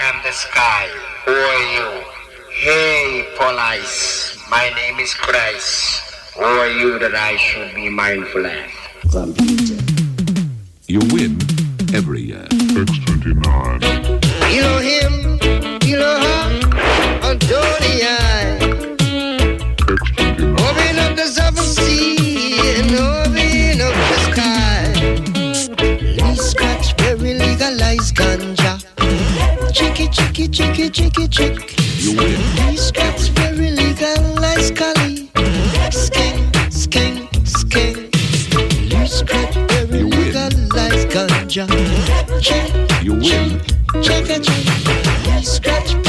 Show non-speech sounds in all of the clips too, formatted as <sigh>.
am the sky. Who are you? Hey, police. My name is Christ. Who are you that I should be mindful of? You win every year. X29. Elohim, Elohim, Chicky chicky chicky chick. You win. These cats very legal, like Cali. Skin, skin, skin. You cats very legal, like ganja. Check, you win. Check, check, check. These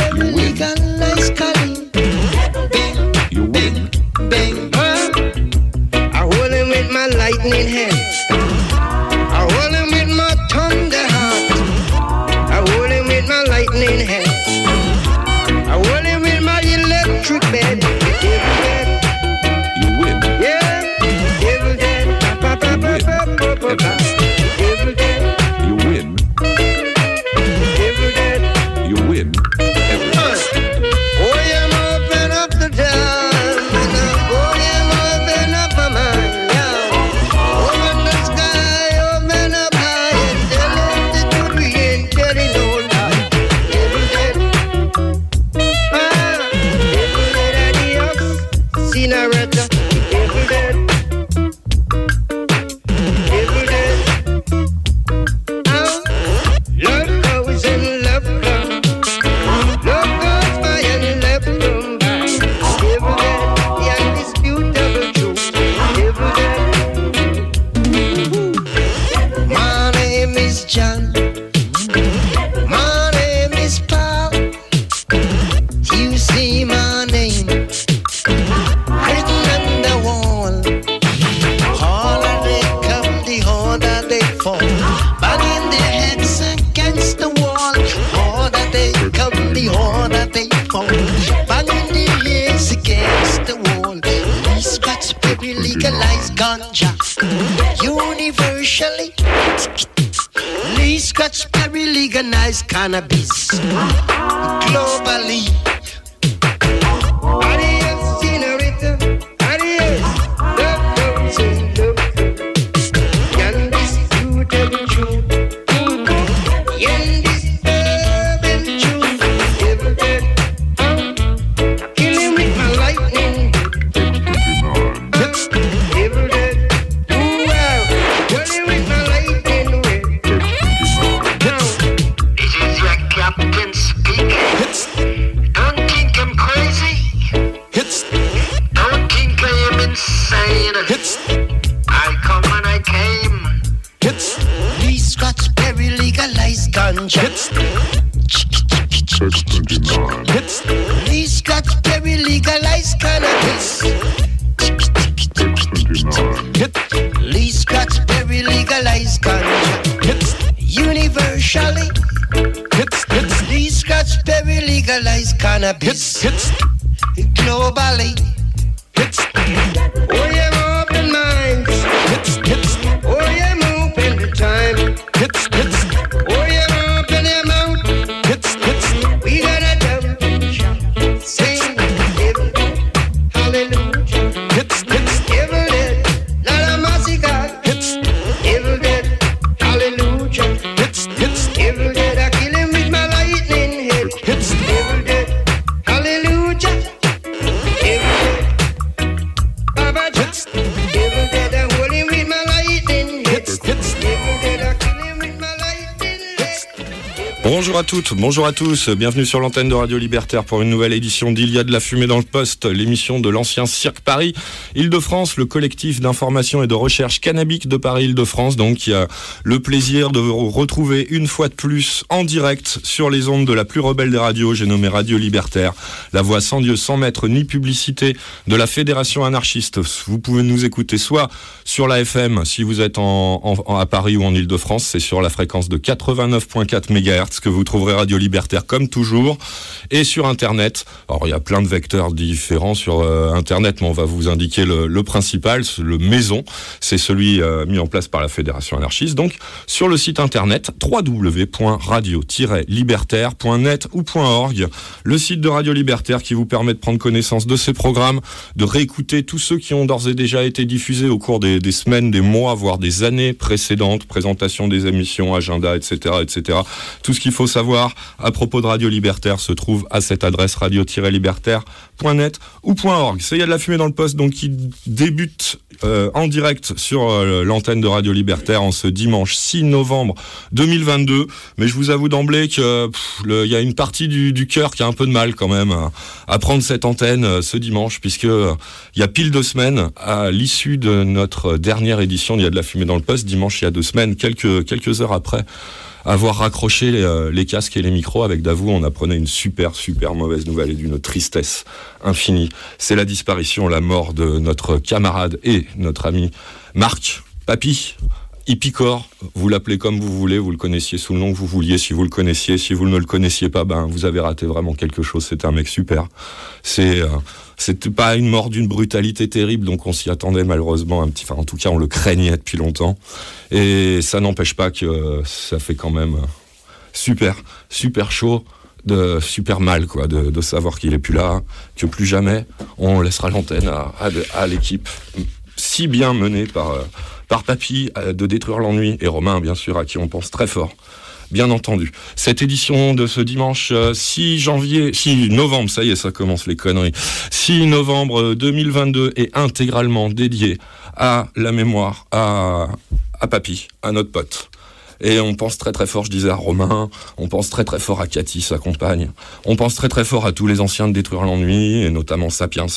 Bonjour à toutes, bonjour à tous, bienvenue sur l'antenne de Radio Libertaire pour une nouvelle édition d'Il y a de la fumée dans le poste, l'émission de l'ancien Cirque Paris, Île-de-France, le collectif d'information et de recherche cannabique de Paris Île-de-France, donc qui a le plaisir de vous retrouver une fois de plus en direct sur les ondes de la plus rebelle des radios, j'ai nommé Radio Libertaire, la voix sans Dieu, sans maître ni publicité de la Fédération anarchiste. Vous pouvez nous écouter soit sur la FM si vous êtes à Paris ou en Île-de-France, c'est sur la fréquence de 89.4 MHz que vous trouverez Radio Libertaire comme toujours et sur Internet. Alors il y a plein de vecteurs différents sur euh, Internet, mais on va vous indiquer le, principal, le maison. C'est celui euh, mis en place par la Fédération anarchiste. Donc sur le site Internet www.radio-libertaire.net ou .org, le site de Radio Libertaire qui vous permet de prendre connaissance de ces programmes, de réécouter tous ceux qui ont d'ores et déjà été diffusés au cours des, des semaines, des mois, voire des années précédentes, présentation des émissions, agenda, etc., etc. Tout ce qu'il faut savoir à propos de Radio Libertaire se trouve à cette adresse radio-libertaire.net ou .org. C'est il y a de la fumée dans le poste donc qui débute euh, en direct sur euh, l'antenne de Radio Libertaire en ce dimanche 6 novembre 2022. Mais je vous avoue d'emblée que il y a une partie du, du cœur qui a un peu de mal quand même à, prendre cette antenne euh, ce dimanche puisque il y a pile deux semaines à l'issue de notre dernière édition d'Il y a de la fumée dans le poste dimanche il y a deux semaines quelques quelques heures après avoir raccroché les, euh, les casques et les micros avec Davou, on apprenait une super, super mauvaise nouvelle et d'une tristesse infinie. C'est la disparition, la mort de notre camarade et notre ami Marc Papy. Hippicor, vous l'appelez comme vous voulez, vous le connaissiez sous le nom que vous vouliez, si vous le connaissiez, si vous ne le connaissiez pas, ben vous avez raté vraiment quelque chose, c'est un mec super. C'est euh, pas une mort d'une brutalité terrible, donc on s'y attendait malheureusement un petit, enfin en tout cas on le craignait depuis longtemps. Et ça n'empêche pas que euh, ça fait quand même euh, super, super chaud, de super mal quoi, de, de savoir qu'il est plus là, que plus jamais on laissera l'antenne à, à, à l'équipe si bien menée par euh, par Papy euh, de détruire l'ennui et Romain bien sûr à qui on pense très fort. Bien entendu. Cette édition de ce dimanche euh, 6 janvier, 6 novembre, ça y est, ça commence les conneries. 6 novembre euh, 2022 est intégralement dédiée à la mémoire, à, à Papy, à notre pote. Et on pense très très fort, je disais à Romain, on pense très très fort à Cathy, sa compagne. On pense très très fort à tous les anciens de Détruire l'ennui, et notamment Sapiens,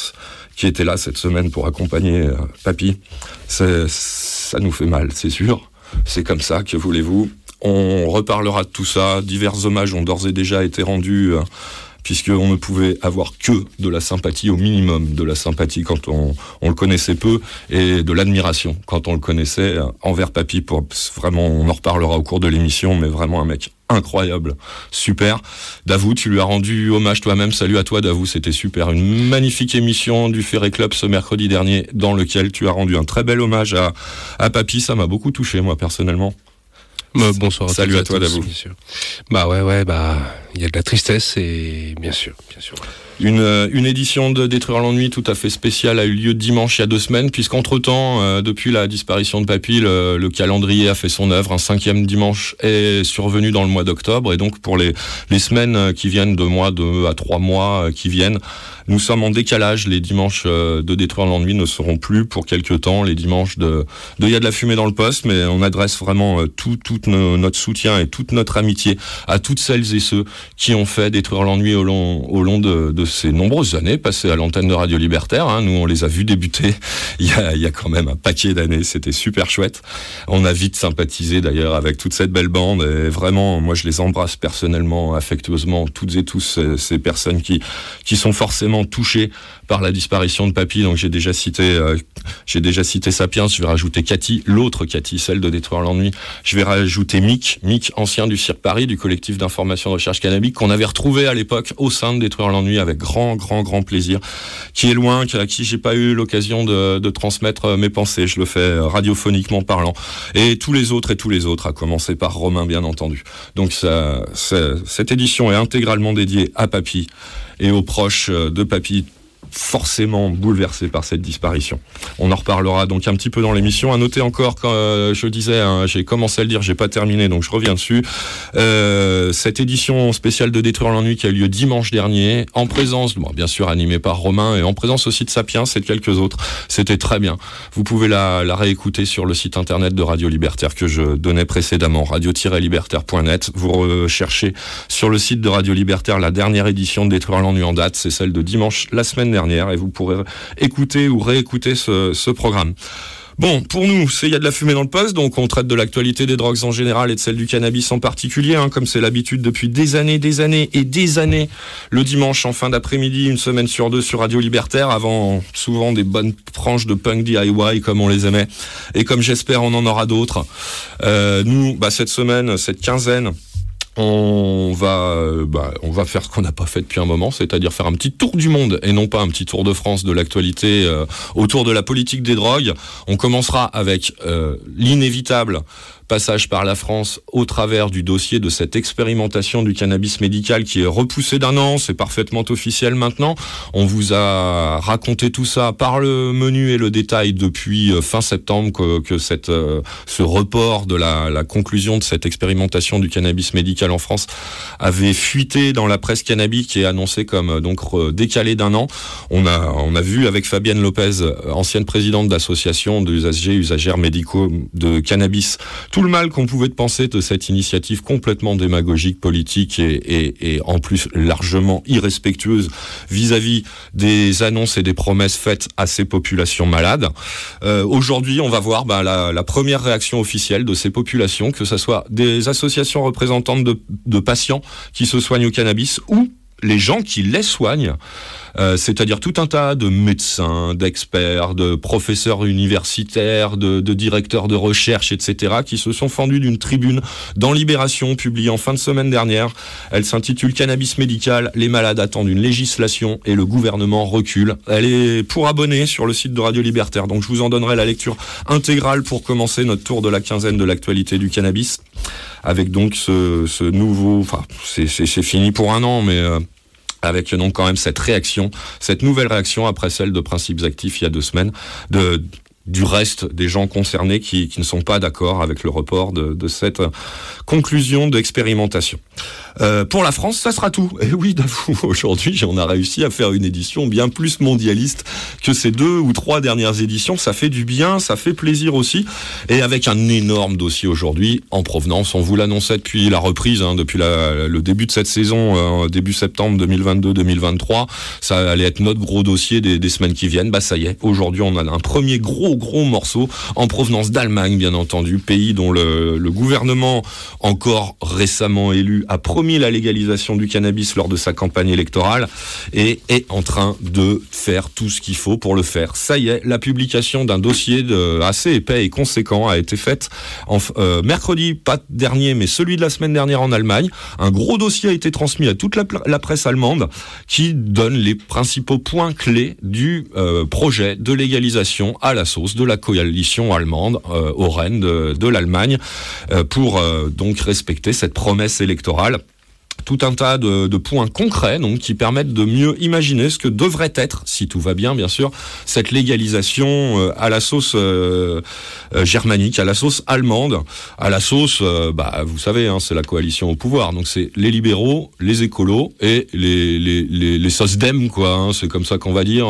qui était là cette semaine pour accompagner euh, Papy. Ça nous fait mal, c'est sûr. C'est comme ça, que voulez-vous. On reparlera de tout ça. Divers hommages ont d'ores et déjà été rendus, euh, puisqu'on ne pouvait avoir que de la sympathie, au minimum de la sympathie quand on, on le connaissait peu, et de l'admiration quand on le connaissait euh, envers Papy. Pour, vraiment, on en reparlera au cours de l'émission, mais vraiment un mec incroyable, super. Davou, tu lui as rendu hommage toi-même. Salut à toi, Davou, c'était super. Une magnifique émission du Ferré Club ce mercredi dernier, dans lequel tu as rendu un très bel hommage à, à Papy. Ça m'a beaucoup touché, moi, personnellement. Euh, bonsoir. Salut à toi, sûr. Bah ouais, ouais, bah il y a de la tristesse et bien sûr, bien sûr. Une, euh, une édition de Détruire l'ennui tout à fait spéciale a eu lieu dimanche il y a deux semaines, puisqu'entre-temps, euh, depuis la disparition de Papy, le, le calendrier a fait son œuvre. Un cinquième dimanche est survenu dans le mois d'octobre, et donc pour les, les semaines euh, qui viennent, de mois, deux à trois mois euh, qui viennent, nous sommes en décalage. Les dimanches euh, de Détruire l'ennui ne seront plus pour quelques temps les dimanches de Il y a de la fumée dans le poste, mais on adresse vraiment euh, tout, tout notre soutien et toute notre amitié à toutes celles et ceux qui ont fait détruire l'ennui au long, au long de, de ces nombreuses années passées à l'antenne de Radio Libertaire. hein. Nous, on les a vus débuter <laughs> il y a, il y a quand même un paquet d'années. C'était super chouette. On a vite sympathisé d'ailleurs avec toute cette belle bande et vraiment, moi, je les embrasse personnellement, affectueusement, toutes et tous ces, ces personnes qui, qui sont forcément touchées par la disparition de Papy. Donc, j'ai déjà cité, euh, j'ai déjà cité Sapiens. Je vais rajouter Cathy, l'autre Cathy, celle de détruire l'ennui. Je vais rajouter Mick, Mick, ancien du Cirque Paris, du collectif d'information de recherche cannabique, qu'on avait retrouvé à l'époque au sein de Détruire l'ennui avec grand, grand, grand plaisir, qui est loin, à qui j'ai pas eu l'occasion de, de transmettre euh, mes pensées. Je le fais euh, radiophoniquement parlant. Et tous les autres et tous les autres, à commencer par Romain, bien entendu. Donc, ça, cette édition est intégralement dédiée à Papy et aux proches euh, de Papy forcément bouleversés par cette disparition. On en reparlera donc un petit peu dans l'émission. À noter encore, euh, je disais, hein, j'ai commencé à le dire, j'ai pas terminé, donc je reviens dessus. Euh, cette édition spéciale de Détruire l'ennui qui a eu lieu dimanche dernier, en présence, bon, bien sûr animée par Romain, et en présence aussi de Sapiens et de quelques autres. C'était très bien. Vous pouvez la réécouter sur le site internet de Radio Libertaire que je donnais précédemment, radio-libertaire.net. Vous recherchez sur le site de Radio Libertaire la dernière édition de Détruire l'ennui en date, c'est celle de dimanche la semaine dernière, et vous pourrez écouter ou réécouter ce, programme. Bon, pour nous, c'est il y a de la fumée dans le poste, donc on traite de l'actualité des drogues en général et de celle du cannabis en particulier, hein, comme c'est l'habitude depuis des années, des années et des années. Le dimanche en fin d'après-midi, une semaine sur deux sur Radio Libertaire, avant souvent des bonnes tranches de punk DIY comme on les aimait, et comme j'espère on en aura d'autres. Euh, nous, bah, cette semaine, cette quinzaine, on va, euh, bah, on va faire ce qu'on n'a pas fait depuis un moment, c'est-à-dire faire un petit tour du monde et non pas un petit tour de France de l'actualité euh, autour de la politique des drogues. On commencera avec euh, l'inévitable passage par la France au travers du dossier de cette expérimentation du cannabis médical qui est repoussé d'un an, c'est parfaitement officiel maintenant. On vous a raconté tout ça par le menu et le détail depuis euh, fin septembre que, que cette, euh, ce report de la, la conclusion de cette expérimentation du cannabis médical en France avait fuité dans la presse cannabique et annoncé comme euh, donc re- décalé d'un an. On a, on a vu avec Fabienne Lopez, ancienne présidente d'association d'usagers usagères médicaux de cannabis, tout le mal qu'on pouvait penser de cette initiative complètement démagogique, politique et, et, en plus largement irrespectueuse vis-à-vis des annonces et des promesses faites à ces populations malades. Euh, Aujourd'hui, on va voir bah, la, première réaction officielle de ces populations, que ce soit des associations représentantes de patients qui se soignent au cannabis ou les gens qui les soignent, euh, c'est-à-dire tout un tas de médecins, d'experts, de professeurs universitaires, de, directeurs de recherche, etc., qui se sont fendus d'une tribune dans Libération, publiée en fin de semaine dernière. Elle s'intitule Cannabis médical, les malades attendent une législation et le gouvernement recule. Elle est pour abonnés sur le site de Radio Libertaire, donc je vous en donnerai la lecture intégrale pour commencer notre tour de la quinzaine de l'actualité du cannabis avec donc ce, ce nouveau, enfin c'est fini pour un an, mais euh, avec donc quand même cette réaction, cette nouvelle réaction après celle de Principes Actifs il y a deux semaines, de du reste des gens concernés qui, qui ne sont pas d'accord avec le report de, de cette conclusion d'expérimentation. Euh, pour la France, ça sera tout. Et oui, d'avoue, <laughs> aujourd'hui, on a réussi à faire une édition bien plus mondialiste que ces deux ou trois dernières éditions. Ça fait du bien, ça fait plaisir aussi. Et avec un énorme dossier aujourd'hui en provenance. On vous l'annonçait depuis la reprise, hein, depuis la- le début de cette saison, euh, début septembre 2022-2023. Ça allait être notre gros dossier des, des semaines qui viennent. Bah ça y est, aujourd'hui, on a un premier gros, gros morceau en provenance d'Allemagne, bien entendu, pays dont le, gouvernement, encore récemment élu, a promis la légalisation du cannabis lors de sa campagne électorale et est en train de faire tout ce qu'il faut pour le faire. Ça y est, la publication d'un dossier assez épais et conséquent a été faite euh, mercredi, pas dernier, mais celui de la semaine dernière en Allemagne. Un gros dossier a été transmis à toute la presse allemande qui donne les principaux points clés du euh, projet de légalisation à la sauce de la coalition allemande euh, au Rennes de, l'Allemagne euh, pour euh, donc respecter cette promesse électorale tout un tas de, points concrets donc qui permettent de mieux imaginer ce que devrait être, si tout va bien bien sûr, cette légalisation à la sauce germanique, à la sauce allemande, à la sauce, bah, vous savez, hein, c'est la coalition au pouvoir, donc c'est les libéraux, les écolos et les les les, les quoi, hein, c'est comme ça qu'on va dire.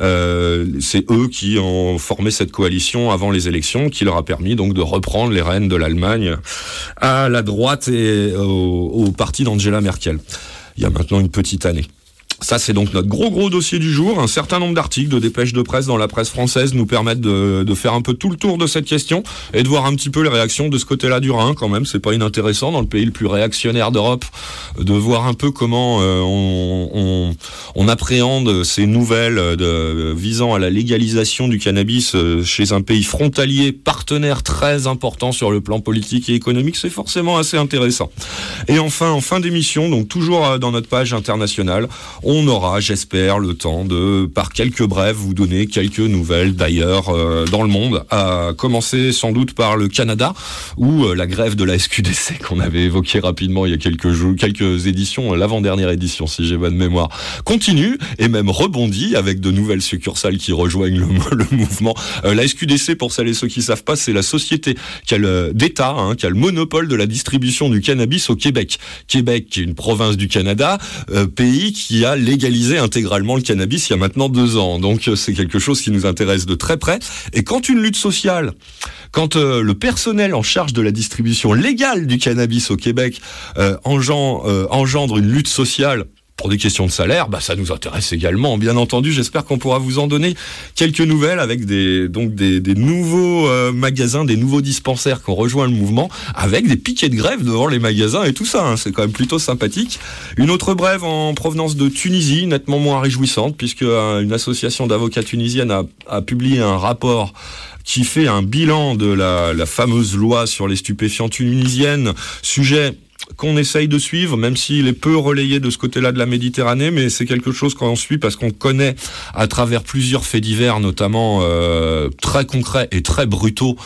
Euh, c'est eux qui ont formé cette coalition avant les élections, qui leur a permis donc de reprendre les rênes de l'Allemagne à la droite et au, au parti d'Angela Merkel. Il y a maintenant une petite année. Ça, c'est donc notre gros gros dossier du jour. Un certain nombre d'articles, de dépêches de presse dans la presse française nous permettent de, de faire un peu tout le tour de cette question et de voir un petit peu les réactions de ce côté-là du Rhin quand même. C'est pas inintéressant dans le pays le plus réactionnaire d'Europe de voir un peu comment euh, on, on, on appréhende ces nouvelles de, visant à la légalisation du cannabis euh, chez un pays frontalier, partenaire très important sur le plan politique et économique. C'est forcément assez intéressant. Et enfin, en fin d'émission, donc toujours euh, dans notre page internationale, on aura, j'espère, le temps de, par quelques brèves, vous donner quelques nouvelles d'ailleurs euh, dans le monde, à commencer sans doute par le Canada, où euh, la grève de la SQDC <laughs> qu'on avait évoqué rapidement il y a quelques jours, quelques éditions, euh, l'avant-dernière édition si j'ai bonne mémoire, continue et même rebondit avec de nouvelles succursales qui rejoignent le, <laughs> mouvement. La SQDC, pour celles et ceux qui savent pas, c'est la société d'État, hein, qui a le monopole de la distribution du cannabis au Québec. Québec, qui est une province du Canada, euh, pays qui a légalisé intégralement le cannabis il y a maintenant deux ans. Donc euh, c'est quelque chose qui nous intéresse de très près. Et quand une lutte sociale, quand euh, le personnel en charge de la distribution légale du cannabis au Québec euh, euh, engendre une lutte sociale pour des questions de salaire, bah ça nous intéresse également. Bien entendu, j'espère qu'on pourra vous en donner quelques nouvelles avec des donc des, nouveaux euh, magasins, des nouveaux dispensaires qui ont rejoint le mouvement, avec des piquets de grève devant les magasins et tout ça. hein. C'est quand même plutôt sympathique. Une autre brève en provenance de Tunisie, nettement moins réjouissante, puisque euh, une association d'avocats tunisienne a, a publié un rapport qui fait un bilan de la, la fameuse loi sur les stupéfiants tunisiennes, sujet qu'on essaye de suivre, même s'il est peu relayé de ce côté-là de la Méditerranée, mais c'est quelque chose qu'on suit parce qu'on connaît à travers plusieurs faits divers, notamment euh, très concrets et très brutaux,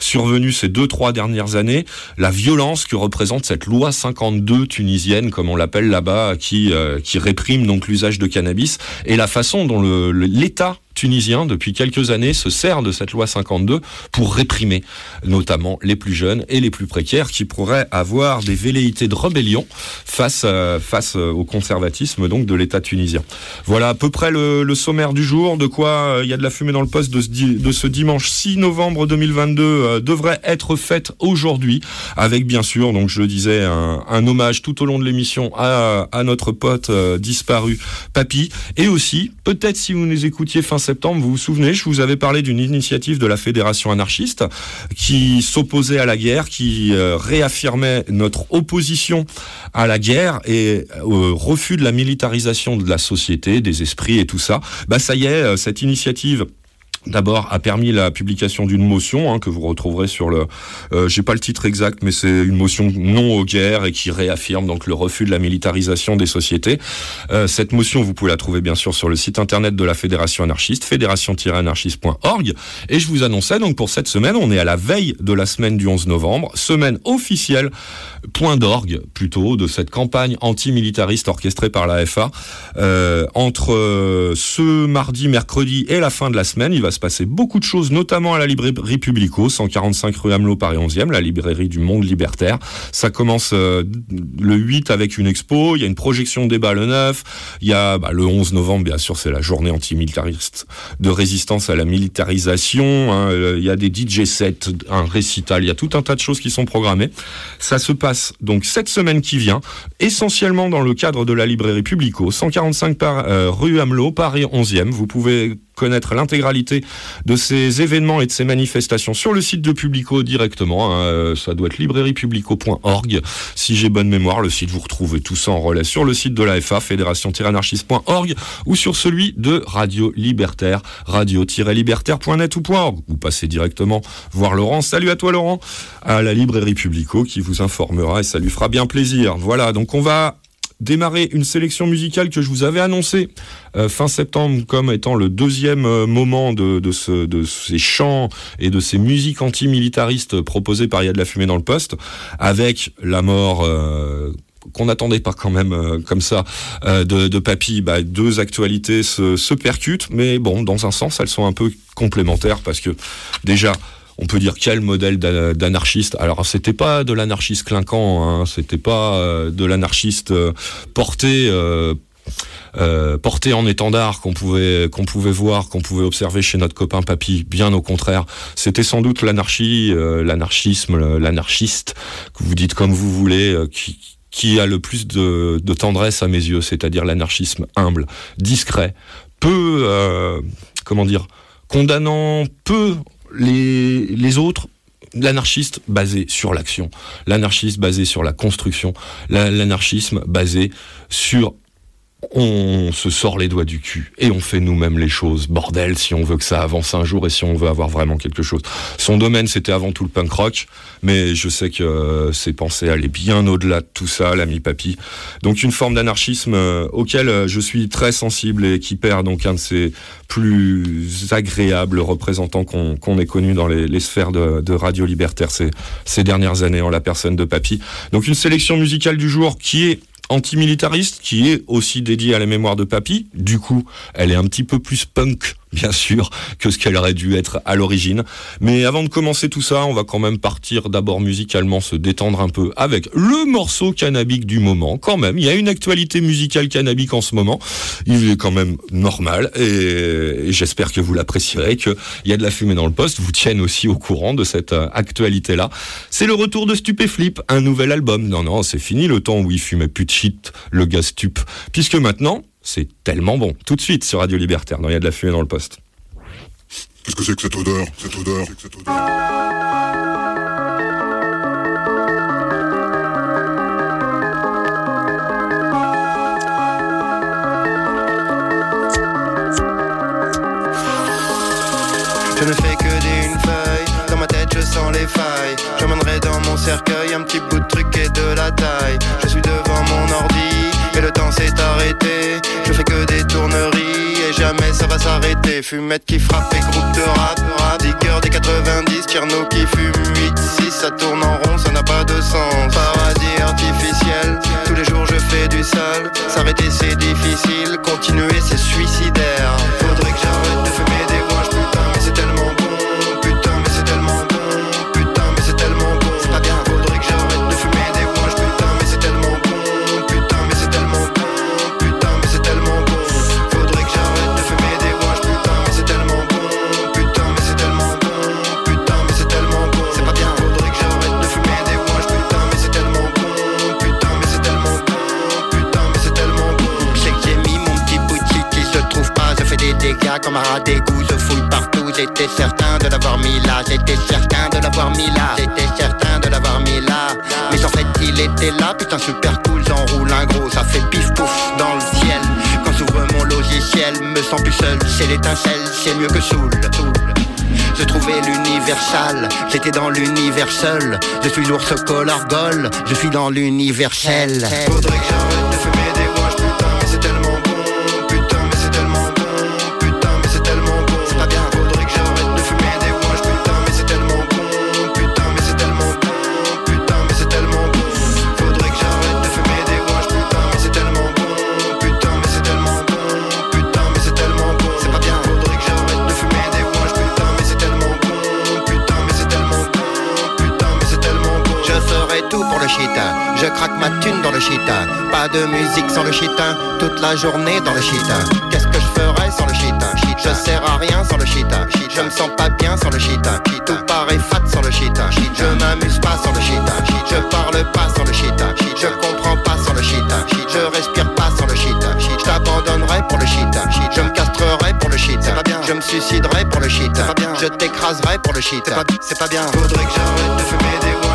survenus ces deux, trois dernières années, la violence que représente cette loi 52 tunisienne, comme on l'appelle là-bas, qui, euh, qui réprime donc l'usage de cannabis, et la façon dont l'État tunisien, depuis quelques années, se sert de cette loi 52 pour réprimer notamment les plus jeunes et les plus précaires qui pourraient avoir des velléités de rébellion face, euh, face euh, au conservatisme donc de l'État tunisien. Voilà à peu près le, sommaire du jour, de quoi euh, il y a de la fumée dans le poste de ce, de ce dimanche 6 novembre 2022 euh, devrait être faite aujourd'hui, avec bien sûr, donc je le disais, un, hommage tout au long de l'émission à, à notre pote disparu, Papy, et aussi, peut-être si vous nous écoutiez fin septembre, vous vous souvenez, je vous avais parlé d'une initiative de la Fédération anarchiste qui s'opposait à la guerre, qui euh, réaffirmait notre opposition à la guerre et au refus de la militarisation de la société, des esprits et tout ça. Bah ça y est, euh, cette initiative D'abord, a permis la publication d'une motion hein, que vous retrouverez sur le. Euh, J'ai pas le titre exact, mais c'est une motion non aux guerres et qui réaffirme donc le refus de la militarisation des sociétés. Euh, cette motion, vous pouvez la trouver bien sûr sur le site internet de la Fédération anarchiste, fédération-anarchiste.org. Et je vous annonçais donc pour cette semaine, on est à la veille de la semaine du 11 novembre, semaine officielle, point d'orgue plutôt, de cette campagne antimilitariste orchestrée par la FA. Euh, entre ce mardi, mercredi et la fin de la semaine, il va se passer beaucoup de choses, notamment à la librairie Publico, 145 rue Hamelot, Paris 11e, la librairie du monde libertaire. Ça commence euh, le 8 avec une expo, il y a une projection débat le 9, il y a bah, le 11 novembre, bien sûr, c'est la journée antimilitariste de résistance à la militarisation, hein, euh, il y a des DJ sets, un récital, il y a tout un tas de choses qui sont programmées. Ça se passe donc cette semaine qui vient, essentiellement dans le cadre de la librairie Publico, 145 par, euh, rue Hamelot, Paris 11e. Vous pouvez connaître l'intégralité de ces événements et de ces manifestations sur le site de Publico directement. hein. Euh, ça doit être librairiepublico.org. Si j'ai bonne mémoire, le site, vous retrouvez tout ça en relais sur le site de la FA, fédération-anarchiste.org, ou sur celui de Radio Libertaire, radio-libertaire.net ou .org. Vous passez directement voir Laurent. Salut à toi Laurent, à la librairie Publico qui vous informera et ça lui fera bien plaisir. Voilà, donc on va démarrer une sélection musicale que je vous avais annoncée euh, fin septembre comme étant le deuxième euh, moment de, de, ce, de ces chants et de ces musiques antimilitaristes proposées par Il y a de la fumée dans le poste, avec la mort euh, qu'on n'attendait pas quand même comme ça de, Papy, bah, deux actualités se percutent, mais bon, dans un sens, elles sont un peu complémentaires parce que déjà, on peut dire quel modèle d'a- d'anarchiste. Alors c'était pas de l'anarchiste clinquant, hein, c'était pas euh, de l'anarchiste euh, porté. euh, porté en étendard qu'on pouvait qu'on pouvait voir, qu'on pouvait observer chez notre copain Papy. Bien au contraire, c'était sans doute l'anarchie, l'anarchisme, l'anarchiste que vous dites comme vous voulez, qui a le plus de, de tendresse à mes yeux, c'est-à-dire l'anarchisme humble, discret, peu, comment dire, condamnant peu les, autres, l'anarchiste basé sur l'action, l'anarchiste basé sur la construction, la- l'anarchisme basé sur on se sort les doigts du cul et on fait nous-mêmes les choses. Bordel, si on veut que ça avance un jour et si on veut avoir vraiment quelque chose. Son domaine, c'était avant tout le punk rock, mais je sais que euh, ses pensées allaient bien au-delà de tout ça, l'ami papy. Donc une forme d'anarchisme euh, auquel euh, je suis très sensible et qui perd donc un de ses plus agréables représentants qu'on ait connu dans les, sphères de, de radio libertaire ces, ces dernières années en la personne de papy. Donc une sélection musicale du jour qui est antimilitariste, qui est aussi dédiée à la mémoire de Papy. Du coup, elle est un petit peu plus punk, bien sûr, que ce qu'elle aurait dû être à l'origine. Mais avant de commencer tout ça, on va quand même partir d'abord musicalement, se détendre un peu avec le morceau cannabique du moment. Quand même, il y a une actualité musicale cannabique en ce moment. Il est quand même normal et, j'espère que vous l'apprécierez, qu'il y a de la fumée dans le poste, vous tiennent aussi au courant de cette euh, actualité-là. C'est le retour de Stupéflip, un nouvel album. Non, non, c'est fini le temps où il fumait plus de shit, le gars stup. Puisque maintenant, c'est tellement bon. Tout de suite sur Radio Libertaire, non, il y a de la fumée dans le poste. Qu'est-ce que c'est que cette odeur? Cette odeur Cette odeur? Je ne fais que d'une feuille, dans ma tête je sens les failles. J'emmènerai dans mon cercueil, un petit bout de truc et de la taille. Je suis devant mon ordi s'est arrêté. Je fais que des tourneries et jamais ça va s'arrêter. Fumette qui frappe et groupe de rap, rap. Digger des 90, Tierno qui fume 8-6, ça tourne en rond, ça n'a pas de sens. Paradis artificiel, tous les jours je fais du sale. S'arrêter c'est difficile, continuer c'est suicidaire. Était là, putain, super cool, j'enroule un gros, ça fait pif pouf dans le ciel. Quand s'ouvre mon logiciel, me sens plus seul, c'est l'étincelle, c'est mieux que soul. Je trouvais l'universal, j'étais dans l'univers seul. Je suis l'ours collar gold, je suis dans l'universel. Pas de musique sans le chita. Toute la journée dans le chita. Qu'est-ce que je ferais sans le chita Je sers à rien sans le chita. Je me sens pas bien sans le chita. Tout paraît fat sans le chita. Je m'amuse pas sans le chita. Je parle pas sans le chita. Je comprends pas sans le chita. Je respire pas sans le chita. Je t'abandonnerai pour le chita. Je me castrerai pour le chita. Je me suiciderai pour le chita. Je t'écraserai pour le chita. C'est pas bien. Faudrait que j'arrête de fumer des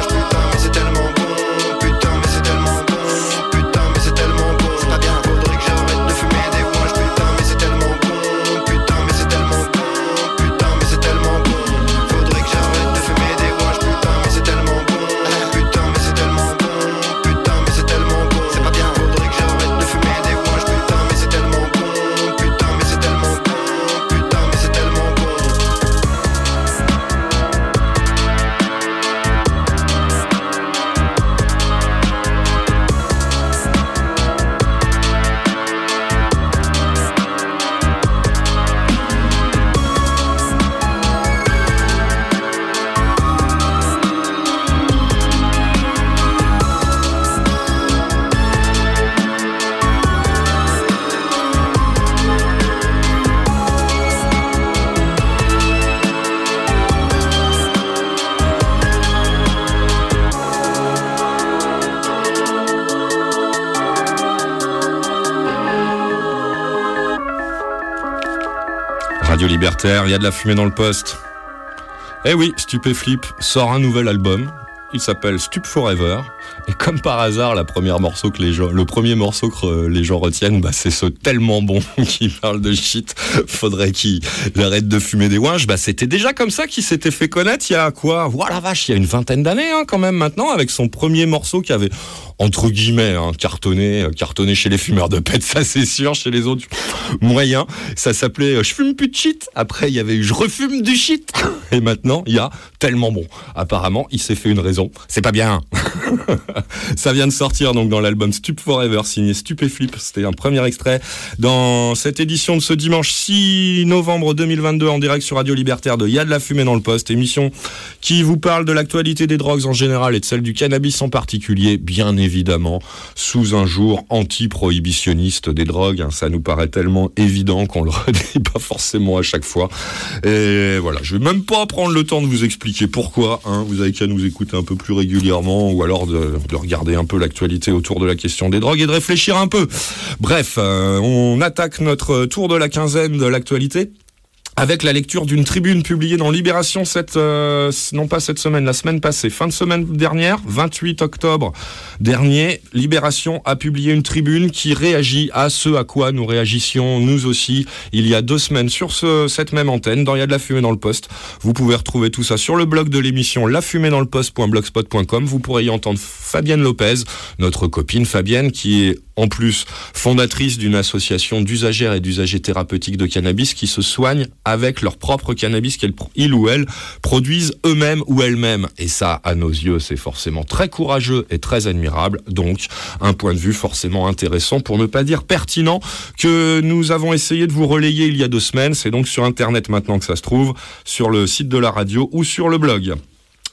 Il y a de la fumée dans le poste. Eh oui, Stupéflip sort un nouvel album. Il s'appelle Stup Forever. Et comme par hasard, le premier morceau que les gens retiennent, bah, c'est ce tellement bon <laughs> qui parle de shit. Faudrait qu'il arrête de fumer des ouinges. Bah, c'était déjà comme ça qu'il s'était fait connaître il y a quoi? Voilà, vache, il y a une vingtaine d'années, hein, quand même, maintenant, avec son premier morceau qui avait, entre guillemets, hein, cartonné, euh, cartonné chez les fumeurs de pète, <laughs> ça c'est sûr, chez les autres, moyen. Ça s'appelait euh, Je fume plus de shit. Après, il y avait eu Je refume du shit. <laughs> Et maintenant, il y a tellement bon. Apparemment, il s'est fait une raison. C'est pas bien. <laughs> Ça vient de sortir donc dans l'album Stup Forever signé Stupéflip. C'était un premier extrait dans cette édition de ce dimanche 6 novembre 2022 en direct sur Radio Libertaire de Y'a de la fumée dans le poste, émission qui vous parle de l'actualité des drogues en général et de celle du cannabis en particulier, bien évidemment, sous un jour anti-prohibitionniste des drogues. hein. Ça nous paraît tellement évident qu'on le <laughs> redit pas forcément à chaque fois. Et voilà, je vais même pas prendre le temps de vous expliquer pourquoi. hein. Vous avez qu'à nous écouter un peu plus régulièrement ou alors de, de regarder un peu l'actualité autour de la question des drogues et de réfléchir un peu. Bref, euh, on attaque notre tour de la quinzaine de l'actualité avec la lecture d'une tribune publiée dans Libération cette euh, non pas cette semaine, la semaine passée, fin de semaine dernière, 28 octobre dernier, Libération a publié une tribune qui réagit à ce à quoi nous réagissions nous aussi il y a deux semaines sur ce, cette même antenne dans Il y a de la fumée dans le poste. Vous pouvez retrouver tout ça sur le blog de l'émission lafumédansleposte.blogspot.com. Vous pourrez y entendre Fabienne Lopez, notre copine Fabienne qui est en plus fondatrice d'une association d'usagères et d'usagers thérapeutiques de cannabis qui se soignent avec leur propre cannabis qu'ils ou elles produisent eux-mêmes ou elles-mêmes. Et ça, à nos yeux, c'est forcément très courageux et très admirable. Donc, un point de vue forcément intéressant, pour ne pas dire pertinent, que nous avons essayé de vous relayer il y a deux semaines. C'est donc sur Internet maintenant que ça se trouve, sur le site de la radio ou sur le blog.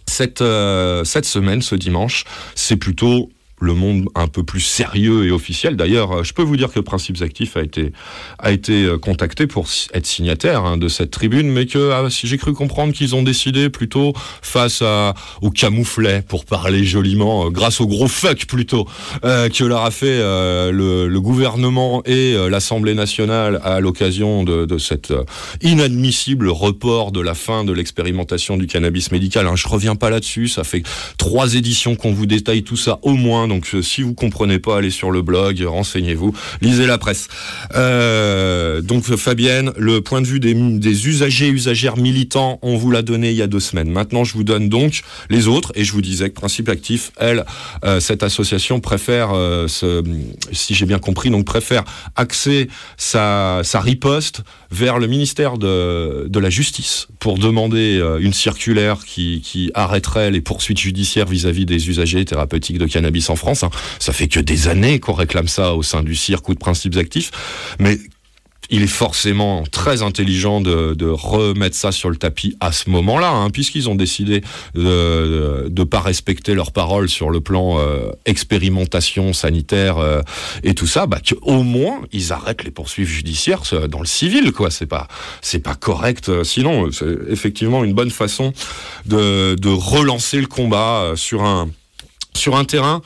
Cette, euh, cette semaine, ce dimanche, c'est plutôt le monde un peu plus sérieux et officiel. D'ailleurs, euh, je peux vous dire que Principes Actifs a été, a été euh, contacté pour être signataire hein, de cette tribune, mais que ah, si j'ai cru comprendre qu'ils ont décidé plutôt face à, au camouflet, pour parler joliment, euh, grâce au gros fuck plutôt, que leur a fait le, le, gouvernement et l'Assemblée nationale à l'occasion de, de cet inadmissible report de la fin de l'expérimentation du cannabis médical. Hein, je reviens pas là-dessus, ça fait trois éditions qu'on vous détaille tout ça au moins donc euh, si vous comprenez pas, allez sur le blog, renseignez-vous, lisez la presse. Euh, donc Fabienne, le point de vue des, usagers, usagères militants, on vous l'a donné il y a deux semaines. Maintenant, je vous donne donc les autres, et je vous disais que Principe Actif, elle, euh, cette association préfère, si j'ai bien compris, donc préfère axer sa riposte vers le ministère de, la Justice pour demander une circulaire qui, arrêterait les poursuites judiciaires vis-à-vis -vis des usagers thérapeutiques de cannabis en France. Hein. Ça fait que des années qu'on réclame ça au sein du cirque ou de principes actifs. Mais il est forcément très intelligent de, de, remettre ça sur le tapis à ce moment-là, hein, puisqu'ils ont décidé de ne pas respecter leurs paroles sur le plan euh, expérimentation sanitaire euh, et tout ça, bah, qu'au moins ils arrêtent les poursuites judiciaires dans le civil, quoi. C'est pas c'est pas correct. Euh, sinon, c'est effectivement une bonne façon de, de relancer le combat sur un sur un terrain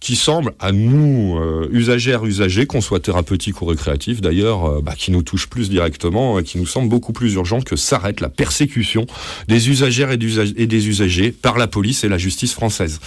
qui semble à nous, euh, usagères, usagers, qu'on soit thérapeutique ou récréatif d'ailleurs, euh, bah, qui nous touche plus directement et qui nous semble beaucoup plus urgent que s'arrête la persécution des usagères et, des usagers par la police et la justice française.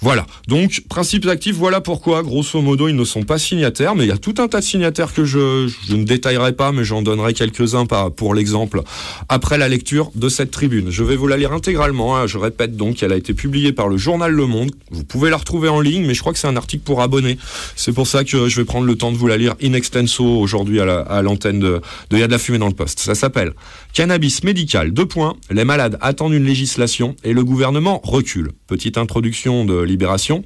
Voilà, donc principes actifs, voilà pourquoi, grosso modo, ils ne sont pas signataires, mais il y a tout un tas de signataires que je, je ne détaillerai pas, mais j'en donnerai quelques-uns pour l'exemple après la lecture de cette tribune. Je vais vous la lire intégralement, hein. je répète donc, elle a été publiée par le journal Le Monde, vous pouvez la retrouver en ligne, mais je crois que c'est un article pour abonnés. C'est pour ça que je vais prendre le temps de vous la lire in extenso aujourd'hui à l'antenne de, de Y a de la fumée dans le poste. Ça s'appelle Cannabis médical, deux points. Les malades attendent une législation et le gouvernement recule. Petite introduction de Libération.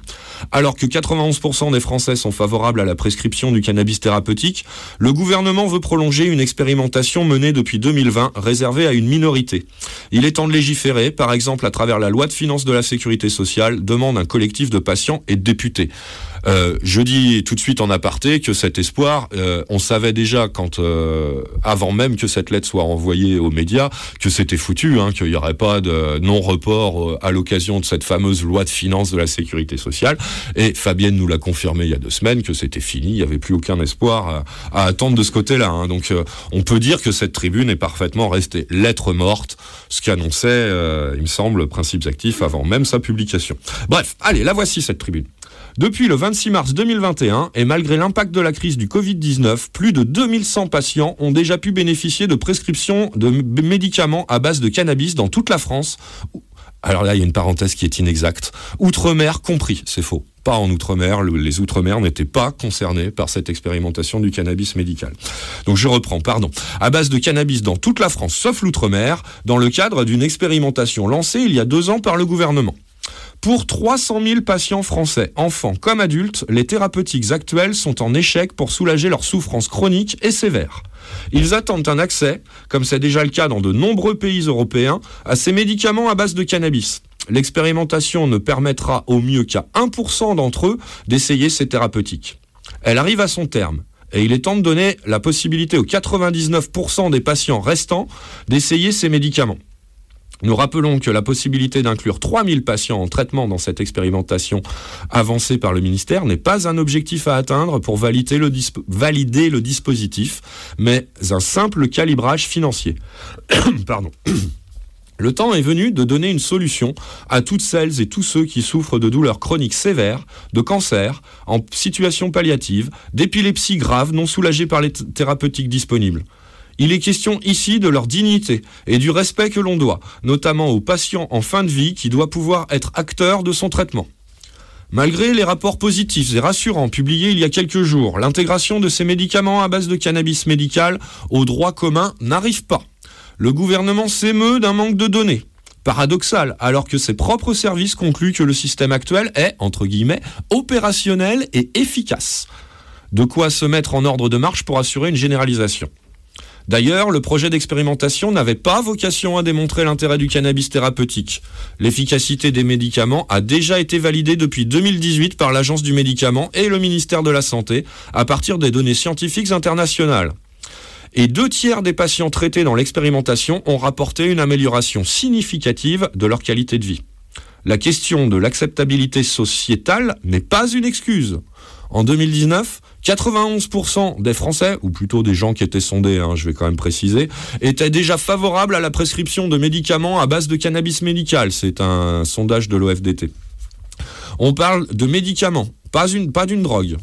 Alors que 91% des Français sont favorables à la prescription du cannabis thérapeutique, le gouvernement veut prolonger une expérimentation menée depuis 2020 réservée à une minorité. Il est temps de légiférer, par exemple à travers la loi de finances de la sécurité sociale, demande un collectif de patients et de députés. Euh, je dis tout de suite en aparté que cet espoir, euh, on savait déjà quand, euh, avant même que cette lettre soit envoyée aux médias, que c'était foutu, hein, qu'il n'y aurait pas de non-report à l'occasion de cette fameuse loi de finances de la sécurité sociale. Et Fabienne nous l'a confirmé il y a deux semaines que c'était fini, il n'y avait plus aucun espoir à, attendre de ce côté-là. Hein. Donc on peut dire que cette tribune est parfaitement restée lettre morte, ce qu'annonçait, il me semble, Principes Actifs avant même sa publication. Bref, allez, la voici cette tribune. Depuis le 26 mars 2021, et malgré l'impact de la crise du Covid-19, plus de 2100 patients ont déjà pu bénéficier de prescriptions de médicaments à base de cannabis dans toute la France. Alors là, il y a une parenthèse qui est inexacte. Outre-mer compris, c'est faux. Pas en Outre-mer, les Outre-mer n'étaient pas concernés par cette expérimentation du cannabis médical. Donc je reprends, pardon. À base de cannabis dans toute la France, sauf l'Outre-mer, dans le cadre d'une expérimentation lancée il y a deux ans par le gouvernement. Pour 300 000 patients français, enfants comme adultes, les thérapeutiques actuelles sont en échec pour soulager leurs souffrances chroniques et sévères. Ils attendent un accès, comme c'est déjà le cas dans de nombreux pays européens, à ces médicaments à base de cannabis. L'expérimentation ne permettra au mieux qu'à 1% d'entre eux d'essayer ces thérapeutiques. Elle arrive à son terme et il est temps de donner la possibilité aux 99% des patients restants d'essayer ces médicaments. Nous rappelons que la possibilité d'inclure 3000 patients en traitement dans cette expérimentation avancée par le ministère n'est pas un objectif à atteindre pour valider le, valider le dispositif, mais un simple calibrage financier. <coughs> Pardon. Le temps est venu de donner une solution à toutes celles et tous ceux qui souffrent de douleurs chroniques sévères, de cancer, en situation palliative, d'épilepsie grave non soulagée par les thérapeutiques disponibles. Il est question ici de leur dignité et du respect que l'on doit, notamment aux patients en fin de vie qui doit pouvoir être acteur de son traitement. Malgré les rapports positifs et rassurants publiés il y a quelques jours, l'intégration de ces médicaments à base de cannabis médical au droit commun n'arrive pas. Le gouvernement s'émeut d'un manque de données. Paradoxal, alors que ses propres services concluent que le système actuel est, entre guillemets, opérationnel et efficace. De quoi se mettre en ordre de marche pour assurer une généralisation. D'ailleurs, le projet d'expérimentation n'avait pas vocation à démontrer l'intérêt du cannabis thérapeutique. L'efficacité des médicaments a déjà été validée depuis 2018 par l'Agence du médicament et le ministère de la Santé à partir des données scientifiques internationales. Et deux tiers des patients traités dans l'expérimentation ont rapporté une amélioration significative de leur qualité de vie. La question de l'acceptabilité sociétale n'est pas une excuse. En 2019, 91% des Français, ou plutôt des gens qui étaient sondés, hein, je vais quand même préciser, étaient déjà favorables à la prescription de médicaments à base de cannabis médical. C'est un sondage de l'OFDT. On parle de médicaments, pas une, pas d'une drogue.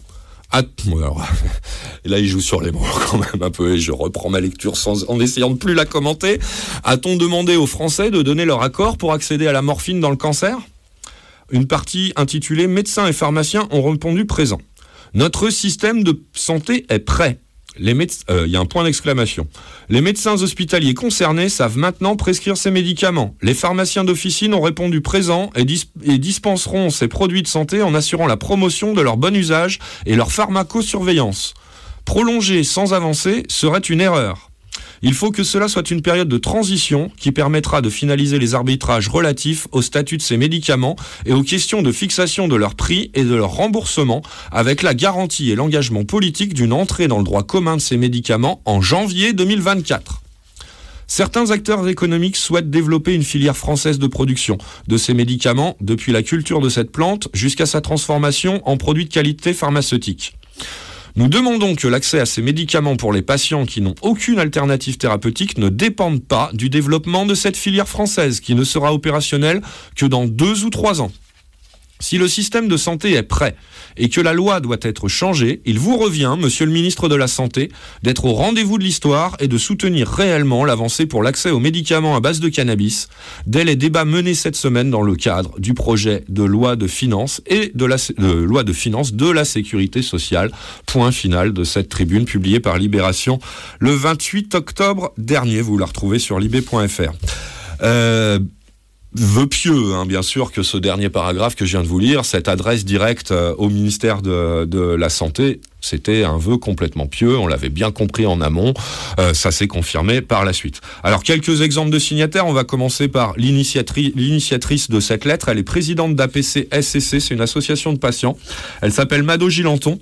Bon, alors, <laughs> là, il joue sur les mots <laughs> quand même un peu, et je reprends ma lecture sans, en essayant de plus la commenter. A-t-on demandé aux Français de donner leur accord pour accéder à la morphine dans le cancer? Une partie intitulée Médecins et pharmaciens ont répondu présent. Notre système de santé est prêt. Euh, Il y a un point d'exclamation. Les médecins hospitaliers concernés savent maintenant prescrire ces médicaments. Les pharmaciens d'officine ont répondu présent et, et dispenseront ces produits de santé en assurant la promotion de leur bon usage et leur pharmacosurveillance. Prolonger sans avancer serait une erreur. Il faut que cela soit une période de transition qui permettra de finaliser les arbitrages relatifs au statut de ces médicaments et aux questions de fixation de leur prix et de leur remboursement avec la garantie et l'engagement politique d'une entrée dans le droit commun de ces médicaments en janvier 2024. Certains acteurs économiques souhaitent développer une filière française de production de ces médicaments depuis la culture de cette plante jusqu'à sa transformation en produit de qualité pharmaceutique. Nous demandons que l'accès à ces médicaments pour les patients qui n'ont aucune alternative thérapeutique ne dépende pas du développement de cette filière française qui ne sera opérationnelle que dans deux ou trois ans. Si le système de santé est prêt et que la loi doit être changée, il vous revient, monsieur le ministre de la Santé, d'être au rendez-vous de l'histoire et de soutenir réellement l'avancée pour l'accès aux médicaments à base de cannabis dès les débats menés cette semaine dans le cadre du projet de loi de finances et de la loi de finances de la sécurité sociale. Point final de cette tribune publiée par Libération le 28 octobre dernier. Vous la retrouvez sur libé.fr. Euh, vœu pieux, hein, bien sûr, que ce dernier paragraphe que je viens de vous lire, cette adresse directe euh, au ministère de, de la Santé, c'était un vœu complètement pieux, on l'avait bien compris en amont, euh, ça s'est confirmé par la suite. Alors quelques exemples de signataires, on va commencer par l'initiatri- l'initiatrice de cette lettre, elle est présidente d'APC SCC, c'est une association de patients, elle s'appelle Mado Gilanton.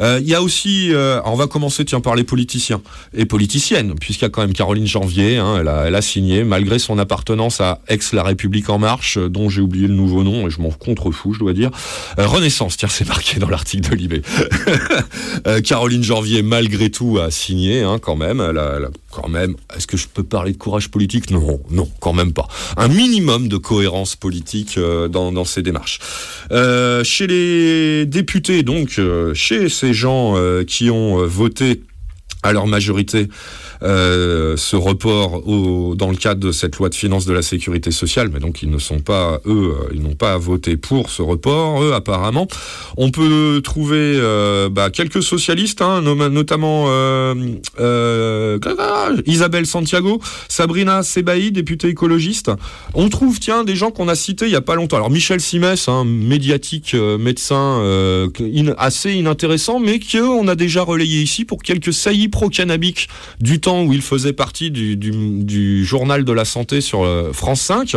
Euh, Il y a aussi, euh, on va commencer tiens par les politiciens et politiciennes, puisqu'il y a quand même Caroline Janvier, hein, elle, a, elle a signé malgré son appartenance à Ex La République en Marche, euh, dont j'ai oublié le nouveau nom et je m'en contrefous, je dois dire. Euh, Renaissance, tiens, c'est marqué dans l'article de Libé. <laughs> Euh, Caroline Janvier, malgré tout, a signé hein, quand même. Est-ce que je peux parler de courage politique? Non, non, quand même pas. Un minimum de cohérence politique euh, dans, dans ces démarches. Euh, chez les députés, donc, chez ces gens qui ont voté à leur majorité euh, ce report dans le cadre de cette loi de finances de la sécurité sociale, mais donc ils ne sont pas, eux, euh, ils n'ont pas voté pour ce report, eux, apparemment. On peut trouver euh, bah, quelques socialistes, hein, notamment Isabelle Santiago, Sabrina Sebaï, députée écologiste. On trouve, tiens, des gens qu'on a cités il y a pas longtemps. Alors Michel Simès, hein, médiatique médecin in- assez inintéressant, mais qu'on a déjà relayé ici pour quelques saillies pro-cannabiques du temps où il faisait partie du, journal de la santé sur euh, France 5.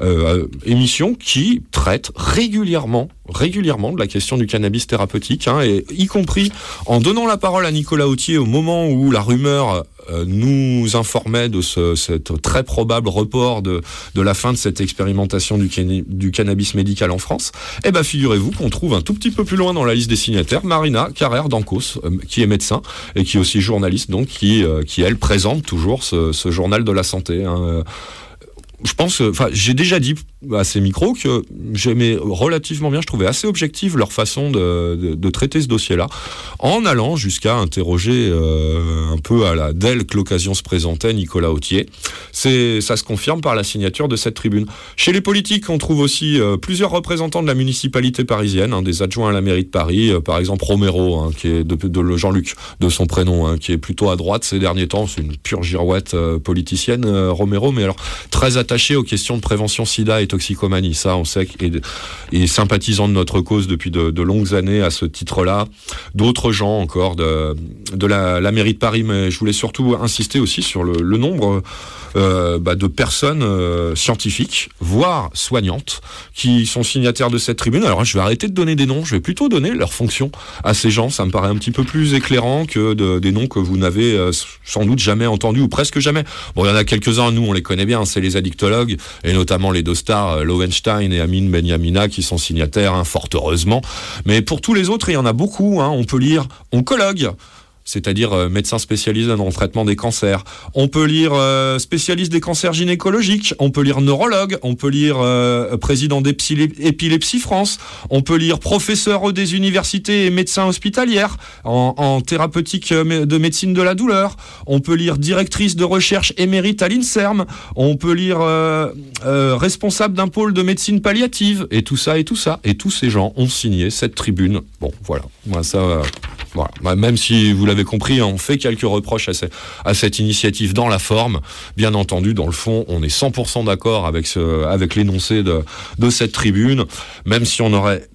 euh, émission qui traite régulièrement, de la question du cannabis thérapeutique, hein, et y compris en donnant la parole à Nicolas Autier au moment où la rumeur euh, nous informait de ce cet très probable report de, de la fin de cette expérimentation du, cannabis médical en France. Eh ben, figurez-vous qu'on trouve un tout petit peu plus loin dans la liste des signataires Marina Carrère d'Ancos, euh, qui est médecin et qui est aussi journaliste, donc qui, euh, qui elle présente toujours ce, ce journal de la santé. hein. Euh, je pense, euh, enfin, j'ai déjà dit à ces micros que j'aimais relativement bien, je trouvais assez objective leur façon de, traiter ce dossier-là, en allant jusqu'à interroger euh, un peu à la dès que l'occasion se présentait Nicolas Autier. Ça se confirme par la signature de cette tribune. Chez les politiques, on trouve aussi euh, plusieurs représentants de la municipalité parisienne, hein, des adjoints à la mairie de Paris, euh, par exemple Romero, hein, qui est de, de Jean-Luc, de son prénom, hein, qui est plutôt à droite ces derniers temps. C'est une pure girouette politicienne, Romero, mais alors très attaché aux questions de prévention sida et toxicomanie. Ça, on sait qu'il est sympathisant de notre cause depuis de, longues années à ce titre-là. D'autres gens encore de, de la, la mairie de Paris, mais je voulais surtout insister aussi sur le, nombre euh, bah, de personnes euh, scientifiques, voire soignantes, qui sont signataires de cette tribune. Alors je vais arrêter de donner des noms, je vais plutôt donner leurs fonctions à ces gens. Ça me paraît un petit peu plus éclairant que de- des noms que vous n'avez euh, sans doute jamais entendus ou presque jamais. Bon, il y en a quelques-uns, nous on les connaît bien, c'est les addictologues et notamment les deux Lowenstein et Amin Benyamina qui sont signataires, hein, fort heureusement. Mais pour tous les autres, il y en a beaucoup. hein. On peut lire oncologue c'est-à-dire euh, médecin spécialisé dans le traitement des cancers. On peut lire euh, spécialiste des cancers gynécologiques, on peut lire neurologue, on peut lire euh, président d'Épilepsie France, on peut lire professeur des universités et médecin hospitalière en, thérapeutique de médecine de la douleur, on peut lire directrice de recherche émérite à l'INSERM, on peut lire responsable d'un pôle de médecine palliative, et tout ça et tout ça. Et tous ces gens ont signé cette tribune. Bon, voilà. Moi, ça... Bah, Même si vous l'avez compris, hein, on fait quelques reproches à, ce- à cette initiative dans la forme. Bien entendu, dans le fond, on est 100% d'accord avec, l'énoncé de cette tribune, même si on aurait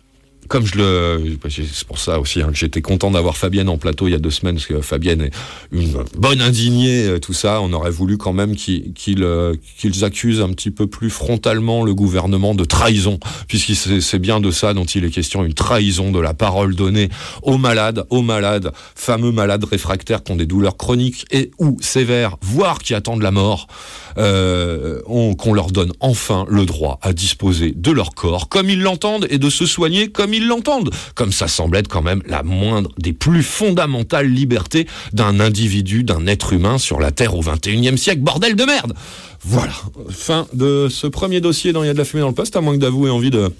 comme je le, c'est pour ça aussi hein, que j'étais content d'avoir Fabienne en plateau il y a deux semaines parce que Fabienne est une bonne indignée, euh, tout ça. On aurait voulu quand même euh, qu'ils accusent un petit peu plus frontalement le gouvernement de trahison, puisque c'est bien de ça dont il est question, une trahison de la parole donnée aux malades, aux malades, fameux malades réfractaires qui ont des douleurs chroniques et ou sévères, voire qui attendent la mort, euh, on- qu'on leur donne enfin le droit à disposer de leur corps comme ils l'entendent et de se soigner comme ils l'entendent, comme ça semble être quand même la moindre des plus fondamentales libertés d'un individu, d'un être humain sur la Terre au 21e siècle, bordel de merde! Voilà, fin de ce premier dossier dans Il y a de la fumée dans le poste, à moins que d'avouer envie de,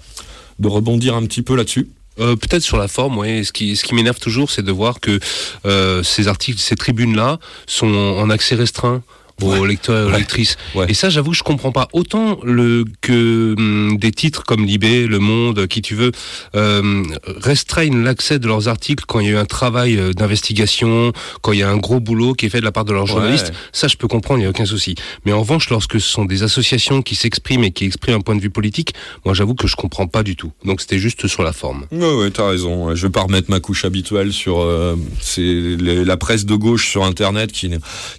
rebondir un petit peu là-dessus. Euh, Peut-être sur la forme, qui, ce qui m'énerve toujours, c'est de voir que euh, ces articles, ces tribunes-là, sont en accès restreint aux lecteurs et aux Ouais. lectrices. Ouais. Et ça, j'avoue, je comprends pas. Autant le que hum, des titres comme Libé, Le Monde, qui tu veux, euh, restreignent l'accès de leurs articles quand il y a eu un travail euh, d'investigation, quand il y a un gros boulot qui est fait de la part de leurs journalistes. Ça, je peux comprendre, il n'y a aucun souci. Mais en revanche, lorsque ce sont des associations qui s'expriment et qui expriment un point de vue politique, moi, j'avoue que je comprends pas du tout. Donc, c'était juste sur la forme. Ouais, ouais, t'as raison. Je vais pas remettre ma couche habituelle sur euh, c'est la presse de gauche sur Internet qui,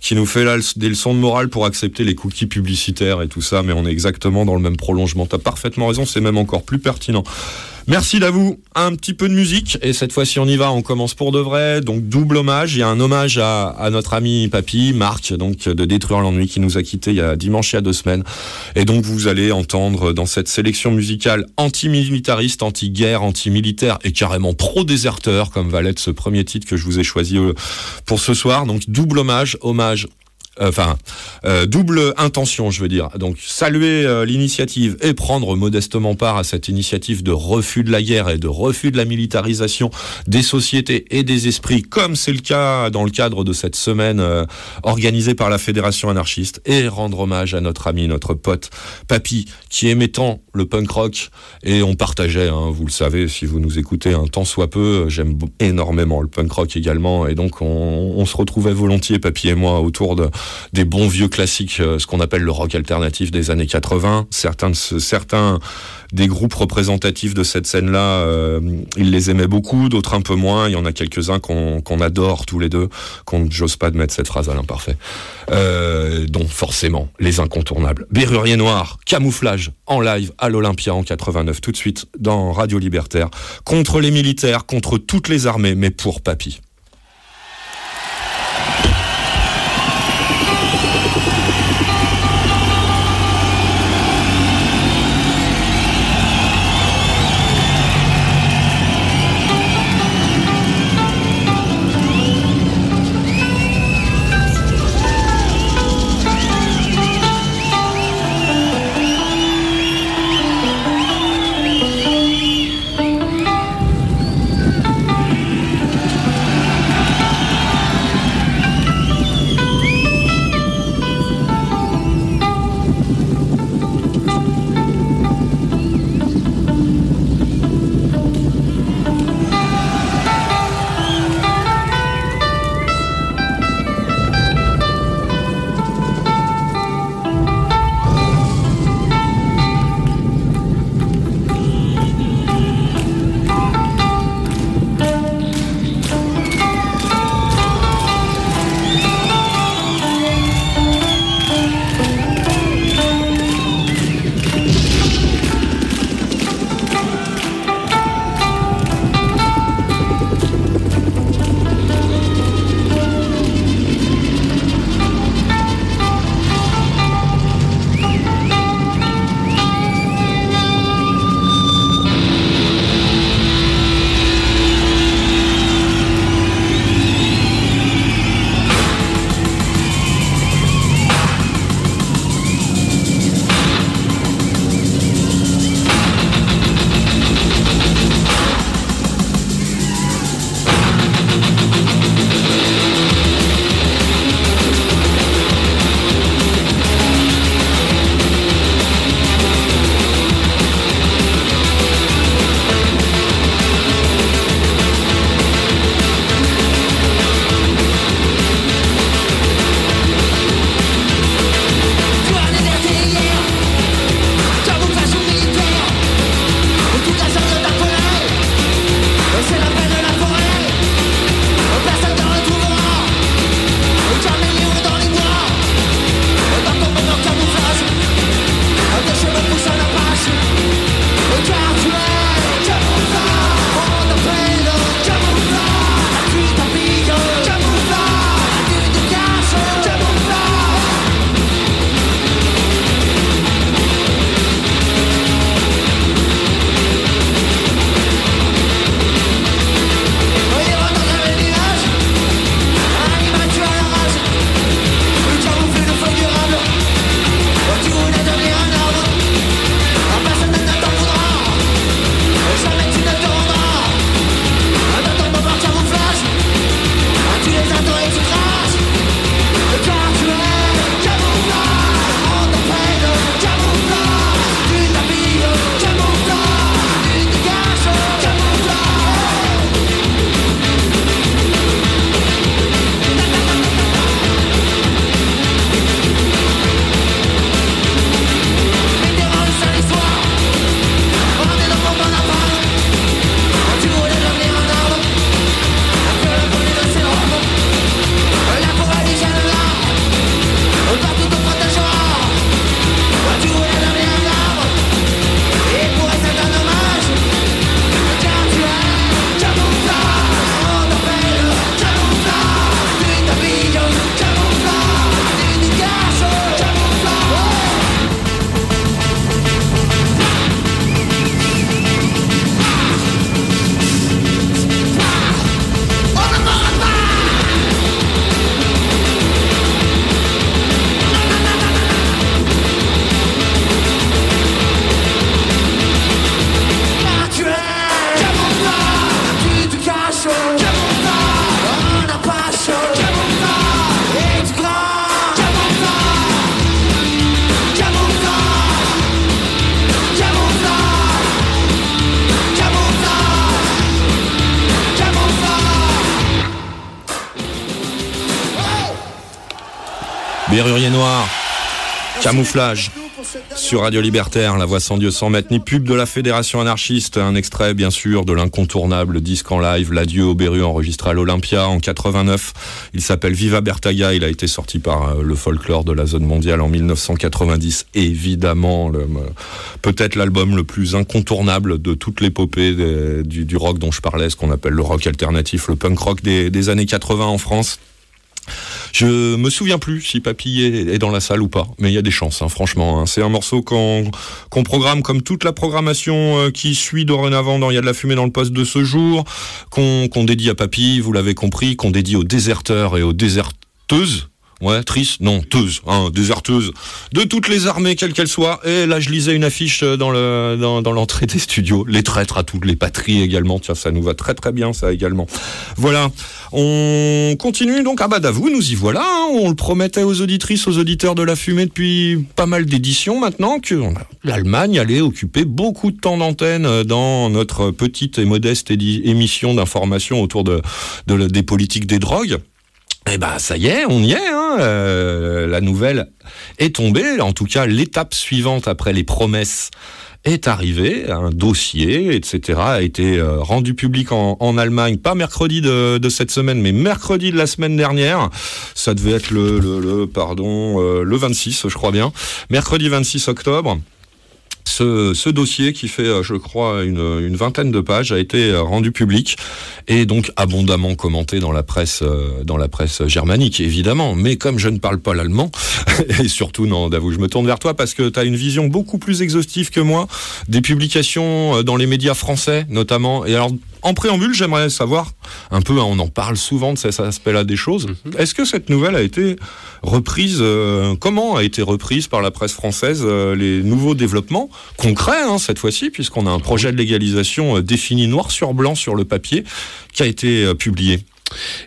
qui nous fait là des leçons de morale pour accepter les cookies publicitaires et tout ça, mais on est exactement dans le même prolongement. T'as parfaitement raison, c'est même encore plus pertinent. Merci d'avou. Un petit peu de musique et cette fois-ci on y va. On commence pour de vrai. Donc double hommage. Il y a un hommage à, notre ami Papy Marc, donc de détruire l'ennui, qui nous a quittés il y a dimanche il y a deux semaines. Et donc vous allez entendre dans cette sélection musicale anti-militariste, anti-guerre, anti-militaire et carrément pro-déserteur, comme va l'être ce premier titre que je vous ai choisi euh, pour ce soir. Donc double hommage, hommage enfin euh, double intention, je veux dire. Donc saluer euh, l'initiative et prendre modestement part à cette initiative de refus de la guerre et de refus de la militarisation des sociétés et des esprits, comme c'est le cas dans le cadre de cette semaine euh, organisée par la Fédération anarchiste, et rendre hommage à notre ami, notre pote Papy, qui aimait tant le punk rock et on partageait, hein, vous le savez, si vous nous écoutez un tant soit peu, j'aime énormément le punk rock également, et donc on, on se retrouvait volontiers, Papy et moi, autour de des bons vieux classiques, euh, ce qu'on appelle le rock alternatif des années 80. Certains certains des groupes représentatifs de cette scène-là, euh, ils les aimaient beaucoup, d'autres un peu moins. Il y en a quelques-uns qu'on qu'on adore tous les deux, qu'on j'ose pas de mettre cette phrase à l'imparfait. Euh, donc forcément, les incontournables. Berrurier Noir, Camouflage, en live à l'Olympia en 89, tout de suite dans Radio Libertaire, contre les militaires, contre toutes les armées, mais pour Papy. Camouflage. Sur Radio Libertaire, la voix sans Dieu sans maître, ni pub de la Fédération anarchiste. Un extrait, bien sûr, de l'incontournable disque en live, L'adieu au Berru, enregistré à l'Olympia en 89. Il s'appelle Viva Bertaga. Il a été sorti par euh, le folklore de la zone mondiale en 1990. Évidemment, euh, peut-être l'album le plus incontournable de toute l'épopée du, rock dont je parlais, ce qu'on appelle le rock alternatif, le punk rock des années 80 en France. Je me souviens plus si Papy est, dans la salle ou pas, mais il y a des chances, hein, franchement. hein. C'est un morceau qu'on programme comme toute la programmation euh, qui suit dorénavant dans Il y a de la fumée dans le poste de ce jour, qu'on qu'on dédie à Papy, vous l'avez compris, qu'on dédie aux déserteurs et aux déserteuses. Ouais, triste, non, teuse, hein, déserteuse, de toutes les armées, quelles qu'elles soient. Et là, je lisais une affiche euh, dans le dans, l'entrée des studios, les traîtres à toutes les patries également. Tiens, ça nous va très très bien, ça également. Voilà, on continue donc. Ah bah d'avoue, nous y voilà. hein. On le promettait aux auditrices, aux auditeurs de la fumée depuis pas mal d'éditions maintenant que l'Allemagne allait occuper beaucoup de temps d'antenne euh, dans notre petite et modeste émission d'information autour de, des politiques des drogues. Eh ben ça y est, on y est. Hein. Euh, la nouvelle est tombée. En tout cas, l'étape suivante après les promesses est arrivée. Un dossier, etc., a été euh, rendu public en, Allemagne, pas mercredi de, de cette semaine, mais mercredi de la semaine dernière. Ça devait être le, le, le pardon, euh, le 26, je crois bien. Mercredi 26 octobre. Ce, ce dossier qui fait, euh, je crois, une, une vingtaine de pages a été euh, rendu public et donc abondamment commenté dans la presse, euh, dans la presse germanique, évidemment. Mais comme je ne parle pas l'allemand, <laughs> et surtout, non, Davou, je me tourne vers toi parce que tu as une vision beaucoup plus exhaustive que moi des publications dans les médias français, notamment. Et alors, en préambule, j'aimerais savoir un peu, hein, on en parle souvent de cet aspect-là des choses. Est-ce que cette nouvelle a été reprise, euh, comment a été reprise par la presse française euh, les nouveaux développements concrets hein, cette fois-ci, puisqu'on a un projet de légalisation euh, défini noir sur blanc sur le papier qui a été publié?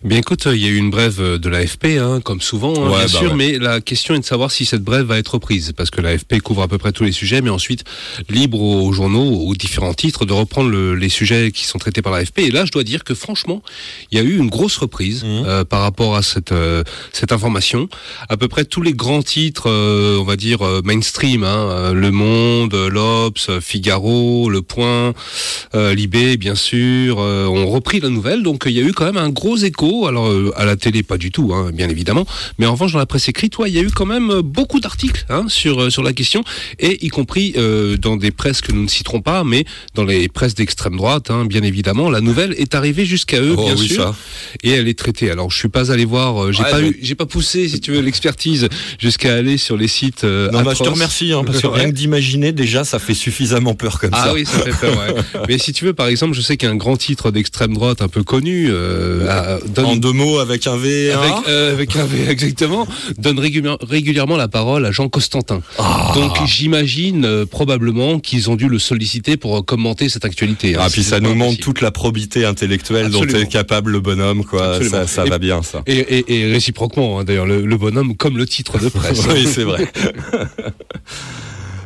Eh Bien écoute, il y a eu une brève euh, de l'AFP, hein, comme souvent, hein, Ouais, bien bah sûr, ouais. mais la question est de savoir si cette brève va être reprise, parce que l'AFP couvre à peu près tous les sujets, mais ensuite libre aux journaux, aux différents titres, de reprendre le- les sujets qui sont traités par l'AFP. Et là, je dois dire que franchement, il y a eu une grosse reprise Mhm. euh, par rapport à cette euh, cette information. À peu près tous les grands titres, euh, on va dire mainstream, hein, Le Monde, l'Obs, Figaro, Le Point, Libé, bien sûr, ont repris la nouvelle. Donc il y a eu quand même un gros écho. Alors euh, à la télé, pas du tout, hein, bien évidemment. Mais en revanche, dans la presse écrite, ouais, il y a eu quand même euh, beaucoup d'articles hein, sur euh, sur la question, et y compris euh, dans des presses que nous ne citerons pas, mais dans les presses d'extrême droite, hein, bien évidemment. La nouvelle est arrivée jusqu'à eux, Oh bien oui, sûr, ça. et elle est traitée. Alors je suis pas allé voir, euh, j'ai Ouais, pas mais- eu, j'ai pas poussé, si tu veux, l'expertise jusqu'à aller sur les sites. euh, Non, bah, je te remercie, hein, parce que <laughs> rien que d'imaginer, déjà, ça fait suffisamment peur comme Ah ça. oui, ça fait peur, ouais. <laughs> Mais si tu veux, par exemple, je sais qu'il y a un grand titre d'extrême droite un peu connu, euh, donne- En deux mots, avec un V avec, euh, avec un V, <laughs> exactement, donne régulièrement, la parole à Jean Costantin. Ah. Donc j'imagine euh, probablement qu'ils ont dû le solliciter pour euh, commenter cette actualité. hein. Ah, puis ça nous montre toute la probité intellectuelle dont est capable le bonhomme, quoi. Absolument. Ça, ça Et- va bien, ça. Et, et- et réciproquement, hein, d'ailleurs, le, le bonhomme comme le titre de <laughs> presse. oui, c'est vrai. <laughs>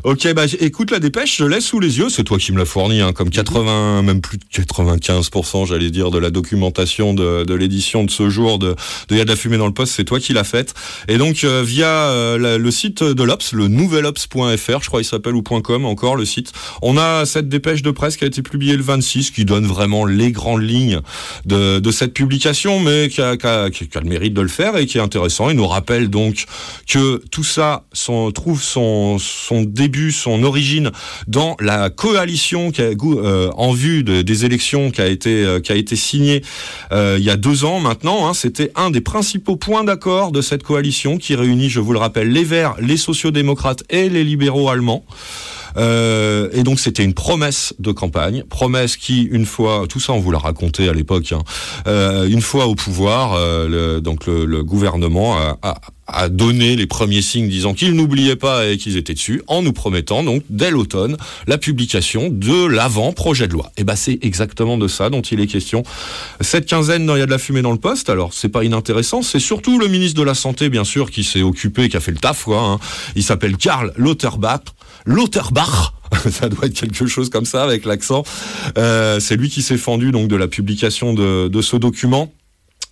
Ok, bah écoute la dépêche, je laisse sous les yeux, c'est toi qui me l'as fourni, hein, comme 80, même plus de 95%, j'allais dire, de la documentation de, de l'édition de ce jour de, de Y a de la fumée dans le poste, c'est toi qui l'as faite. Et donc euh, via euh, la- le site de l'Obs, le nouvelops.fr, je crois il s'appelle ou .com encore le site, on a cette dépêche de presse qui a été publiée le 26, qui donne vraiment les grandes lignes de, de cette publication, mais qui a, qui, a, qui a le mérite de le faire et qui est intéressant. Il nous rappelle donc que tout ça son, trouve son, son début, son origine dans la coalition euh, en vue de- des élections qui a été, euh, qui a été signée euh, il y a deux ans maintenant. hein. C'était un des principaux points d'accord de cette coalition qui réunit, je vous le rappelle, les Verts, les sociodémocrates et les libéraux allemands. Et donc c'était une promesse de campagne, promesse qui, une fois, tout ça on vous l'a raconté à l'époque, hein, une fois au pouvoir, le, donc le, gouvernement a, a donné les premiers signes disant qu'ils n'oubliaient pas et qu'ils étaient dessus, en nous promettant donc dès l'automne la publication de l'avant-projet de loi. Et ben c'est exactement de ça dont il est question. Cette quinzaine, il y a de la fumée dans le poste, alors c'est pas inintéressant, c'est surtout le ministre de la Santé, bien sûr, qui s'est occupé, qui a fait le taf, quoi. hein. Il s'appelle Karl Lauterbach. Lauterbach? <laughs> Ça doit être quelque chose comme ça avec l'accent. Euh, c'est lui qui s'est fendu donc de la publication de ce document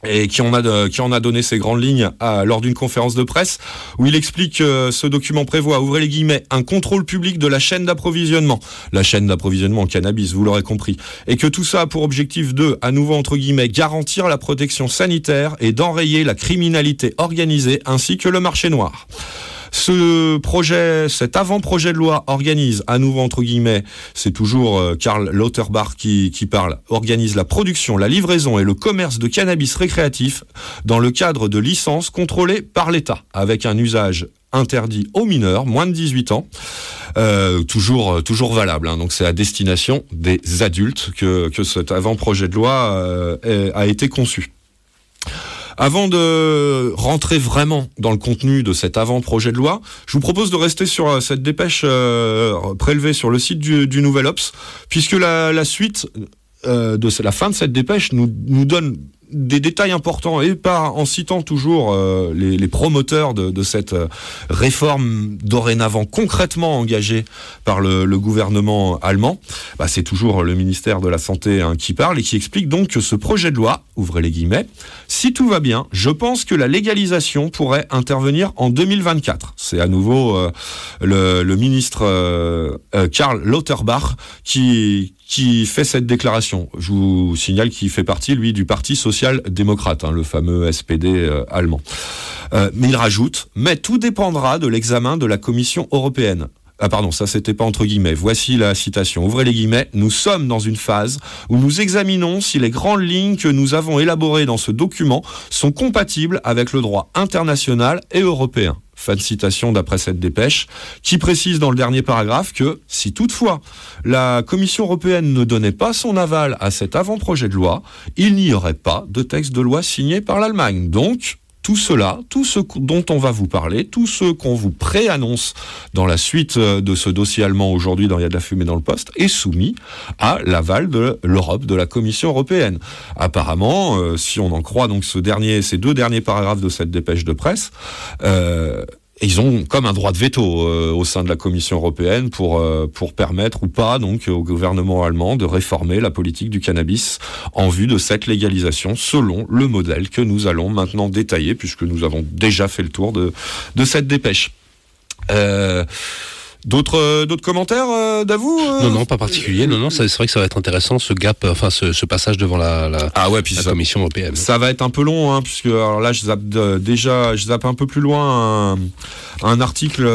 et qui en a qui en a donné ses grandes lignes à- lors d'une conférence de presse où il explique que ce document prévoit ouvrez les guillemets un contrôle public de la chaîne d'approvisionnement. La chaîne d'approvisionnement en cannabis vous l'aurez compris. Et que tout ça a pour objectif de à nouveau entre guillemets garantir la protection sanitaire et d'enrayer la criminalité organisée ainsi que le marché noir ce projet, cet avant-projet de loi organise, à nouveau entre guillemets, c'est toujours euh, Karl Lauterbach qui, parle, organise la production, la livraison et le commerce de cannabis récréatif dans le cadre de licences contrôlées par l'État, avec un usage interdit aux mineurs, moins de 18 ans, euh, toujours, euh, toujours valable. hein. donc c'est à destination des adultes que, cet avant-projet de loi a été conçu. Avant de rentrer vraiment dans le contenu de cet avant-projet de loi, je vous propose de rester sur euh, cette dépêche euh, prélevée sur le site du, Nouvel Ops, puisque la suite euh, de la fin de cette dépêche nous, nous donne des détails importants et par en citant toujours euh, les, les promoteurs de, de cette euh, réforme dorénavant concrètement engagée par le, le gouvernement allemand, bah, c'est toujours le ministère de la Santé hein, qui parle et qui explique donc que ce projet de loi, ouvrez les guillemets, si tout va bien, je pense que la légalisation pourrait intervenir en 2024. C'est à nouveau euh, le, le ministre euh, Karl Lauterbach qui, qui fait cette déclaration. Je vous signale qu'il fait partie, lui, du Parti social-démocrate, hein, le fameux SPD euh, allemand. Euh, mais il rajoute, mais tout dépendra de l'examen de la Commission européenne. Ah pardon, ça c'était pas entre guillemets. Voici la citation. Ouvrez les guillemets. Nous sommes dans une phase où nous examinons si les grandes lignes que nous avons élaborées dans ce document sont compatibles avec le droit international et européen. Fin de citation d'après cette dépêche, qui précise dans le dernier paragraphe que si toutefois la Commission européenne ne donnait pas son aval à cet avant-projet de loi, il n'y aurait pas de texte de loi signé par l'Allemagne. Donc, tout cela, tout ce dont on va vous parler, tout ce qu'on vous préannonce dans la suite euh, de ce dossier allemand aujourd'hui dans Il y a de la fumée dans le poste, est soumis à l'aval de l'Europe, de la Commission européenne. Apparemment, euh, si on en croit donc ce dernier, ces deux derniers paragraphes de cette dépêche de presse, euh, ils ont comme un droit de veto euh, au sein de la Commission européenne pour euh, pour permettre ou pas donc au gouvernement allemand de réformer la politique du cannabis en vue de cette légalisation selon le modèle que nous allons maintenant détailler puisque nous avons déjà fait le tour de de cette dépêche. Euh, D'autres euh, d'autres commentaires euh, d'avou euh Non, non, pas particulier. Non, non, c'est vrai que ça va être intéressant ce gap, enfin ce, ce passage devant la, la, Ah ouais, puis la ça, Commission européenne. ça va être un peu long, hein, puisque alors là, je zappe déjà, je zappe un peu plus loin un, un article,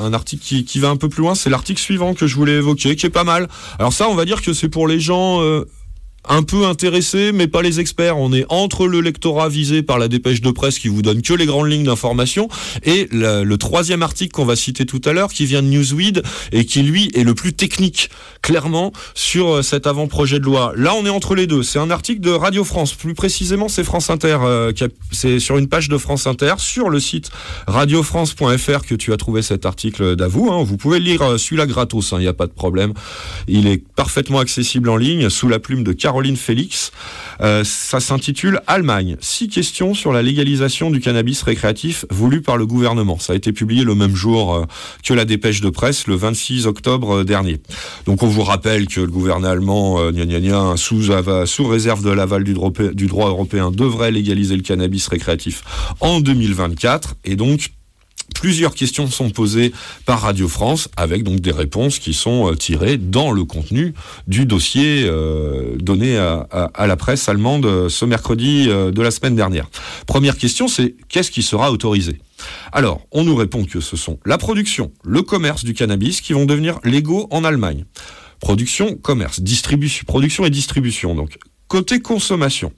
un article qui, qui va un peu plus loin. C'est l'article suivant que je voulais évoquer, qui est pas mal. Alors ça, on va dire que c'est pour les gens. euh, un peu intéressés, mais pas les experts. On est entre le lectorat visé par la dépêche de presse qui vous donne que les grandes lignes d'information et le, troisième article qu'on va citer tout à l'heure qui vient de Newsweed et qui lui est le plus technique, clairement, sur euh, cet avant-projet de loi. Là, on est entre les deux. C'est un article de Radio France. Plus précisément, c'est France Inter. euh, c'est sur une page de France Inter, sur le site radiofrance.fr que tu as trouvé cet article d'avou. hein. Vous pouvez lire euh, celui-là gratos, il n'y a pas de problème. Il est parfaitement accessible en ligne sous la plume de Caroline Félix. Euh, ça s'intitule Allemagne. Six questions sur la légalisation du cannabis récréatif voulu par le gouvernement. Ça a été publié le même jour euh, que la dépêche de presse, le 26 octobre euh, dernier. Donc on vous rappelle que le gouvernement allemand, euh, sous, sous réserve de l'aval du, droit- du droit européen, devrait légaliser le cannabis récréatif en 2024. Et donc Plusieurs questions sont posées par Radio France avec donc des réponses qui sont euh, tirées dans le contenu du dossier euh, donné à, à- la presse allemande euh, ce mercredi de la semaine dernière. Première question, c'est qu'est-ce qui sera autorisé? Alors, on nous répond que ce sont la production, le commerce du cannabis qui vont devenir légaux en Allemagne. Production, commerce, distribution, production et distribution. Donc, côté consommation,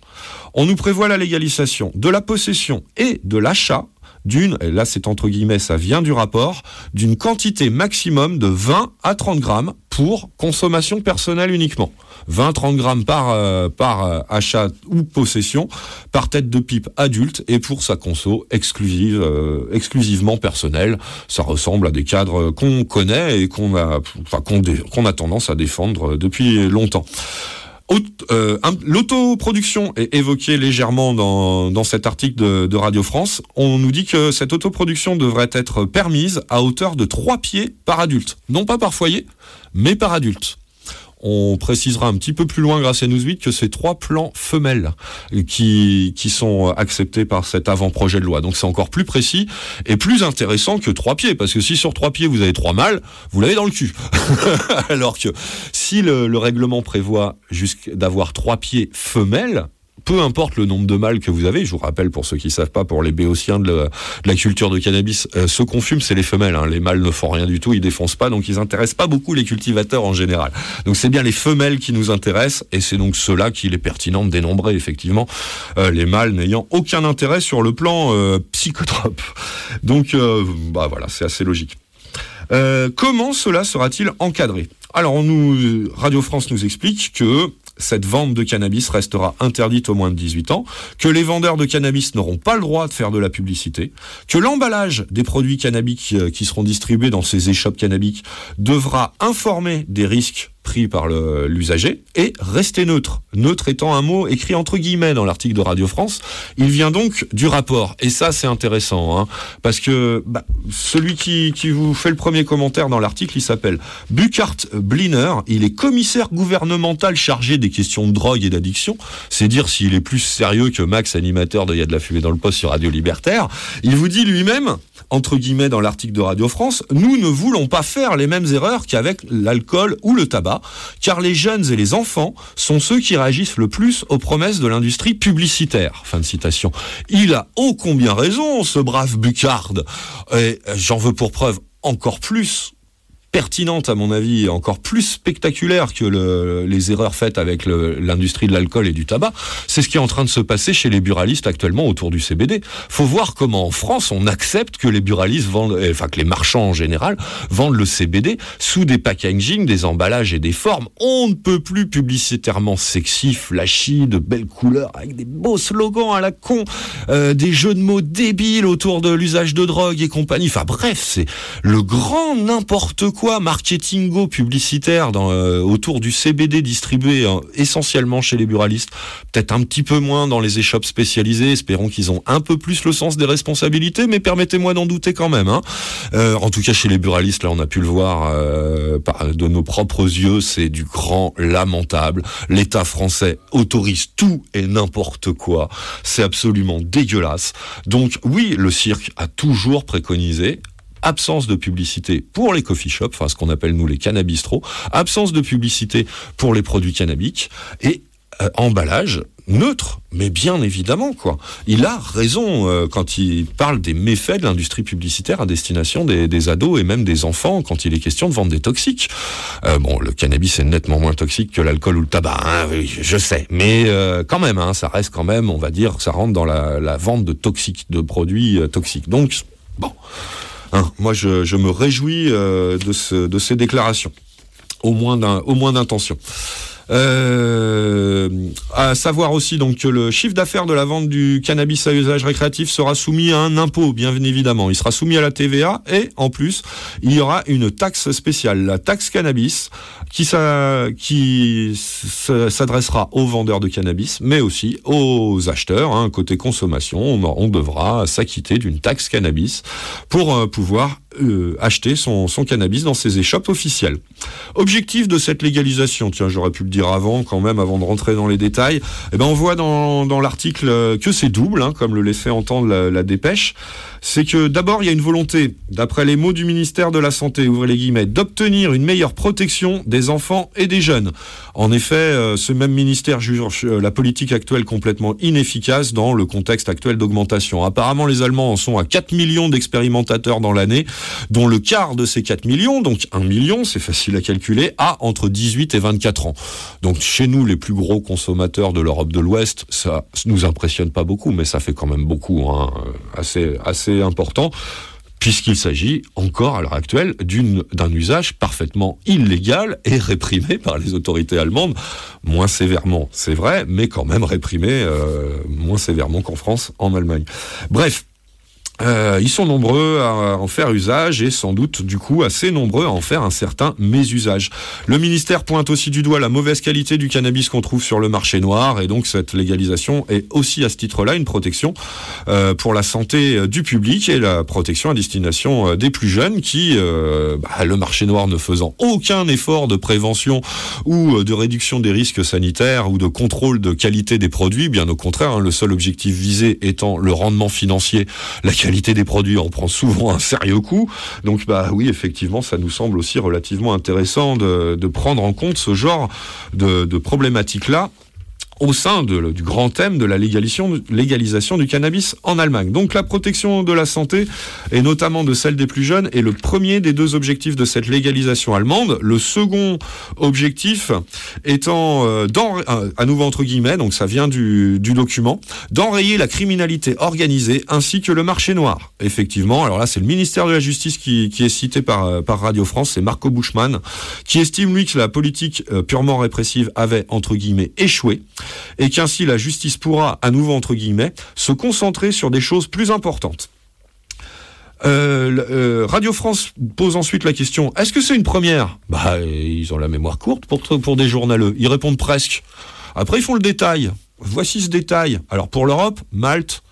on nous prévoit la légalisation de la possession et de l'achat d'une, et là c'est entre guillemets, ça vient du rapport, d'une quantité maximum de 20 à 30 grammes pour consommation personnelle uniquement. 20-30 grammes par, euh, par euh, achat ou possession, par tête de pipe adulte et pour sa conso exclusive, euh, exclusivement personnelle. Ça ressemble à des cadres qu'on connaît et qu'on a, enfin, qu'on a tendance à défendre depuis longtemps. Euh, L'autoproduction est évoquée légèrement dans, cet article de, de Radio France. On nous dit que cette autoproduction devrait être permise à hauteur de 3 pieds par adulte. Non pas par foyer, mais par adulte. On précisera un petit peu plus loin grâce à Newsweek que c'est trois plants femelles qui, qui sont acceptés par cet avant-projet de loi. Donc c'est encore plus précis et plus intéressant que trois pieds, parce que si sur trois pieds vous avez trois mâles, vous l'avez dans le cul. <laughs> Alors que si le, le règlement prévoit d'avoir trois pieds femelles, peu importe le nombre de mâles que vous avez, je vous rappelle pour ceux qui savent pas, pour les béotiens de la, culture de cannabis, euh, ceux qu'on fume, c'est les femelles. hein. Les mâles ne font rien du tout, ils défoncent pas, donc ils intéressent pas beaucoup les cultivateurs en général. Donc c'est bien les femelles qui nous intéressent, et c'est donc cela qu'il est pertinent de dénombrer, effectivement, euh, les mâles n'ayant aucun intérêt sur le plan euh, psychotrope. Donc, bah voilà, c'est assez logique. Comment cela sera-t-il encadré? Alors, on nous, Radio France nous explique que cette vente de cannabis restera interdite aux moins de 18 ans, que les vendeurs de cannabis n'auront pas le droit de faire de la publicité, que l'emballage des produits cannabiques euh, qui seront distribués dans ces échoppes cannabiques devra informer des risques pris par l'usager et rester neutre. Neutre étant un mot écrit entre guillemets dans l'article de Radio France. Il vient donc du rapport. Et ça, c'est intéressant, hein, parce que bah, celui qui, qui vous fait le premier commentaire dans l'article, il s'appelle Buckhart Bliner. Il est commissaire gouvernemental chargé des questions de drogue et d'addiction. C'est dire s'il est plus sérieux que Max, animateur de y a de la fumée dans le poste sur Radio Libertaire. Il vous dit lui-même, entre guillemets dans l'article de Radio France, nous ne voulons pas faire les mêmes erreurs qu'avec l'alcool ou le tabac, car les jeunes et les enfants sont ceux qui réagissent le plus aux promesses de l'industrie publicitaire. Fin de citation. Il a ô combien raison, ce brave Bucard. Et j'en veux pour preuve encore plus pertinente à mon avis, encore plus spectaculaire que le- les erreurs faites avec l'industrie de l'alcool et du tabac, c'est ce qui est en train de se passer chez les buralistes actuellement autour du CBD. Faut voir comment en France on accepte que les buralistes vendent, euh, enfin que les marchands en général vendent le CBD sous des packaging, des emballages et des formes. On ne peut plus publicitairement sexy, flashy, de belles couleurs, avec des beaux slogans à la con, euh, des jeux de mots débiles autour de l'usage de drogue et compagnie. Enfin bref, c'est le grand n'importe quoi marketingo publicitaire euh, autour du CBD distribué euh, essentiellement chez les buralistes, peut-être un petit peu moins dans les échoppes spécialisées. Espérons qu'ils ont un peu plus le sens des responsabilités, mais permettez-moi d'en douter quand même. hein. Euh, en tout cas, chez les buralistes, là, on a pu le voir euh, de nos propres yeux, c'est du grand lamentable. L'État français autorise tout et n'importe quoi. C'est absolument dégueulasse. Donc oui, le cirque a toujours préconisé absence de publicité pour les coffee shops, enfin ce qu'on appelle nous les cannabistros, absence de publicité pour les produits cannabiques et euh, emballage neutre, mais bien évidemment quoi. Il a raison euh, quand il parle des méfaits de l'industrie publicitaire à destination des, ados et même des enfants quand il est question de vendre des toxiques. Euh, bon, le cannabis est nettement moins toxique que l'alcool ou le tabac, hein, je sais, mais euh, quand même, hein, ça reste quand même, on va dire, ça rentre dans la, la vente de toxiques, de produits toxiques. Donc bon. Hein, moi, je, me réjouis euh, de, ce, de ces déclarations, au moins d'un, au moins d'intention. Euh, à savoir aussi donc que le chiffre d'affaires de la vente du cannabis à usage récréatif sera soumis à un impôt, bien évidemment. Il sera soumis à la TVA et en plus, il y aura une taxe spéciale, la taxe cannabis, qui, s'adressera aux vendeurs de cannabis, mais aussi aux acheteurs. hein. côté consommation, on, on devra s'acquitter d'une taxe cannabis pour euh, pouvoir euh, acheter son, son cannabis dans ses échoppes officielles. Objectif de cette légalisation, tiens, j'aurais pu le dire avant, quand même, avant de rentrer dans les détails. Eh ben, on voit dans, dans l'article euh, que c'est double, hein, comme le laissait entendre la, la dépêche. C'est que d'abord, il y a une volonté, d'après les mots du ministère de la Santé, ouvrez les guillemets, d'obtenir une meilleure protection des enfants et des jeunes. En effet, euh, ce même ministère juge euh, la politique actuelle complètement inefficace dans le contexte actuel d'augmentation. Apparemment, les Allemands en sont à 4 millions d'expérimentateurs dans l'année, dont le quart de ces 4 millions, donc 1 million, c'est facile à calculer, a entre 18 et 24 ans. Donc chez nous, les plus gros consommateurs de l'Europe de l'Ouest, ça nous impressionne pas beaucoup, mais ça fait quand même beaucoup, hein, euh, assez, assez important puisqu'il s'agit encore à l'heure actuelle d'un usage parfaitement illégal et réprimé par les autorités allemandes, moins sévèrement, c'est vrai, mais quand même réprimé euh, moins sévèrement qu'en France, en Allemagne. Bref, Euh, ils sont nombreux à en faire usage et sans doute du coup assez nombreux à en faire un certain mésusage. Le ministère pointe aussi du doigt la mauvaise qualité du cannabis qu'on trouve sur le marché noir et donc cette légalisation est aussi à ce titre-là une protection euh, pour la santé euh, du public et la protection à destination euh, des plus jeunes qui, euh, bah, le marché noir ne faisant aucun effort de prévention ou euh, de réduction des risques sanitaires ou de contrôle de qualité des produits, bien au contraire, hein, le seul objectif visé étant le rendement financier, qualité des produits en prend souvent un sérieux coup. Donc bah oui, effectivement, ça nous semble aussi relativement intéressant de, de prendre en compte ce genre de, de problématiques-là au sein du grand thème de la légalisation, du cannabis en Allemagne. Donc la protection de la santé, et notamment de celle des plus jeunes, est le premier des deux objectifs de cette légalisation allemande. Le second objectif étant, euh, euh, à nouveau entre guillemets, donc ça vient du, du document, d'enrayer la criminalité organisée ainsi que le marché noir. Effectivement, alors là c'est le ministère de la Justice qui, qui est cité par, euh, par Radio France, c'est Marco Buschmann, qui estime lui que la politique euh, purement répressive avait entre guillemets échoué et qu'ainsi la justice pourra, à nouveau entre guillemets, se concentrer sur des choses plus importantes. Euh, euh, Radio France pose ensuite la question est-ce que c'est une première? Bah, ils ont la mémoire courte pour, pour des journaleux. Ils répondent presque. Après, ils font le détail. Voici ce détail. Alors, pour l'Europe, Malte,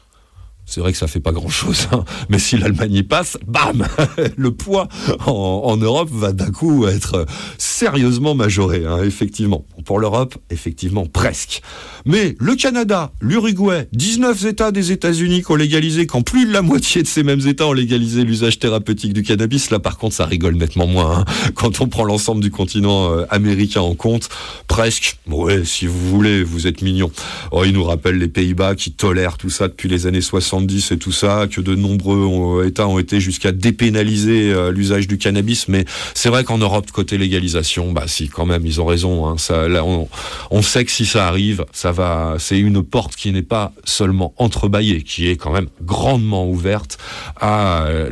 c'est vrai que ça fait pas grand chose, mais si l'Allemagne y passe, bam, <laughs> le poids en, Europe va d'un coup être sérieusement majoré, hein, effectivement. Pour l'Europe, effectivement, presque. Mais le Canada, l'Uruguay, 19 États des États-Unis qui ont légalisé, quand plus de la moitié de ces mêmes États ont légalisé l'usage thérapeutique du cannabis, là par contre ça rigole nettement moins. hein. Quand on prend l'ensemble du continent euh, américain en compte, presque, ouais, si vous voulez, vous êtes mignon. Oh, il nous rappelle les Pays-Bas qui tolèrent tout ça depuis les années 70 et tout ça, que de nombreux ont- États ont été jusqu'à dépénaliser euh, l'usage du cannabis, mais c'est vrai qu'en Europe, côté légalisation, bah si, quand même, ils ont raison. hein. là, on, sait que si ça arrive, ça va, c'est une porte qui n'est pas seulement entrebâillée, qui est quand même grandement ouverte à euh,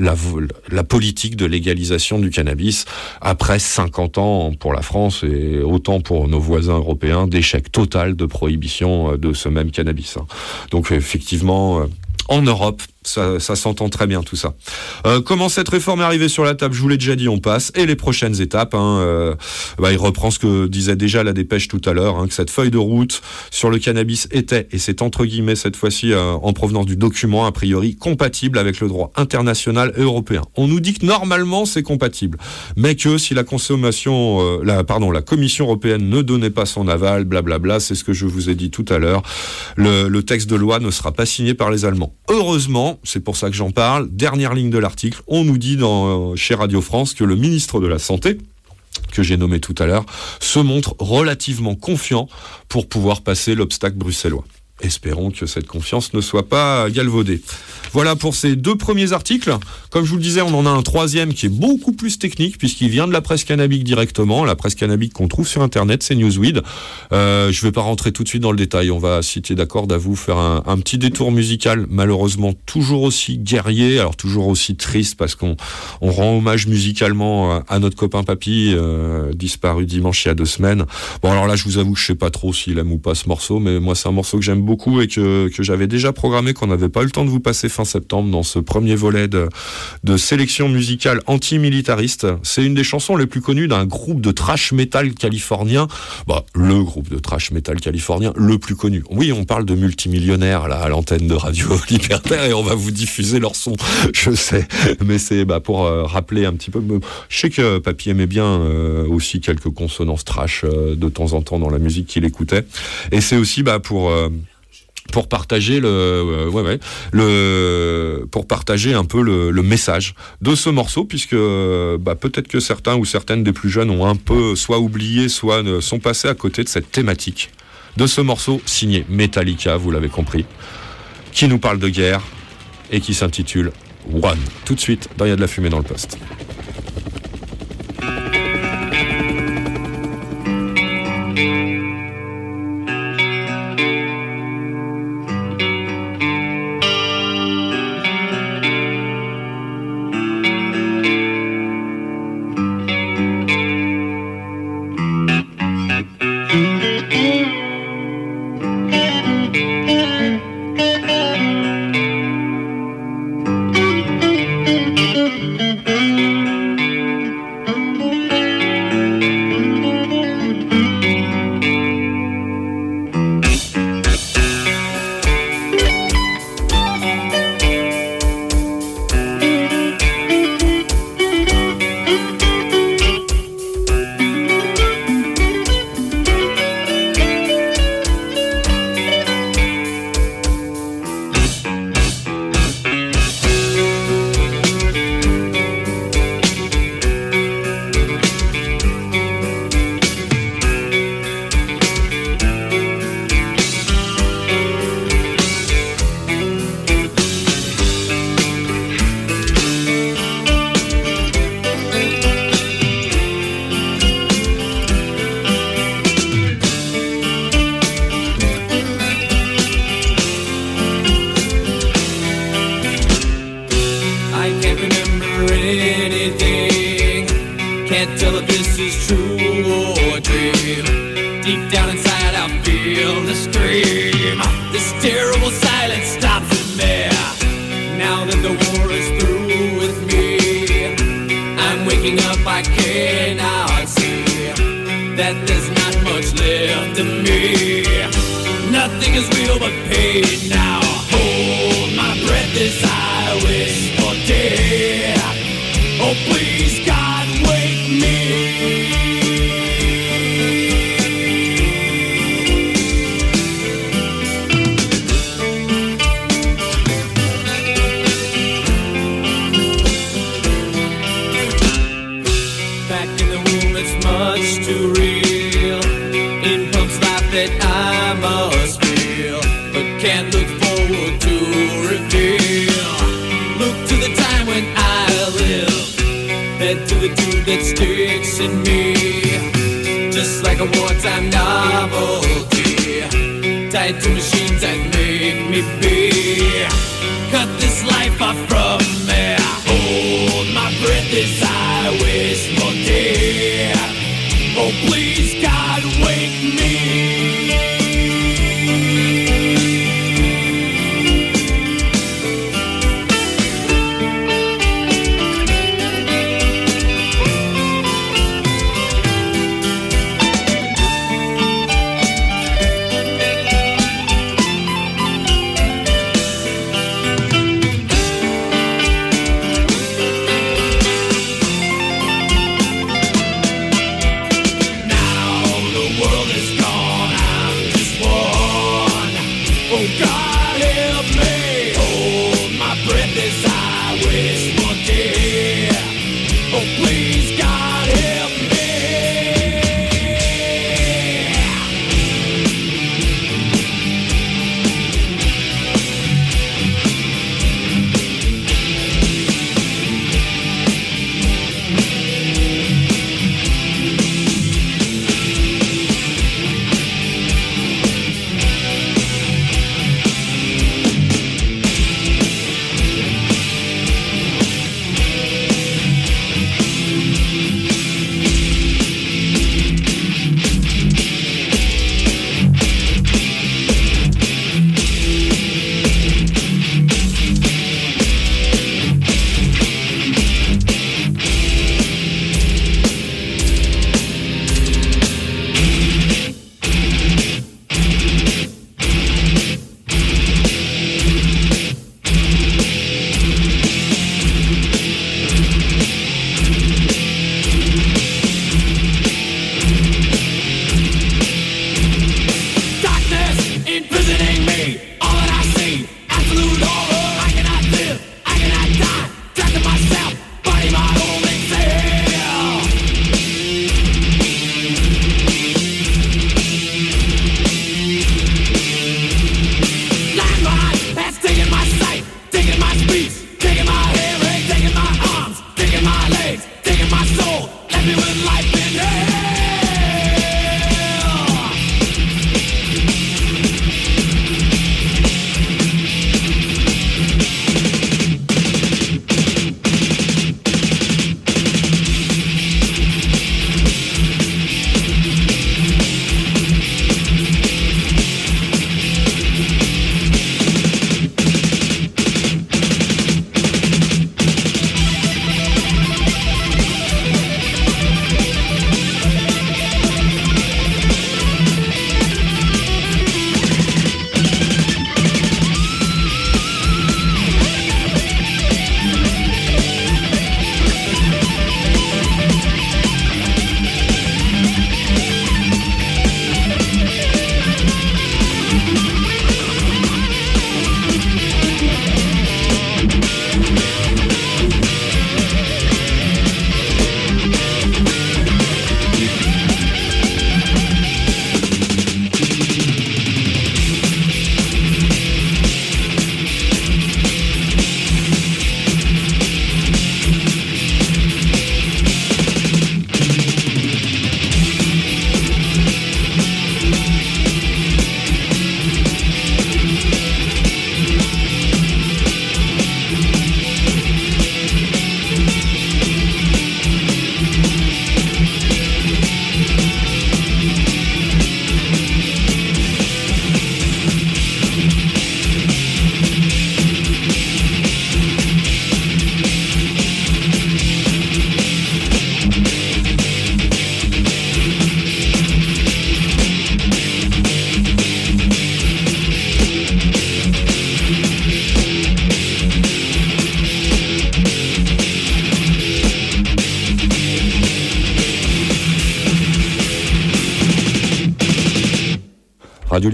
la, politique de légalisation du cannabis après 50 ans pour la France et autant pour nos voisins européens d'échec total de prohibition euh, de ce même cannabis. hein. Donc effectivement, euh, en Europe, ça, s'entend très bien tout ça. Euh, comment cette réforme est arrivée sur la table? Je vous l'ai déjà dit, on passe. Et les prochaines étapes, hein, euh, bah, il reprend ce que disait déjà la dépêche tout à l'heure, hein, que cette feuille de route sur le cannabis était, et c'est entre guillemets cette fois-ci euh, en provenance du document, a priori compatible avec le droit international et européen. On nous dit que normalement c'est compatible, mais que si la consommation, la, pardon, la Commission européenne ne donnait pas son aval, blablabla, c'est ce que je vous ai dit tout à l'heure, le texte de loi ne sera pas signé par les Allemands. Heureusement, c'est pour ça que j'en parle, dernière ligne de l'article, on nous dit dans, chez Radio France que le ministre de la Santé, que j'ai nommé tout à l'heure, se montre relativement confiant pour pouvoir passer l'obstacle bruxellois. Espérons que cette confiance ne soit pas galvaudée. Voilà pour ces deux premiers articles. Comme je vous le disais, on en a un troisième qui est beaucoup plus technique puisqu'il vient de la presse cannabique directement. La presse cannabique qu'on trouve sur Internet, c'est Newsweed. Euh, je vais pas rentrer tout de suite dans le détail. On va, si tu es d'accord, vous faire un, petit détour musical, malheureusement toujours aussi guerrier, alors toujours aussi triste parce qu'on on rend hommage musicalement à, à notre copain Papy, euh, disparu dimanche il y a deux semaines. Bon alors là, je vous avoue que je sais pas trop s'il aime ou pas ce morceau, mais moi c'est un morceau que j'aime beaucoup et que, que j'avais déjà programmé, qu'on n'avait pas eu le temps de vous passer fin septembre dans ce premier volet de, sélection musicale anti-militariste. C'est une des chansons les plus connues d'un groupe de trash metal californien. Bah, le groupe de trash metal californien le plus connu. Oui, on parle de multimillionnaires là à l'antenne de Radio <laughs> Libertaire et on va vous diffuser leur son. <laughs> Je sais, mais c'est bah, pour euh, rappeler un petit peu. Je sais que Papy aimait bien euh, aussi quelques consonances trash euh, de temps en temps dans la musique qu'il écoutait. Et c'est aussi bah, pour pour partager le, euh, pour partager un peu le, message de ce morceau, puisque euh, bah, peut-être que certains ou certaines des plus jeunes ont un peu soit oublié, soit sont passés à côté de cette thématique de ce morceau signé Metallica, vous l'avez compris, qui nous parle de guerre et qui s'intitule One. Tout de suite, Il y a de la fumée dans le poste.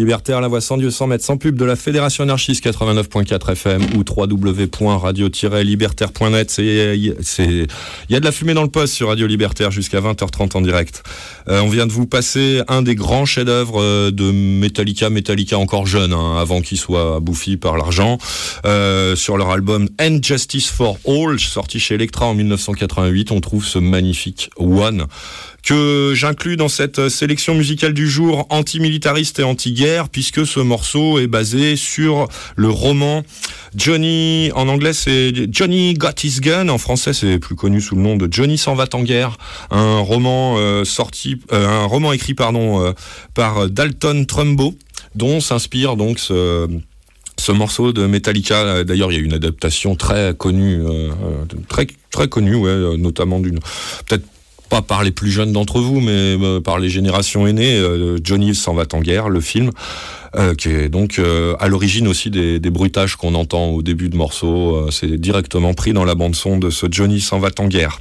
Libertaire, la voix sans Dieu sans mètres, sans pub de la Fédération anarchiste 89.4 FM ou www.radio-libertaire.net. Il y a de la fumée dans le poste sur Radio Libertaire jusqu'à 20h30 en direct. Euh, on vient de vous passer un des grands chefs-d'œuvre euh, de Metallica, Metallica encore jeune, hein, avant qu'il soit bouffi par l'argent, euh, sur leur album And Justice for All, sorti chez Electra en 1988. On trouve ce magnifique One que j'inclus dans cette sélection musicale du jour antimilitariste et anti-guerre, puisque ce morceau est basé sur le roman Johnny, en anglais c'est Johnny Got His Gun, en français c'est plus connu sous le nom de Johnny s'en va en guerre, un roman euh, sorti, euh, un roman écrit pardon euh, par Dalton Trumbo, dont s'inspire donc ce ce morceau de Metallica. D'ailleurs, il y a une adaptation très connue, euh, très connue, notamment d'une peut-être pas par les plus jeunes d'entre vous, mais euh, par les générations aînées. euh, Johnny s'en va en guerre, le film, euh, qui est donc à l'origine aussi des, bruitages qu'on entend au début de morceaux. C'est directement pris dans la bande son de ce Johnny s'en va en guerre,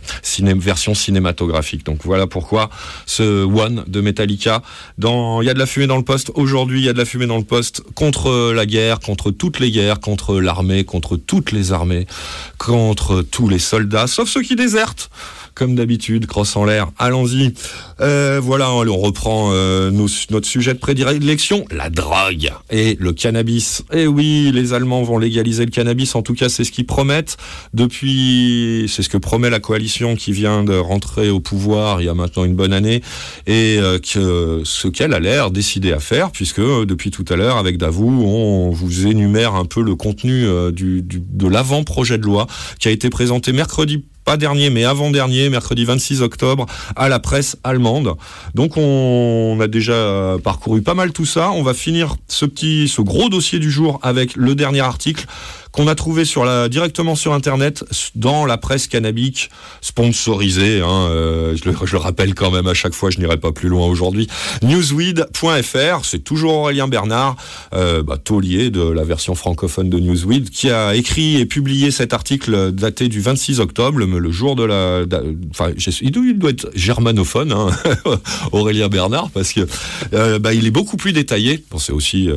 version cinématographique. Donc voilà pourquoi ce One de Metallica. Il y a de la fumée dans le poste. Aujourd'hui, il y a de la fumée dans le poste contre la guerre, contre toutes les guerres, contre l'armée, contre toutes les armées, contre tous les soldats, sauf ceux qui désertent comme d'habitude, crosse en l'air. Allons-y. Euh, voilà, on reprend euh, notre sujet de prédilection, la drogue et le cannabis. Et oui, les Allemands vont légaliser le cannabis. En tout cas, c'est ce qu'ils promettent depuis. C'est ce que promet la coalition qui vient de rentrer au pouvoir il y a maintenant une bonne année et euh, ce qu'elle a l'air décidée à faire, puisque depuis tout à l'heure, avec Davou, on vous énumère un peu le contenu du, du- de l'avant-projet de loi qui a été présenté mercredi pas dernier, mais avant-dernier, mercredi 26 octobre, à la presse allemande. Donc on a déjà euh, parcouru pas mal tout ça. On va finir ce petit, ce gros dossier du jour avec le dernier article qu'on a trouvé sur directement sur Internet dans la presse cannabique sponsorisée. Hein, euh, je, le, rappelle quand même à chaque fois, je n'irai pas plus loin aujourd'hui. Newsweed.fr, c'est toujours Aurélien Bernard, euh, bah, taulier de la version francophone de Newsweed, qui a écrit et publié cet article daté du 26 octobre, le, jour de la... Enfin, il doit, être germanophone, hein, <laughs> Aurélien Bernard, parce que euh, bah, il est beaucoup plus détaillé. Bon, c'est aussi...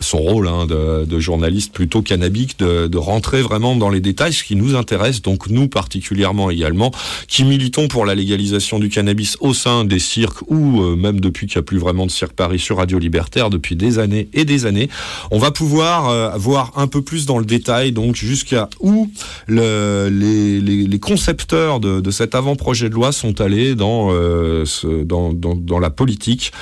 son rôle hein, de, de journaliste plutôt cannabique, de, de rentrer vraiment dans les détails, ce qui nous intéresse, donc nous particulièrement également, qui militons pour la légalisation du cannabis au sein des cirques ou euh, même depuis qu'il n'y a plus vraiment de cirque Paris sur Radio Libertaire depuis des années et des années. On va pouvoir euh, voir un peu plus dans le détail, donc jusqu'à où le, les, les, les concepteurs de, de cet avant-projet de loi sont allés dans, euh, ce, dans, dans, dans la politique,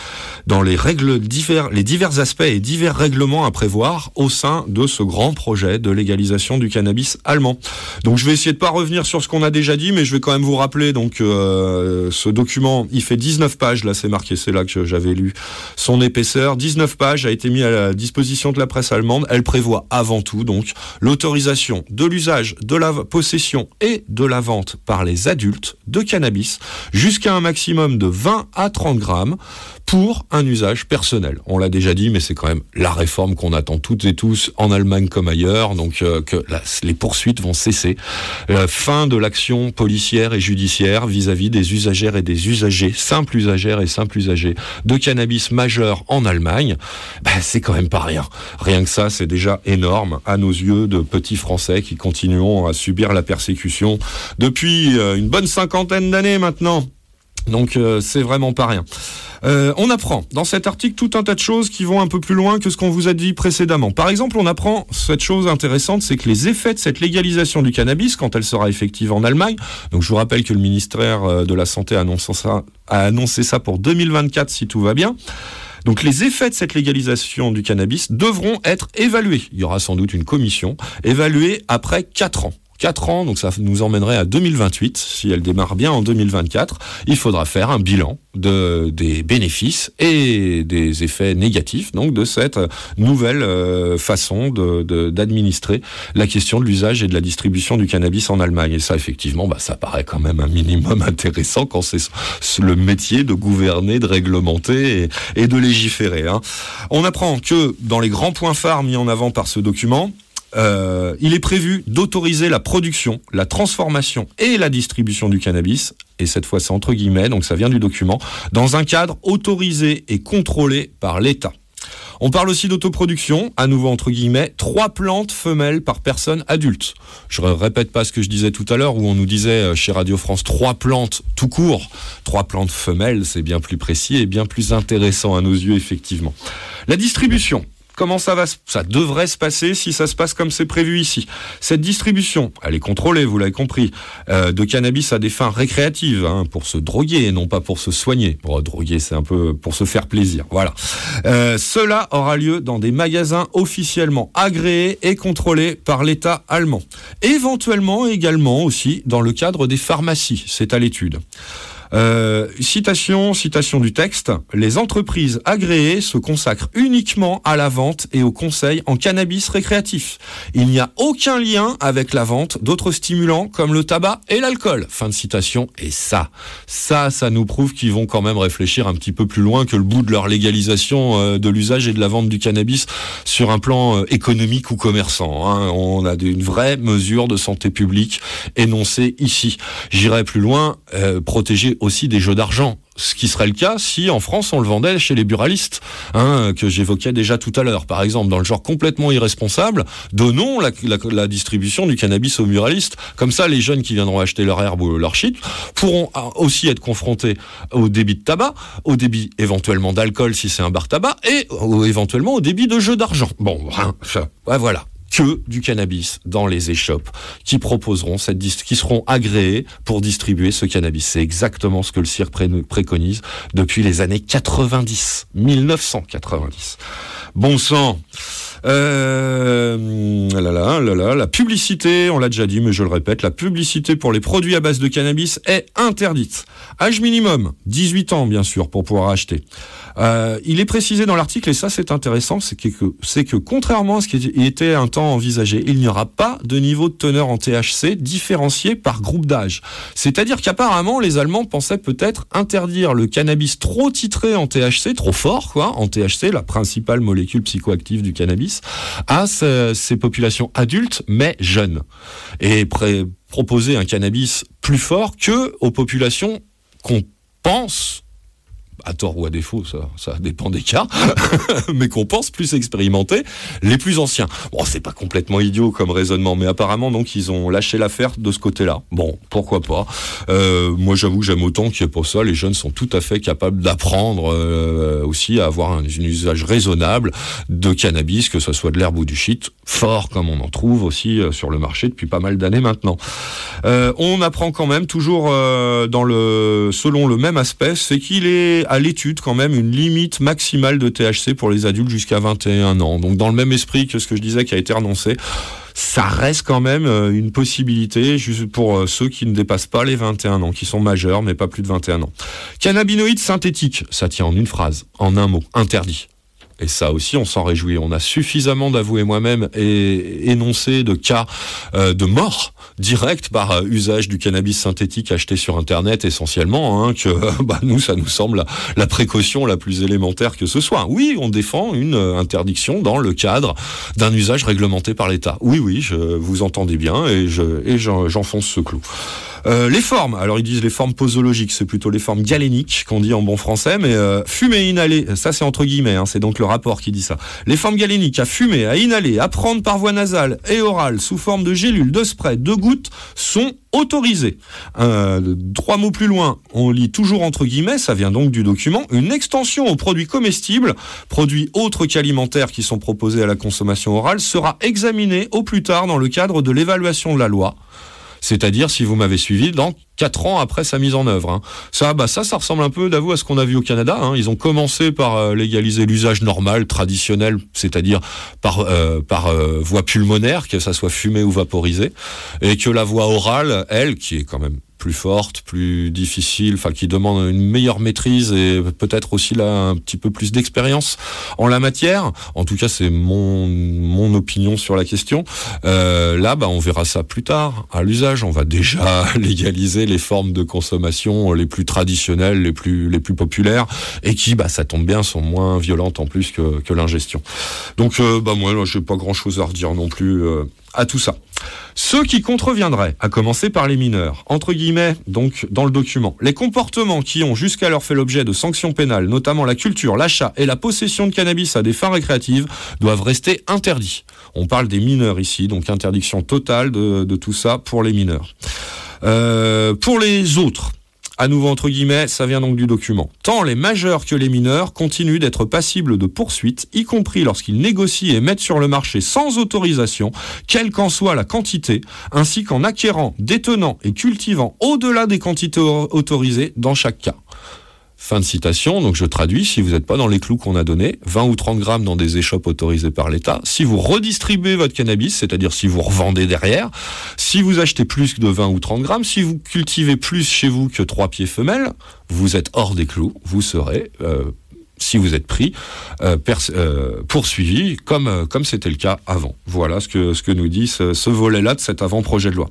dans les règles divers, les divers aspects et divers à prévoir au sein de ce grand projet de légalisation du cannabis allemand. Donc je vais essayer de pas revenir sur ce qu'on a déjà dit, mais je vais quand même vous rappeler donc euh, ce document, il fait 19 pages, là c'est marqué, c'est là que j'avais lu son épaisseur. 19 pages a été mis à la disposition de la presse allemande. Elle prévoit avant tout donc l'autorisation de l'usage, de la possession et de la vente par les adultes de cannabis jusqu'à un maximum de 20 à 30 grammes pour un usage personnel. On l'a déjà dit, mais c'est quand même la qu'on attend toutes et tous en Allemagne comme ailleurs. Donc euh, que les poursuites vont cesser. Euh, fin de l'action policière et judiciaire vis-à-vis des usagères et des usagers, simples usagères et simples usagers de cannabis majeurs en Allemagne. Ben, c'est quand même pas rien. Rien que ça, c'est déjà énorme à nos yeux de petits Français qui continueront à subir la persécution depuis euh, une bonne cinquantaine d'années maintenant. Donc euh, c'est vraiment pas rien. Euh, on apprend dans cet article tout un tas de choses qui vont un peu plus loin que ce qu'on vous a dit précédemment. Par exemple, on apprend cette chose intéressante, c'est que les effets de cette légalisation du cannabis, quand elle sera effective en Allemagne, donc je vous rappelle que le ministère euh, de la Santé a annoncé ça, a annoncé ça pour 2024 si tout va bien. Donc les effets de cette légalisation du cannabis devront être évalués. Il y aura sans doute une commission évaluée après 4 ans. 4 ans, donc ça nous emmènerait à 2028. Si elle démarre bien en 2024, il faudra faire un bilan de, des bénéfices et des effets négatifs donc de cette nouvelle euh, façon de- de- d'administrer la question de l'usage et de la distribution du cannabis en Allemagne. Et ça, effectivement, bah, ça paraît quand même un minimum <laughs> intéressant quand c'est le métier de gouverner, de réglementer et, et de légiférer. hein. On apprend que dans les grands points phares mis en avant par ce document, euh, il est prévu d'autoriser la production, la transformation et la distribution du cannabis, et cette fois c'est entre guillemets, donc ça vient du document, dans un cadre autorisé et contrôlé par l'État. On parle aussi d'autoproduction, à nouveau entre guillemets, trois plantes femelles par personne adulte. Je ne répète pas ce que je disais tout à l'heure où on nous disait euh, chez Radio France trois plantes tout court. Trois plantes femelles, c'est bien plus précis et bien plus intéressant à nos yeux, effectivement. La distribution. Comment ça va Ça devrait se passer si ça se passe comme c'est prévu ici? Cette distribution, elle est contrôlée, vous l'avez compris, euh, de cannabis à des fins récréatives, hein, pour se droguer et non pas pour se soigner. Droguer, c'est un peu pour se faire plaisir. Voilà. Euh, cela aura lieu dans des magasins officiellement agréés et contrôlés par l'État allemand. Éventuellement également aussi dans le cadre des pharmacies. C'est à l'étude. Euh, citation, citation du texte. Les entreprises agréées se consacrent uniquement à la vente et au conseil en cannabis récréatif. Il n'y a aucun lien avec la vente d'autres stimulants comme le tabac et l'alcool. Fin de citation. Et ça, ça, ça nous prouve qu'ils vont quand même réfléchir un petit peu plus loin que le bout de leur légalisation euh, de l'usage et de la vente du cannabis sur un plan euh, économique ou commerçant. hein. On a une vraie mesure de santé publique énoncée ici. J'irai plus loin, euh, protéger aussi des jeux d'argent. Ce qui serait le cas si en France on le vendait chez les buralistes, hein, que j'évoquais déjà tout à l'heure. Par exemple, dans le genre complètement irresponsable, donnons la, distribution du cannabis aux buralistes. Comme ça, les jeunes qui viendront acheter leur herbe ou leur shit pourront ah, aussi être confrontés au débit de tabac, au débit éventuellement d'alcool si c'est un bar tabac, et au- éventuellement au débit de jeux d'argent. Bon, voilà que du cannabis dans les échoppes qui proposeront cette qui seront agréés pour distribuer ce cannabis. C'est exactement ce que le CIR pré- préconise depuis les années 90, 1990. Bon sang. Euh, la publicité, on l'a déjà dit, mais je le répète, la publicité pour les produits à base de cannabis est interdite. Âge minimum, 18 ans bien sûr, pour pouvoir acheter. Euh, il est précisé dans l'article, et ça c'est intéressant, c'est que, c'est que contrairement à ce qui était un temps envisagé, il n'y aura pas de niveau de teneur en THC différencié par groupe d'âge. C'est-à-dire qu'apparemment les Allemands pensaient peut-être interdire le cannabis trop titré en THC, trop fort quoi, en THC, la principale molécule psychoactive du cannabis, à ce- ces populations adultes mais jeunes. Et proposer un cannabis plus fort que aux populations qu'on pense à tort ou à défaut, ça, ça dépend des cas, <laughs> mais qu'on pense plus expérimentés, les plus anciens. Bon, c'est pas complètement idiot comme raisonnement, mais apparemment, donc, ils ont lâché l'affaire de ce côté-là. Bon, pourquoi pas. Euh, moi, j'avoue que j'aime autant qu'il n'y ait pas ça. Les jeunes sont tout à fait capables d'apprendre euh, aussi à avoir un, usage raisonnable de cannabis, que ce soit de l'herbe ou du shit, fort comme on en trouve aussi euh, sur le marché depuis pas mal d'années maintenant. Euh, on apprend quand même toujours euh, dans le selon le même aspect, c'est qu'il est à l'étude quand même une limite maximale de THC pour les adultes jusqu'à 21 ans. Donc dans le même esprit que ce que je disais qui a été annoncé, ça reste quand même euh, une possibilité pour euh, ceux qui ne dépassent pas les 21 ans, qui sont majeurs mais pas plus de 21 ans. Cannabinoïdes synthétiques, ça tient en une phrase, en un mot, interdit. Et ça aussi, on s'en réjouit. On a suffisamment d'avouer moi-même et énoncé de cas euh, de mort direct par euh, usage du cannabis synthétique acheté sur Internet essentiellement, hein, que <laughs> bah, nous, ça nous semble la, précaution la plus élémentaire que ce soit. Oui, on défend une euh, interdiction dans le cadre d'un usage réglementé par l'État. Oui, oui, je, vous entendez bien et je et j'enfonce ce clou. Euh, les formes, alors ils disent les formes posologiques, c'est plutôt les formes galéniques qu'on dit en bon français, mais euh, fumer, inhaler, ça c'est entre guillemets, hein, c'est donc le rapport qui dit ça. Les formes galéniques à fumer, à inhaler, à prendre par voie nasale et orale sous forme de gélules, de spray, de gouttes sont autorisées. Euh, trois mots plus loin, on lit toujours entre guillemets, ça vient donc du document, une extension aux produits comestibles, produits autres qu'alimentaires qui sont proposés à la consommation orale, sera examinée au plus tard dans le cadre de l'évaluation de la loi. C'est-à-dire, si vous m'avez suivi, dans quatre ans après sa mise en œuvre. hein. Ça, bah ça, ça ressemble un peu, d'avou, à ce qu'on a vu au Canada. hein. Ils ont commencé par euh, légaliser l'usage normal, traditionnel, c'est-à-dire par euh, par euh, voie pulmonaire, que ça soit fumé ou vaporisé, et que la voie orale, elle, qui est quand même plus forte, plus difficile, enfin qui demande une meilleure maîtrise et peut-être aussi là un petit peu plus d'expérience en la matière. En tout cas, c'est mon mon opinion sur la question. Euh, là, bah, on verra ça plus tard à l'usage. On va déjà <laughs> légaliser les formes de consommation les plus traditionnelles, les plus les plus populaires et qui, bah, ça tombe bien, sont moins violentes en plus que, que l'ingestion. Donc, euh, bah moi, j'ai pas grand chose à redire non plus euh, à tout ça. Ceux qui contreviendraient, à commencer par les mineurs, entre guillemets, donc dans le document, les comportements qui ont jusqu'alors fait l'objet de sanctions pénales, notamment la culture, l'achat et la possession de cannabis à des fins récréatives, doivent rester interdits. On parle des mineurs ici, donc interdiction totale de, tout ça pour les mineurs. Euh, pour les autres, à nouveau entre guillemets, ça vient donc du document. Tant les majeurs que les mineurs continuent d'être passibles de poursuites, y compris lorsqu'ils négocient et mettent sur le marché sans autorisation, quelle qu'en soit la quantité, ainsi qu'en acquérant, détenant et cultivant au-delà des quantités au- autorisées dans chaque cas. Fin de citation, donc je traduis, si vous n'êtes pas dans les clous qu'on a donnés, 20 ou 30 grammes dans des échoppes autorisées par l'État, si vous redistribuez votre cannabis, c'est-à-dire si vous revendez derrière, si vous achetez plus de 20 ou 30 grammes, si vous cultivez plus chez vous que trois pieds femelles, vous êtes hors des clous, vous serez... euh, si vous êtes pris, euh, euh, poursuivi, comme comme c'était le cas avant. Voilà ce que ce que nous dit ce, ce volet-là de cet avant-projet de loi.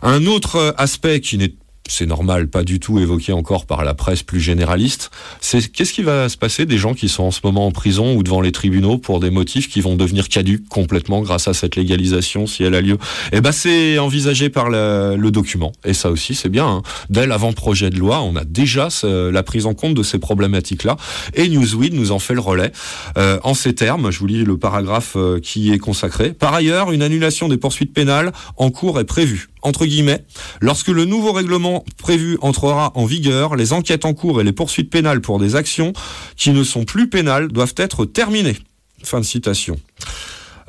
Un autre aspect qui n'est c'est normal, pas du tout évoqué encore par la presse plus généraliste, c'est qu'est-ce qui va se passer des gens qui sont en ce moment en prison ou devant les tribunaux pour des motifs qui vont devenir caducs complètement grâce à cette légalisation si elle a lieu? Eh ben c'est envisagé par le, le document et ça aussi c'est bien. hein. Dès l'avant-projet de loi, on a déjà ce- la prise en compte de ces problématiques-là et Newsweek nous en fait le relais. Euh, en ces termes, je vous lis le paragraphe euh, qui y est consacré. Par ailleurs, une annulation des poursuites pénales en cours est prévue. Entre guillemets, lorsque le nouveau règlement prévu entrera en vigueur, les enquêtes en cours et les poursuites pénales pour des actions qui ne sont plus pénales doivent être terminées. Fin de citation.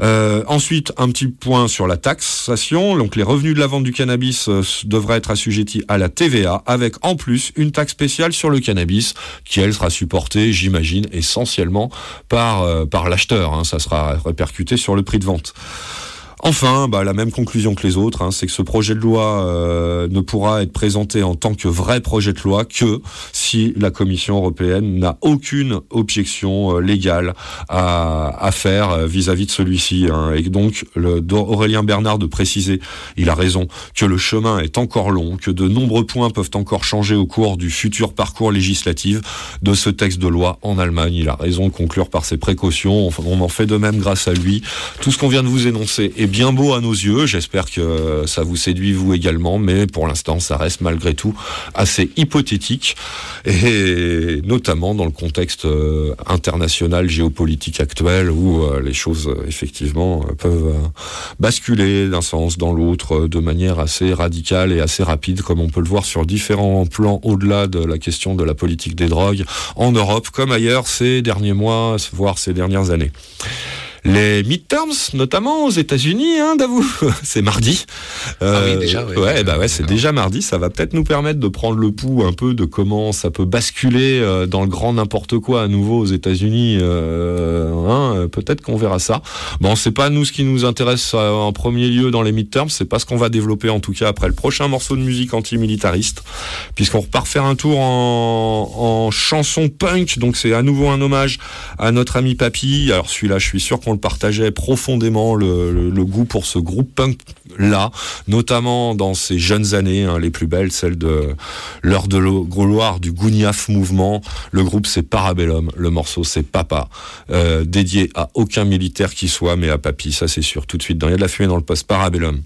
Euh, ensuite, un petit point sur la taxation. Donc, les revenus de la vente du cannabis euh, devraient être assujettis à la TVA, avec en plus une taxe spéciale sur le cannabis, qui elle sera supportée, j'imagine, essentiellement par euh, par l'acheteur. hein. Ça sera répercuté sur le prix de vente. Enfin, bah, la même conclusion que les autres, hein, c'est que ce projet de loi euh, ne pourra être présenté en tant que vrai projet de loi que si la Commission européenne n'a aucune objection euh, légale à, faire euh, vis-à-vis de celui-ci. hein. Et donc, Aurélien Bernard de préciser, il a raison, que le chemin est encore long, que de nombreux points peuvent encore changer au cours du futur parcours législatif de ce texte de loi en Allemagne. Il a raison de conclure par ses précautions. Enfin, on en fait de même grâce à lui. Tout ce qu'on vient de vous énoncer est bien beau à nos yeux. J'espère que ça vous séduit vous également, mais pour l'instant, ça reste malgré tout assez hypothétique et notamment dans le contexte euh, international géopolitique actuel où euh, les choses euh, effectivement euh, peuvent euh, basculer d'un sens dans l'autre euh, de manière assez radicale et assez rapide comme on peut le voir sur différents plans au-delà de la question de la politique des drogues en Europe comme ailleurs ces derniers mois voire ces dernières années. Les midterms, notamment aux États-Unis, hein, Davou, <laughs> c'est mardi. Ah oui, déjà, ouais. ouais, bah ouais, c'est déjà mardi. Ça va peut-être nous permettre de prendre le pouls un peu de comment ça peut basculer euh, dans le grand n'importe quoi à nouveau aux États-Unis. Euh, hein, euh, peut-être qu'on verra ça. Bon, c'est pas nous ce qui nous intéresse euh, en premier lieu dans les midterms. C'est pas ce qu'on va développer en tout cas après le prochain morceau de musique antimilitariste, puisqu'on repart faire un tour en, en chanson punk. Donc c'est à nouveau un hommage à notre ami Papy. Alors celui-là, je suis sûr qu'on le partageait profondément le, goût pour ce groupe punk là, notamment dans ses jeunes années, hein, les plus belles, celles de l'heure de gloire du Gouniaf mouvement. Le groupe c'est Parabellum, le morceau c'est Papa, euh, dédié à aucun militaire qui soit, mais à Papy, ça c'est sûr. Tout de suite, il y a de la fumée dans le poste Parabellum.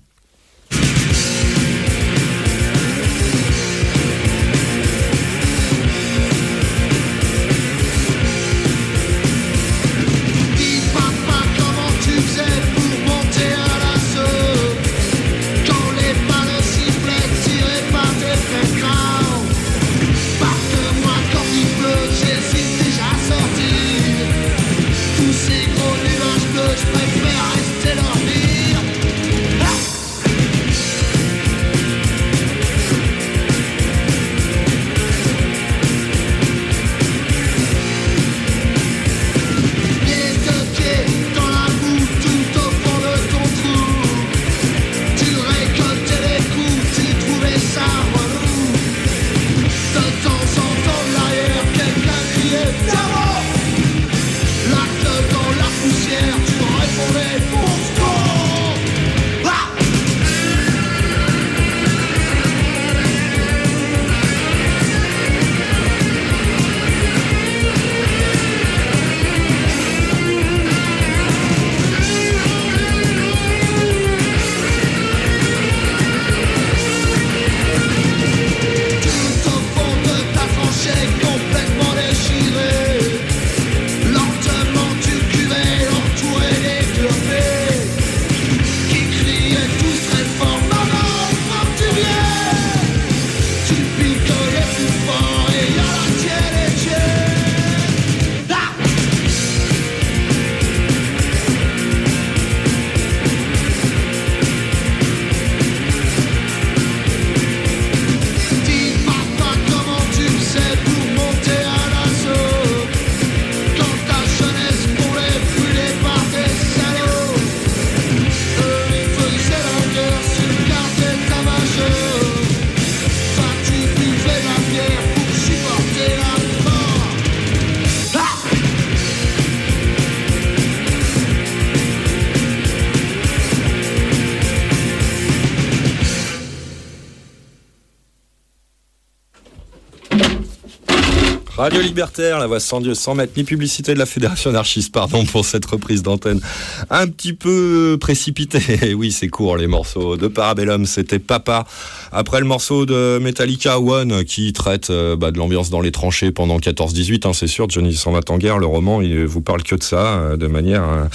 Radio Libertaire, la voix sans Dieu, sans maître, ni publicité de la Fédération anarchiste, pardon pour cette reprise d'antenne. Un petit peu précipité. <laughs> Oui, c'est court les morceaux de Parabellum, c'était Papa. Après le morceau de Metallica One qui traite euh, bah, de l'ambiance dans les tranchées pendant 14-18, hein, c'est sûr, Johnny s'en en guerre, le roman, il vous parle que de ça, euh, de manière euh,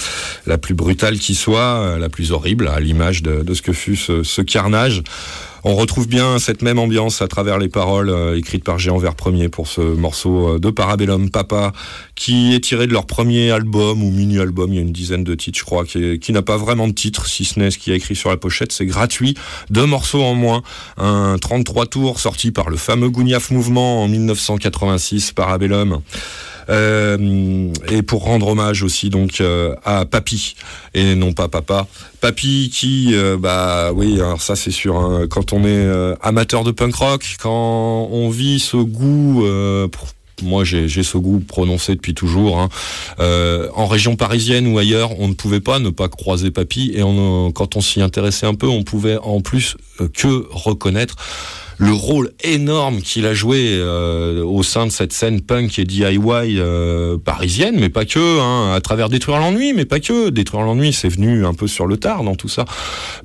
la plus brutale qui soit, la plus horrible, à l'image de, ce que fut ce carnage. On retrouve bien cette même ambiance à travers les paroles euh, écrites par Géant Vert Premier pour ce morceau euh, de Parabellum. Papa, qui est tiré de leur premier album ou mini-album, il y a une dizaine de titres je crois, qui, n'a pas vraiment de titre, si ce n'est ce qui est écrit sur la pochette, c'est gratuit, deux morceaux en moins, un 33 tours sorti par le fameux Gouniaf Mouvement en 1986, Parabellum. Euh, et pour rendre hommage aussi donc euh, à Papy et non pas Papa. Papy qui, euh, bah oui, alors ça c'est sûr, hein, quand on est amateur de punk rock, quand on vit ce goût, moi j'ai ce goût prononcé depuis toujours, hein, en région parisienne ou ailleurs, on ne pouvait pas ne pas croiser Papy et on, quand on s'y intéressait un peu, on pouvait en plus que reconnaître le rôle énorme qu'il a joué euh, au sein de cette scène punk et DIY euh, parisienne, mais pas que, hein, à travers Détruire l'ennui, mais pas que. Détruire l'ennui, c'est venu un peu sur le tard dans tout ça.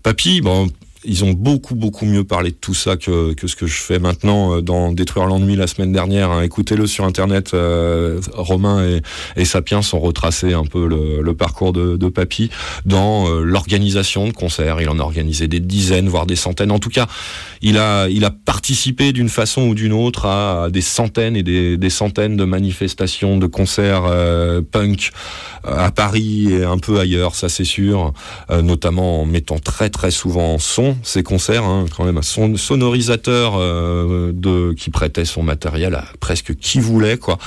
Papy, bon, ils ont beaucoup beaucoup mieux parlé de tout ça que, que ce que je fais maintenant euh, dans Détruire l'ennui la semaine dernière. hein. Écoutez-le sur internet. euh, Romain et, et Sapiens ont retracé un peu le, le parcours de, de Papy dans euh, l'organisation de concerts. Il en a organisé des dizaines, voire des centaines. En tout cas, il a, il a participé d'une façon ou d'une autre à, des centaines et des, des centaines de manifestations, de concerts euh, punk euh, à Paris et un peu ailleurs, ça c'est sûr, notamment en mettant très très souvent en son ces concerts, hein, quand même son, sonorisateur euh, de, qui prêtait son matériel à presque qui voulait, quoi,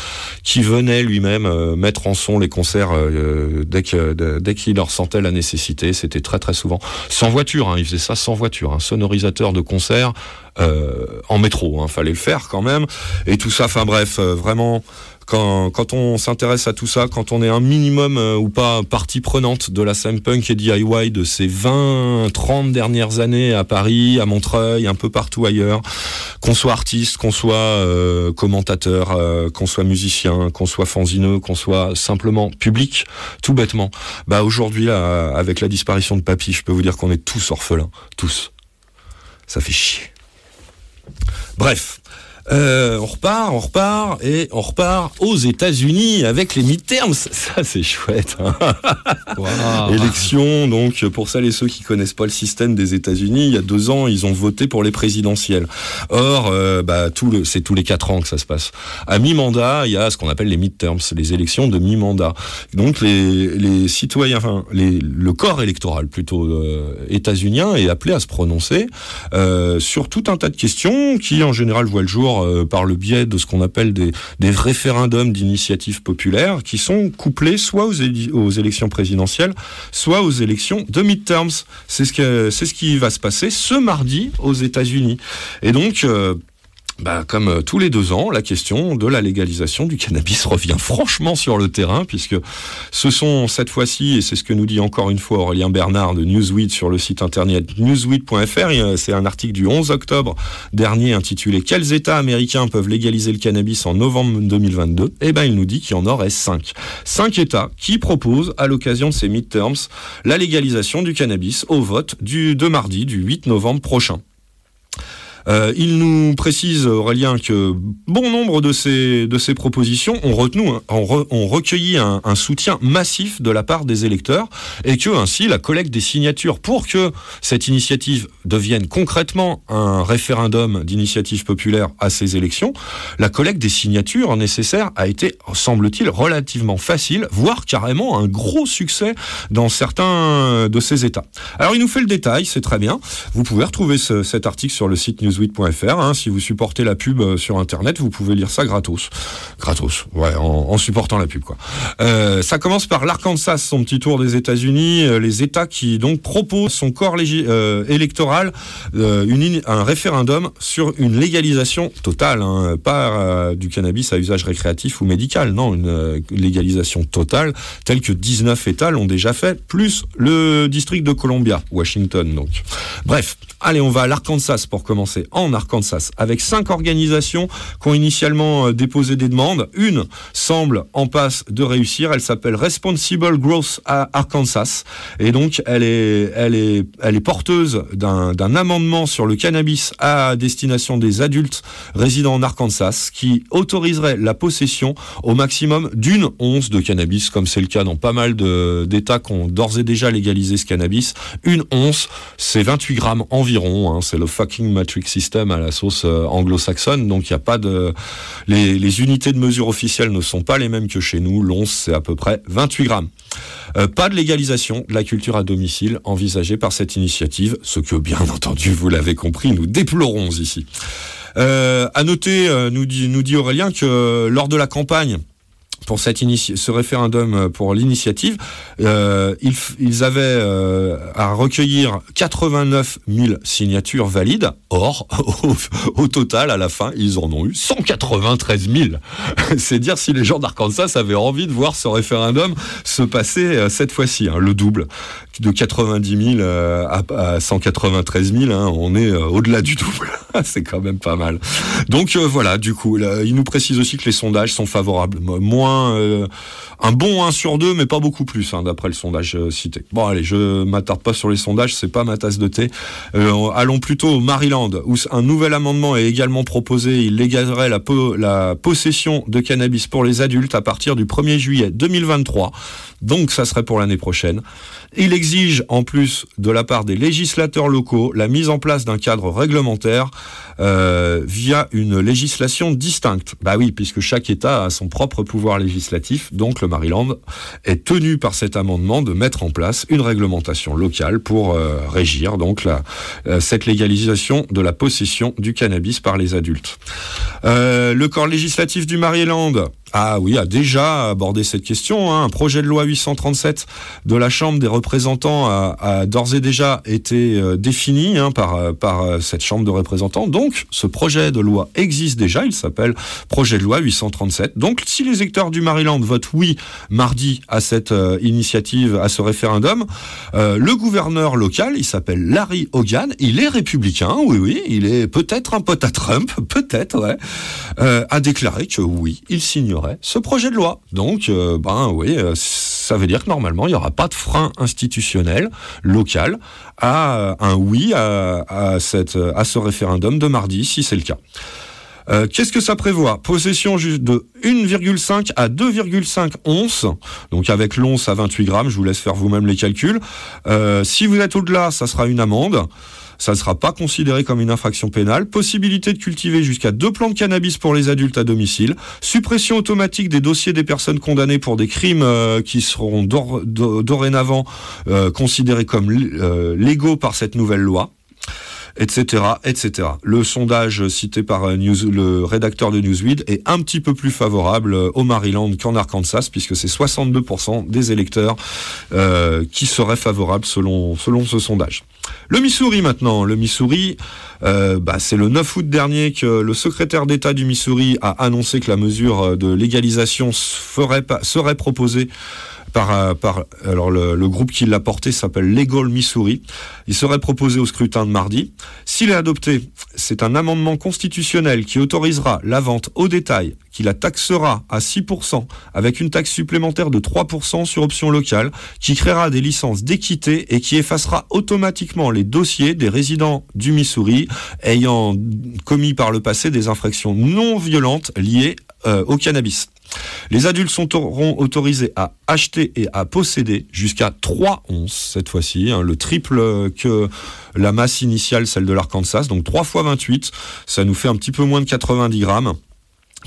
qui venait lui-même euh, mettre en son les concerts euh, dès que dès qu'il en ressentait la nécessité. C'était très très souvent sans voiture. Hein, il faisait ça sans voiture. Un sonorisateur de concert en métro. Hein, fallait le faire quand même. Et tout ça. Enfin bref, vraiment. Quand, quand on s'intéresse à tout ça, quand on est un minimum euh, ou pas partie prenante de la scène punk et DIY de ces 20, 30 dernières années à Paris, à Montreuil, un peu partout ailleurs, qu'on soit artiste, qu'on soit euh, commentateur, euh, qu'on soit musicien, qu'on soit fanzineux, qu'on soit simplement public, tout bêtement. Bah aujourd'hui avec la disparition de Papy, je peux vous dire qu'on est tous orphelins, tous. Ça fait chier. Bref. Euh, on repart, on repart et on repart aux États-Unis avec les midterms. <laughs> Ça, c'est chouette. hein. <laughs> Waouh. Élection, donc pour celles et ceux qui connaissent pas le système des États-Unis, il y a deux ans, ils ont voté pour les présidentielles. Or, euh, bah, tout le, c'est tous les quatre ans que ça se passe. À mi-mandat, il y a ce qu'on appelle les midterms, les élections de mi-mandat. Donc les, les citoyens, enfin les, le corps électoral plutôt euh, états-unien est appelé à se prononcer euh, sur tout un tas de questions qui en général voient le jour euh, par le biais de ce qu'on appelle des, référendums d'initiative populaire qui sont couplés soit aux, élections présidentielles, soit aux élections de midterms. C'est ce, ce qui va se passer ce mardi aux États-Unis. Et donc, euh, bah, comme euh, tous les deux ans, la question de la légalisation du cannabis <laughs> revient franchement sur le terrain, puisque ce sont cette fois-ci, et c'est ce que nous dit encore une fois Aurélien Bernard de Newsweek sur le site internet newsweek.fr, a- c'est un article du 11 octobre dernier intitulé Quels États américains peuvent légaliser le cannabis en novembre 2022 Eh ben, il nous dit qu'il y en aurait cinq. Cinq États qui proposent, à l'occasion de ces midterms, la légalisation du cannabis au vote du, de mardi, du 8 novembre prochain. Euh, il nous précise, Aurélien, que bon nombre de ces, de ces propositions ont, retenu, un- ont, re- ont recueilli un, un soutien massif de la part des électeurs et que ainsi la collecte des signatures pour que cette initiative devienne concrètement un référendum d'initiative populaire à ces élections, la collecte des signatures nécessaires a été, semble-t-il, relativement facile, voire carrément un gros succès dans certains de ces États. Alors il nous fait le détail, c'est très bien. Vous pouvez retrouver ce- cet article sur le site newsweek.fr. hein. Si vous supportez la pub euh, sur Internet, vous pouvez lire ça gratos. Gratos, ouais, en, supportant la pub, quoi. Euh, ça commence par l'Arkansas, son petit tour des États-Unis, euh, les États qui donc proposent son corps électoral un référendum sur une légalisation totale, hein, pas du cannabis à usage récréatif ou médical, non, une légalisation totale, telle que 19 États l'ont déjà fait, plus le district de Columbia, Washington donc. Bref, allez, on va à l'Arkansas pour commencer. En Arkansas, avec cinq organisations qui ont initialement euh, déposé des demandes. Une semble en passe de réussir. Elle s'appelle Responsible Growth à Arkansas. Et donc, elle est, elle est, elle est porteuse d'un amendement sur le cannabis à destination des adultes résidant en Arkansas qui autoriserait la possession au maximum d'une once de cannabis, comme c'est le cas dans pas mal d'États qui ont d'ores et déjà légalisé ce cannabis. Une once, c'est 28 grammes environ. hein. c'est le fucking matrix system à la sauce euh, anglo-saxonne. Donc il n'y a pas de... Les, unités de mesure officielles ne sont pas les mêmes que chez nous. L'once, c'est à peu près 28 grammes. Euh, pas de légalisation de la culture à domicile envisagée par cette initiative, ce que bien <laughs> entendu, vous l'avez compris, nous déplorons ici. Euh, à noter, euh, nous dit, nous dit Aurélien, que lors de la campagne pour cette ce référendum euh, pour l'initiative, euh, ils, avaient euh, à recueillir 89 000 signatures valides. Or, <laughs> au, total, à la fin, ils en ont eu 193 000. <laughs> C'est dire si les gens d'Arkansas avaient envie de voir ce référendum se passer cette fois-ci, hein, le double de 90 000 euh, à, à 193 000. hein, on est euh, au-delà du double. <laughs> C'est quand même pas mal. Donc euh, voilà, du coup, il nous précise aussi que les sondages sont favorables. Mo- Moins euh, un bon 1 sur 2, mais pas beaucoup plus, hein, d'après le sondage euh, cité. Bon, allez, je m'attarde pas sur les sondages, c'est pas ma tasse de thé. Euh, allons plutôt au Maryland, où un nouvel amendement est également proposé. Il légaliserait la, po- la possession de cannabis pour les adultes à partir du 1er juillet 2023. Donc, ça serait pour l'année prochaine. Il exige, en plus de la part des législateurs locaux, la mise en place d'un cadre réglementaire euh, via une législation distincte. Bah oui, puisque chaque État a son propre pouvoir législatif, donc Maryland est tenu par cet amendement de mettre en place une réglementation locale pour euh, régir donc euh, cette légalisation de la possession du cannabis par les adultes. Euh, le corps législatif du Maryland ah oui, a déjà abordé cette question. hein. Un projet de loi 837 de la Chambre des représentants a, d'ores et déjà été euh, défini hein, par, euh, par euh, cette Chambre de représentants. Donc, ce projet de loi existe déjà. Il s'appelle projet de loi 837. Donc, si les électeurs du Maryland votent oui mardi à cette initiative, à ce référendum, le gouverneur local, il s'appelle Larry Hogan, il est républicain, oui, oui, il est peut-être un pote à Trump, <laughs> peut-être, ouais, a déclaré que oui, il ce projet de loi. Donc, euh, ben oui, euh, ça veut dire que normalement, il n'y aura pas de frein institutionnel local à euh, un oui à, cette, à ce référendum de mardi, si c'est le cas. Qu'est-ce que ça prévoit? Possession de 1,5 à 2,5 onces, donc avec l'once à 28 grammes, je vous laisse faire vous-même les calculs. Si vous êtes au-delà, ça sera une amende. Ça ne sera pas considéré comme une infraction pénale. Possibilité de cultiver jusqu'à deux plants de cannabis pour les adultes à domicile. Suppression automatique des dossiers des personnes condamnées pour des crimes euh, qui seront dor- do- dorénavant euh, considérés comme euh, légaux par cette nouvelle loi etc., etc. Le sondage cité par euh, News, le rédacteur de Newsweek est un petit peu plus favorable euh, au Maryland qu'en Arkansas, puisque c'est 62% des électeurs euh, qui seraient favorables selon, selon ce sondage. Le Missouri maintenant. Le Missouri, euh, bah, c'est le 9 août dernier que le secrétaire d'État du Missouri a annoncé que la mesure de légalisation serait proposée euh, par alors le, le groupe qui l'a porté s'appelle Legal Missouri. Il serait proposé au scrutin de mardi. S'il est adopté, c'est un amendement constitutionnel qui autorisera la vente au détail, qui la taxera à 6%, avec une taxe supplémentaire de 3% sur option locale, qui créera des licences d'équité et qui effacera automatiquement les dossiers des résidents du Missouri ayant commis par le passé des infractions non violentes liées euh, au cannabis. Les adultes seront autorisés à acheter et à posséder jusqu'à 3 onces cette fois-ci, hein, le triple que la masse initiale, celle de l'Arkansas, donc 3 fois 28, ça nous fait un petit peu moins de 90 grammes.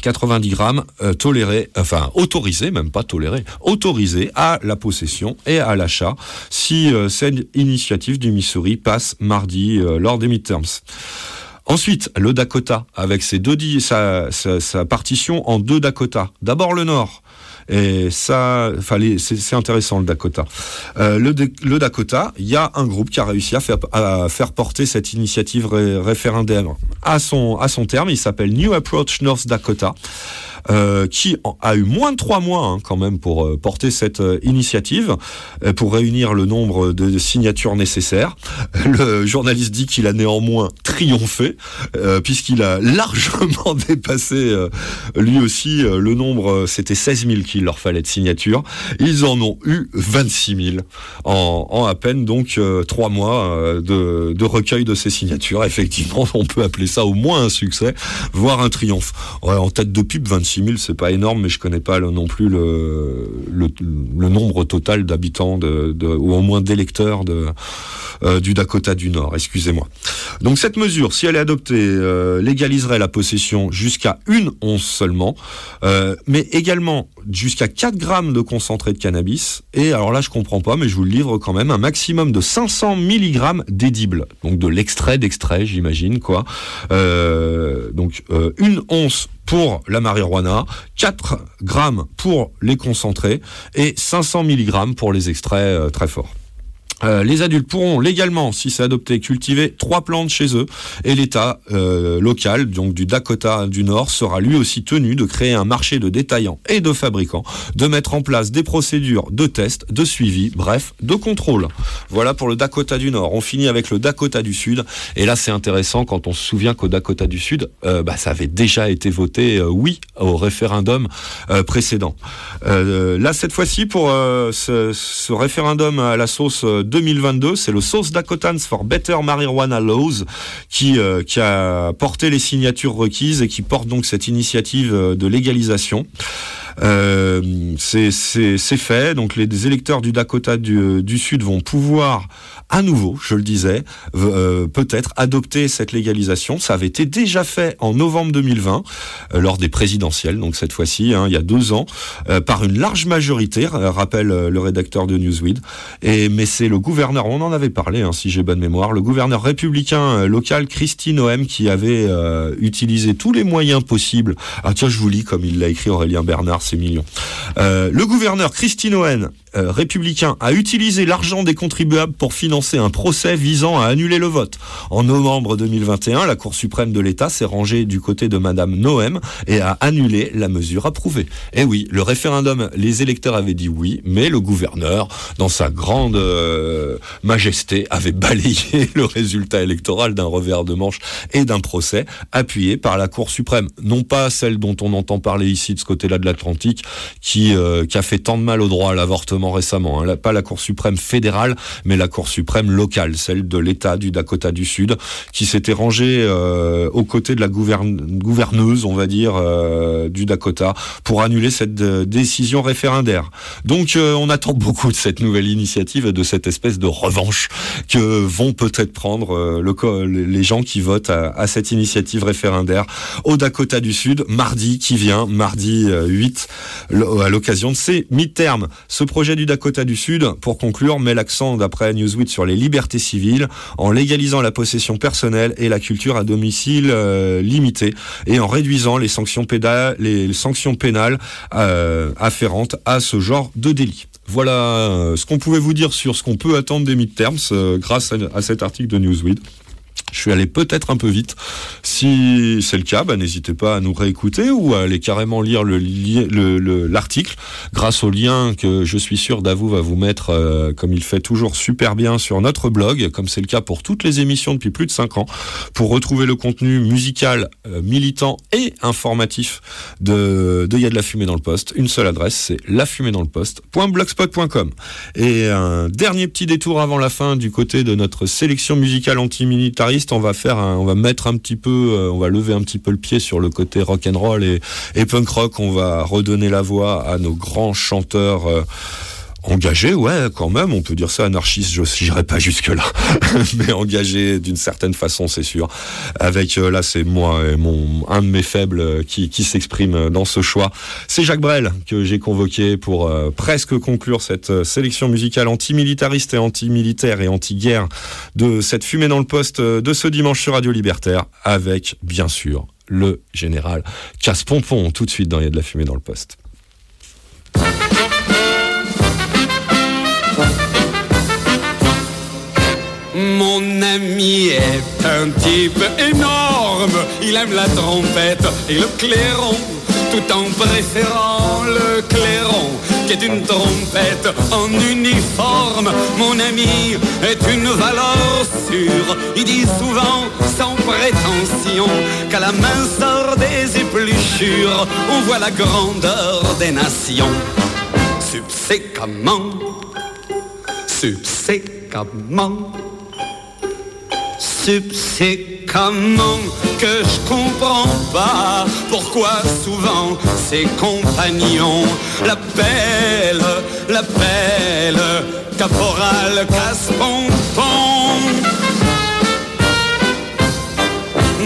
90 grammes euh, tolérés, enfin autorisés, même pas tolérés, autorisés à la possession et à l'achat si euh, cette initiative du Missouri passe mardi lors des midterms. Ensuite, le Dakota, avec ses deux, sa, sa, sa partition en deux Dakota. D'abord le Nord. Et ça, fallait, c'est intéressant le Dakota. Euh, le, le Dakota, il y a un groupe qui a réussi à faire, à faire porter cette initiative ré- référendaire à son, à son terme. Il s'appelle New Approach North Dakota. Euh, qui a eu moins de trois mois hein, quand même pour euh, porter cette euh, initiative, pour réunir le nombre de, signatures nécessaires. <laughs> Le journaliste dit qu'il a néanmoins triompher, euh, puisqu'il a <laughs> largement <laughs> dépassé lui aussi le nombre, c'était 16 000 qu'il leur fallait de signatures. Ils en ont eu 26 000 en, en à peine donc trois mois de, recueil de ces signatures. Effectivement, on peut appeler ça au moins un succès, voire un triomphe. En tête de pub, 26 000, c'est pas énorme, mais je connais pas non plus le, nombre total d'habitants de, ou au moins d'électeurs de, euh, du Dakota du Nord. Excusez-moi. Donc cette mesure, si elle est adoptée, euh, légaliserait la possession jusqu'à une once seulement, euh, mais également jusqu'à 4 grammes de concentré de cannabis. Et alors là, je comprends pas, mais je vous le livre quand même, un maximum de 500 milligrammes d'édible. Donc de l'extrait d'extrait, j'imagine, quoi. Donc une once pour la marijuana, 4 grammes pour les concentrés et 500 milligrammes pour les extraits euh, très forts. Euh, les adultes pourront légalement, si c'est adopté, cultiver trois plantes chez eux et l'État euh, local, donc du Dakota du Nord, sera lui aussi tenu de créer un marché de détaillants et de fabricants, de mettre en place des procédures de test, de suivi, bref, de contrôle. Voilà pour le Dakota du Nord. On finit avec le Dakota du Sud et là c'est intéressant quand on se souvient qu'au Dakota du Sud, euh, bah, ça avait déjà été voté oui au référendum précédent. Là cette fois-ci pour ce, ce référendum à la sauce 2022, c'est le Sauce Dakotans for Better Marijuana Laws qui, euh, qui a porté les signatures requises et qui porte donc cette initiative euh, de légalisation. Euh, c'est fait, donc les électeurs du Dakota du, du Sud vont pouvoir à nouveau, je le disais, euh, peut-être adopter cette légalisation. Ça avait été déjà fait en novembre 2020 euh, lors des présidentielles, donc cette fois-ci, hein, il y a deux ans, euh, par une large majorité, euh, rappelle euh, le rédacteur de Newsweek. Et mais c'est le gouverneur, on en avait parlé, hein, si j'ai bonne mémoire, le gouverneur républicain euh, local Christine Noem qui avait euh, utilisé tous les moyens possibles. Ah tiens, je vous lis comme il l'a écrit Aurélien Bernard, c'est mignon. Euh, le gouverneur Christine Owen, euh, républicain, a utilisé l'argent des contribuables pour financer un procès visant à annuler le vote. En novembre 2021, la Cour suprême de l'État s'est rangée du côté de Madame Noem et a annulé la mesure approuvée. Et oui, le référendum, les électeurs avaient dit oui, mais le gouverneur, dans sa grande euh, majesté, avait balayé <laughs> le résultat électoral d'un revers de manche et d'un procès appuyé par la Cour suprême. Non pas celle dont on entend parler ici de ce côté-là de l'Atlantique, qui, euh, qui a fait tant de mal au droit à l'avortement récemment. hein. Pas la Cour suprême fédérale, mais la Cour suprême locale, celle de l'État du Dakota du Sud, qui s'était rangée euh, aux côtés de la gouverne- gouverneuse, on va dire, euh, du Dakota, pour annuler cette euh, décision référendaire. Donc on attend beaucoup de cette nouvelle initiative et de cette espèce de revanche que vont peut-être prendre les gens qui votent à, à cette initiative référendaire au Dakota du Sud, mardi qui vient, mardi euh, 8, le- à l'occasion de ces mi-termes. Ce projet du Dakota du Sud, pour conclure, met l'accent, d'après Newsweek, sur les libertés civiles, en légalisant la possession personnelle et la culture à domicile euh, limité, et en réduisant les sanctions, les sanctions pénales euh, afférentes à ce genre de délit. Voilà euh, ce qu'on pouvait vous dire sur ce qu'on peut attendre des midterms euh, grâce à, à cet article de Newsweek. Je suis allé peut-être un peu vite. Si c'est le cas, bah, n'hésitez pas à nous réécouter ou à aller carrément lire le li- le- le- l'article grâce au lien que je suis sûr Davou va vous mettre, euh, comme il fait toujours super bien sur notre blog, comme c'est le cas pour toutes les émissions depuis plus de 5 ans, pour retrouver le contenu musical, euh, militant et informatif de, de Y a de la fumée dans le poste. Une seule adresse, c'est lafumédansleposte.blogspot.com. Et un dernier petit détour avant la fin du côté de notre sélection musicale antimilitariste, on va faire mettre un petit peu, euh, on va lever un petit peu le pied sur le côté rock and roll et, et punk rock. On va redonner la voix à nos grands chanteurs. Engagés, ouais, quand même, on peut dire ça anarchiste, je n'irai pas jusque-là, <laughs> mais engagé d'une certaine façon, c'est sûr. Avec, euh, là, c'est moi, et mon, un de mes faibles euh, qui, qui s'exprime euh, dans ce choix. C'est Jacques Brel que j'ai convoqué pour presque conclure cette sélection musicale antimilitariste et antimilitaire et anti-guerre de cette fumée dans le poste de ce dimanche sur Radio Libertaire, avec, bien sûr, le général Casse-Pompon, tout de suite dans Il y a de la fumée dans le poste. Mon ami est un type énorme. Il aime la trompette et le clairon, tout en préférant le clairon qui est une trompette en uniforme. Mon ami est une valeur sûre. Il dit souvent sans prétention qu'à la minceur des épluchures, on voit la grandeur des nations. Subséquemment, subséquemment, subséquemment que je comprends pas pourquoi souvent ses compagnons l'appellent, l'appellent caporal casse-pompon.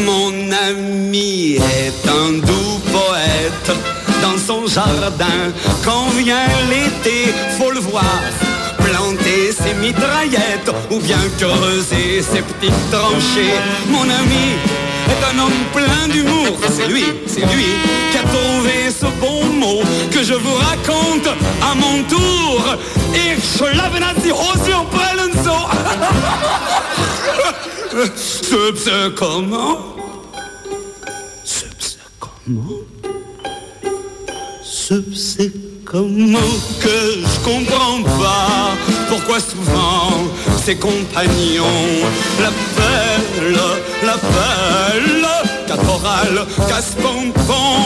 Mon ami est un doux poète dans son jardin. Quand vient l'été, faut le voir planter ses mitraillettes ou bien creuser ses petites tranchées. Mon ami est un homme plein d'humour. C'est lui, c'est lui qui a trouvé ce bon mot que je vous raconte à mon tour. Ich schlafe die Hose prellen so. Ce <laughs> comment? Ce comment? C'est comment que je comprends pas pourquoi souvent ses compagnons l'appellent, l'appellent caporal casse-pompon.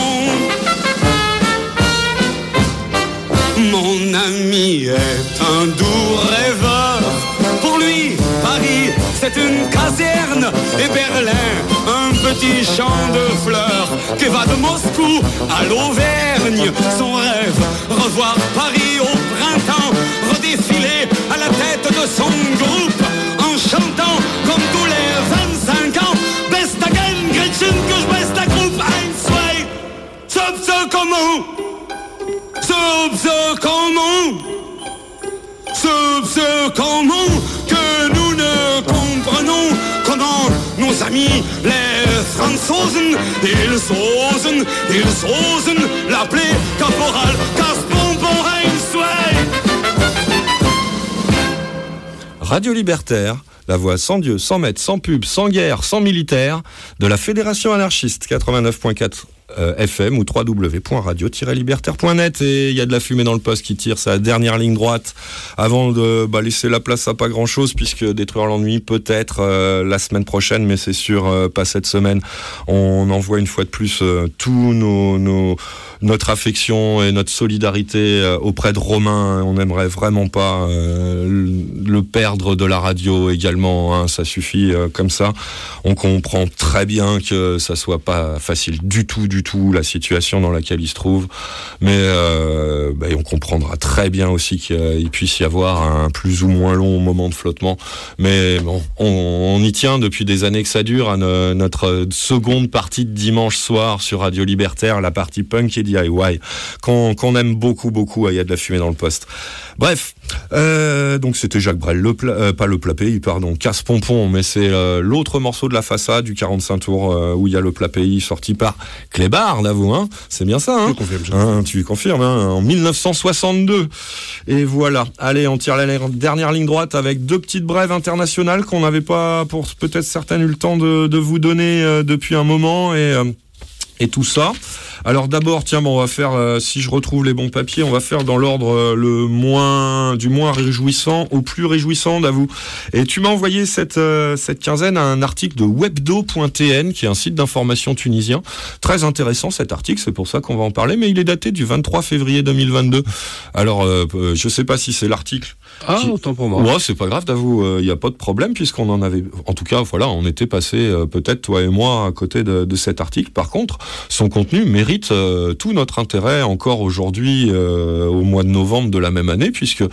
Mon ami est un doux rêveur. Pour lui, Paris, c'est une caserne et Berlin, petit champ de fleurs qui va de Moscou à l'Auvergne. Son rêve, revoir Paris au printemps, redéfiler à la tête de son groupe en chantant comme tous les 25 ans. Best again, Gretchen, que je baisse la groupe. Ein, zwei, sub, sub, comment? Sub, sub, comment? Sub, sub, comment? Amis, les Franzosen, ils osen, ils osen l'appeler caporal Radio Libertaire, la voix sans Dieu, sans maître, sans pub, sans guerre, sans militaire, de la Fédération anarchiste 89.4 euh, FM ou www.radio-libertaire.net et il y a de la fumée dans le poste qui tire sa dernière ligne droite avant de bah, laisser la place à pas grand chose puisque détruire l'ennui peut-être euh, la semaine prochaine mais c'est sûr euh, pas cette semaine on envoie une fois de plus euh, tous nos, notre affection et notre solidarité euh, auprès de Romain. On n'aimerait vraiment pas euh, le perdre de la radio également. hein. Ça suffit euh, comme ça. On comprend très bien que ça soit pas facile du tout, du tout la situation dans laquelle il se trouve. Mais euh, bah, on comprendra très bien aussi qu'il puisse y avoir un plus ou moins long moment de flottement. Mais bon, on, y tient depuis des années que ça dure. à no- notre seconde partie de dimanche soir sur Radio Libertaire, la partie punk et DIY, qu'on aime beaucoup, beaucoup. à Il y a de la fumée dans le poste. Bref, euh, donc c'était Jacques Brel, le euh, pas le plat pays, pardon, casse pompon, mais c'est euh, l'autre morceau de la façade du 45 tours où il y a le plat pays sorti par Clébard, d'avoue, hein. C'est bien ça, hein. Hein, tu confirmes, hein, en 1962. Et voilà. Allez, on tire la la dernière ligne droite avec deux petites brèves internationales qu'on n'avait pas, pour peut-être certaines, eu le temps de, de vous donner euh, depuis un moment et, euh, et tout ça. Alors d'abord, tiens, bon, on va faire, euh, si je retrouve les bons papiers, on va faire dans l'ordre euh, le moins, du moins réjouissant au plus réjouissant, d'avoue. Et tu m'as envoyé cette, euh, cette quinzaine un article de webdo.tn, qui est un site d'information tunisien. Très intéressant cet article, c'est pour ça qu'on va en parler, mais il est daté du 23 février 2022. Alors, je sais pas si c'est l'article. Ah, qui- autant pour moi. Ouais, c'est pas grave, d'avoue, il n'y a pas de problème puisqu'on en avait. En tout cas, voilà, on était passé peut-être toi et moi à côté de, de cet article. Par contre, son contenu mérite euh, tout notre intérêt encore aujourd'hui, euh, au mois de novembre de la même année, puisque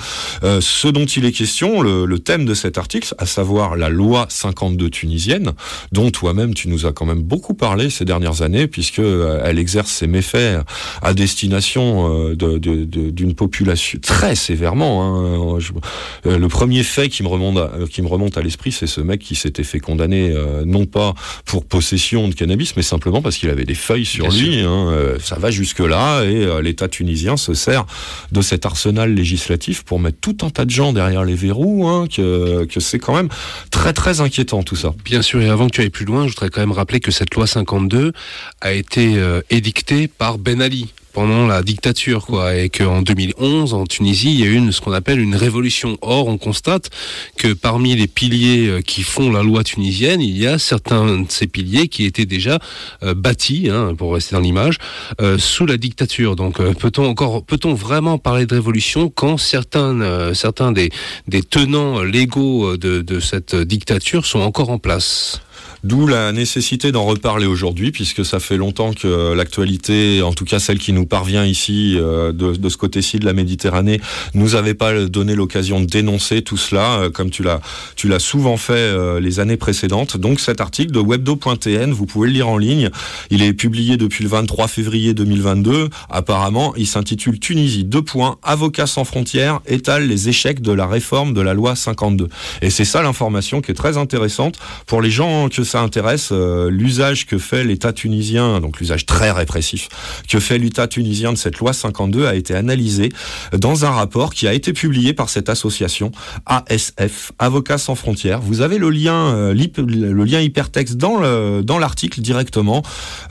euh, ce dont il est question, le, le thème de cet article, à savoir la loi 52 tunisienne, dont toi-même tu nous as quand même beaucoup parlé ces dernières années, puisque elle exerce ses méfaits à destination de- de- de- d'une population très sévèrement. hein. Je- le premier fait qui me remonte à, qui me remonte à l'esprit, c'est ce mec qui s'était fait condamner euh, non pas pour possession de cannabis, mais simplement parce qu'il avait des feuilles sur Bien lui. hein. Euh, ça va jusque là et euh, l'État tunisien se sert de cet arsenal législatif pour mettre tout un tas de gens derrière les verrous. hein, que, que c'est quand même très très inquiétant tout ça. Bien sûr, et avant que tu ailles plus loin, je voudrais quand même rappeler que cette loi 52 a été euh, édictée par Ben Ali pendant la dictature, quoi, et qu'en 2011, en Tunisie, il y a eu une, ce qu'on appelle une révolution. Or, on constate que parmi les piliers euh, qui font la loi tunisienne, il y a certains de ces piliers qui étaient déjà euh, bâtis, hein, pour rester dans l'image, euh, sous la dictature. Donc, peut-on encore, peut-on vraiment parler de révolution quand certains, certains des, des tenants légaux de, de cette dictature sont encore en place? D'où la nécessité d'en reparler aujourd'hui, puisque ça fait longtemps que l'actualité, en tout cas celle qui nous parvient ici, euh, de, ce côté-ci de la Méditerranée, nous avait pas donné l'occasion de dénoncer tout cela, euh, comme tu l'as, tu l'as souvent fait euh, les années précédentes. Donc cet article de webdo.tn, vous pouvez le lire en ligne. Il est publié depuis le 23 février 2022. Apparemment, il s'intitule Tunisie, deux points, avocats sans frontières étalent les échecs de la réforme de la loi 52. Et c'est ça l'information qui est très intéressante pour les gens que ça intéresse, euh, l'usage que fait l'État tunisien, donc l'usage très répressif que fait l'État tunisien de cette loi 52 a été analysé dans un rapport qui a été publié par cette association ASF, Avocats sans frontières. Vous avez le lien, euh, le lien hypertexte dans dans l'article directement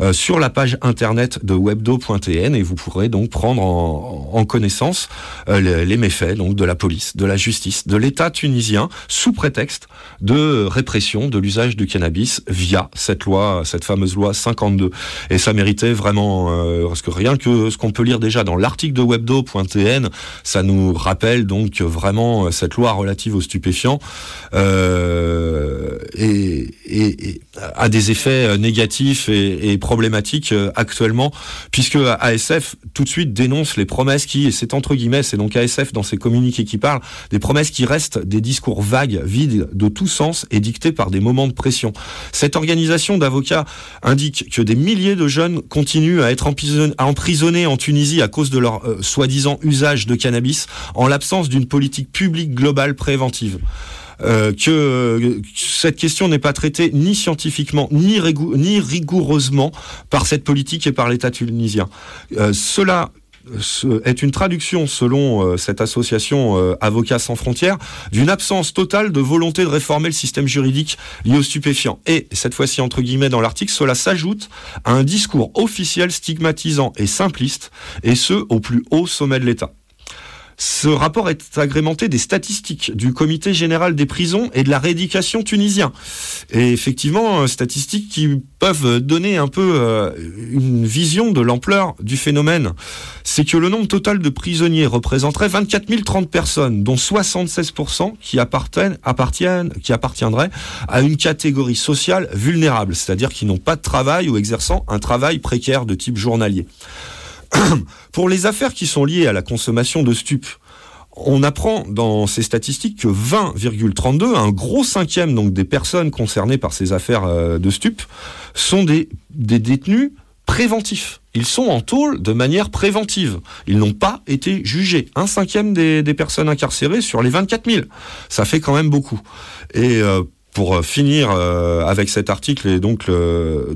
euh, sur la page internet de webdo.tn et vous pourrez donc prendre en, en connaissance euh, les, les méfaits donc de la police, de la justice, de l'État tunisien sous prétexte de répression de l'usage du cannabis via cette loi, cette fameuse loi 52. Et ça méritait vraiment, euh, parce que rien que ce qu'on peut lire déjà dans l'article de webdo.tn, ça nous rappelle donc vraiment cette loi relative aux stupéfiants euh, et, et- et a des effets euh, négatifs et, et problématiques euh, actuellement, puisque ASF tout de suite dénonce les promesses qui, et c'est entre guillemets, c'est donc ASF dans ses communiqués qui parlent, des promesses qui restent des discours vagues, vides de tout sens et dictés par des moments de pression. Cette organisation d'avocats indique que des milliers de jeunes continuent à être emprisonnés, en Tunisie à cause de leur euh, soi-disant usage de cannabis en l'absence d'une politique publique globale préventive. Euh, que euh, cette question n'est pas traitée ni scientifiquement ni, rigou- ni rigoureusement par cette politique et par l'État tunisien. Cela ce- est une traduction, selon euh, cette association euh, Avocats sans frontières, d'une absence totale de volonté de réformer le système juridique lié aux stupéfiants. Et, cette fois-ci entre guillemets dans l'article, cela s'ajoute à un discours officiel stigmatisant et simpliste, et ce, au plus haut sommet de l'État. Ce rapport est agrémenté des statistiques du Comité général des prisons et de la rééducation tunisien. Et effectivement, euh, statistiques qui peuvent donner un peu euh, une vision de l'ampleur du phénomène. C'est que le nombre total de prisonniers représenterait 24 030 personnes, dont 76% qui appartiennent, appartiennent, qui appartiendraient à une catégorie sociale vulnérable, c'est-à-dire qui n'ont pas de travail ou exerçant un travail précaire de type journalier. <coughs> Pour les affaires qui sont liées à la consommation de stupes, on apprend dans ces statistiques que 20,32, un gros cinquième donc des personnes concernées par ces affaires euh, de stupes, sont des, détenus préventifs. Ils sont en tôle de manière préventive. Ils n'ont pas été jugés. Un cinquième des, des personnes incarcérées sur les 24 000. Ça fait quand même beaucoup. Et euh, pour euh, finir euh, avec cet article et donc le-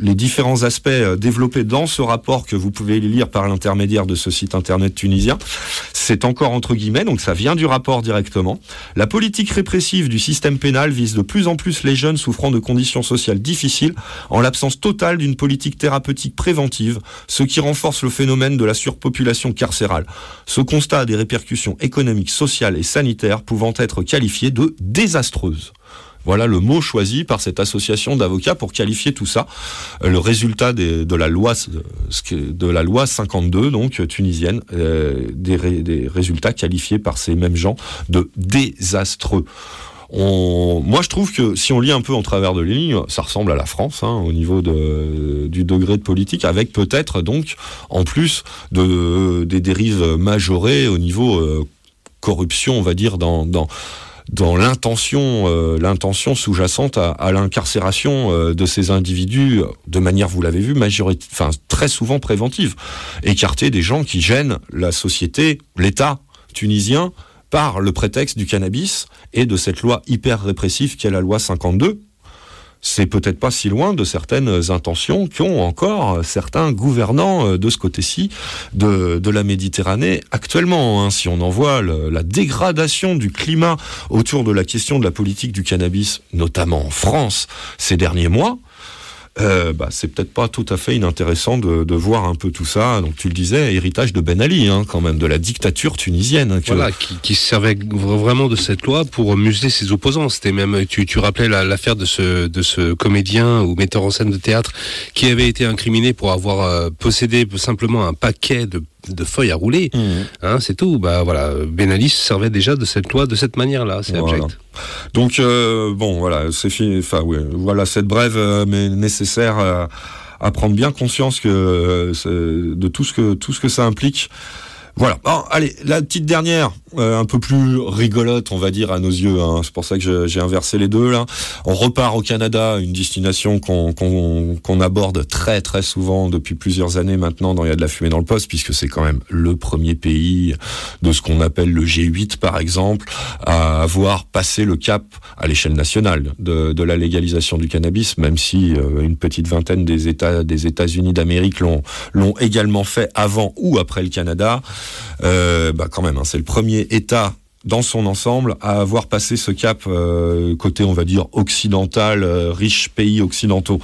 les différents aspects euh, développés dans ce rapport que vous pouvez lire par l'intermédiaire de ce site internet tunisien, c'est encore entre guillemets, donc ça vient du rapport directement. La politique répressive du système pénal vise de plus en plus les jeunes souffrant de conditions sociales difficiles en l'absence totale d'une politique thérapeutique préventive, ce qui renforce le phénomène de la surpopulation carcérale. Ce constat a des répercussions économiques, sociales et sanitaires pouvant être qualifiées de désastreuses. Voilà le mot choisi par cette association d'avocats pour qualifier tout ça. Euh, Le résultat de la loi, euh, de la loi 52, donc euh, tunisienne, des, ré- des résultats qualifiés par ces mêmes gens de désastreux. Moi, je trouve que si on lit un peu en travers de lignes, ça ressemble à la France hein, au niveau du degré de politique, avec peut-être donc en plus de, des dérives majorées au niveau corruption, on va dire dans dans l'intention, euh, l'intention sous-jacente à, l'incarcération euh, de ces individus, de manière, vous l'avez vu, majorit- enfin très souvent préventive, écarter des gens qui gênent la société, l'État tunisien, par le prétexte du cannabis et de cette loi hyper répressive qu'est la loi 52. C'est peut-être pas si loin de certaines intentions qu'ont encore certains gouvernants euh, de ce côté-ci de, de la Méditerranée actuellement. hein. Si on en voit la dégradation du climat autour de la question de la politique du cannabis, notamment en France, ces derniers mois, euh, bah, c'est peut-être pas tout à fait inintéressant de, de voir un peu tout ça. Donc tu le disais, héritage de Ben Ali, hein, quand même, de la dictature tunisienne. hein, Voilà, qui, qui se servait vra- vraiment de cette loi pour museler ses opposants. C'était même, tu, tu rappelais la- l'affaire de ce, de ce comédien ou metteur en scène de théâtre qui avait été incriminé pour avoir euh, possédé simplement un paquet de, de feuilles à rouler. Mmh. Hein, c'est tout. Bah voilà, Ben Ali se servait déjà de cette loi de cette manière-là. C'est Voilà. abject. Donc euh, bon, voilà, c'est fini. Enfin, ouais, voilà cette brève, euh, mais nécessaire à prendre bien conscience que euh, de tout ce que tout ce que ça implique. Voilà. Bon, allez, la petite dernière, euh, un peu plus rigolote, on va dire à nos yeux. hein. C'est pour ça que j'ai inversé les deux là. On repart au Canada, une destination qu'on aborde très très souvent depuis plusieurs années maintenant. Dans il y a de la fumée dans le poste, puisque c'est quand même le premier pays de ce qu'on appelle le G8 par exemple, à avoir passé le cap à l'échelle nationale de, la légalisation du cannabis, même si euh, une petite vingtaine des États des États-Unis d'Amérique l'ont également fait avant ou après le Canada. Euh, bah quand même, hein, c'est le premier État dans son ensemble à avoir passé ce cap euh, côté on va dire occidental euh, riche pays occidentaux.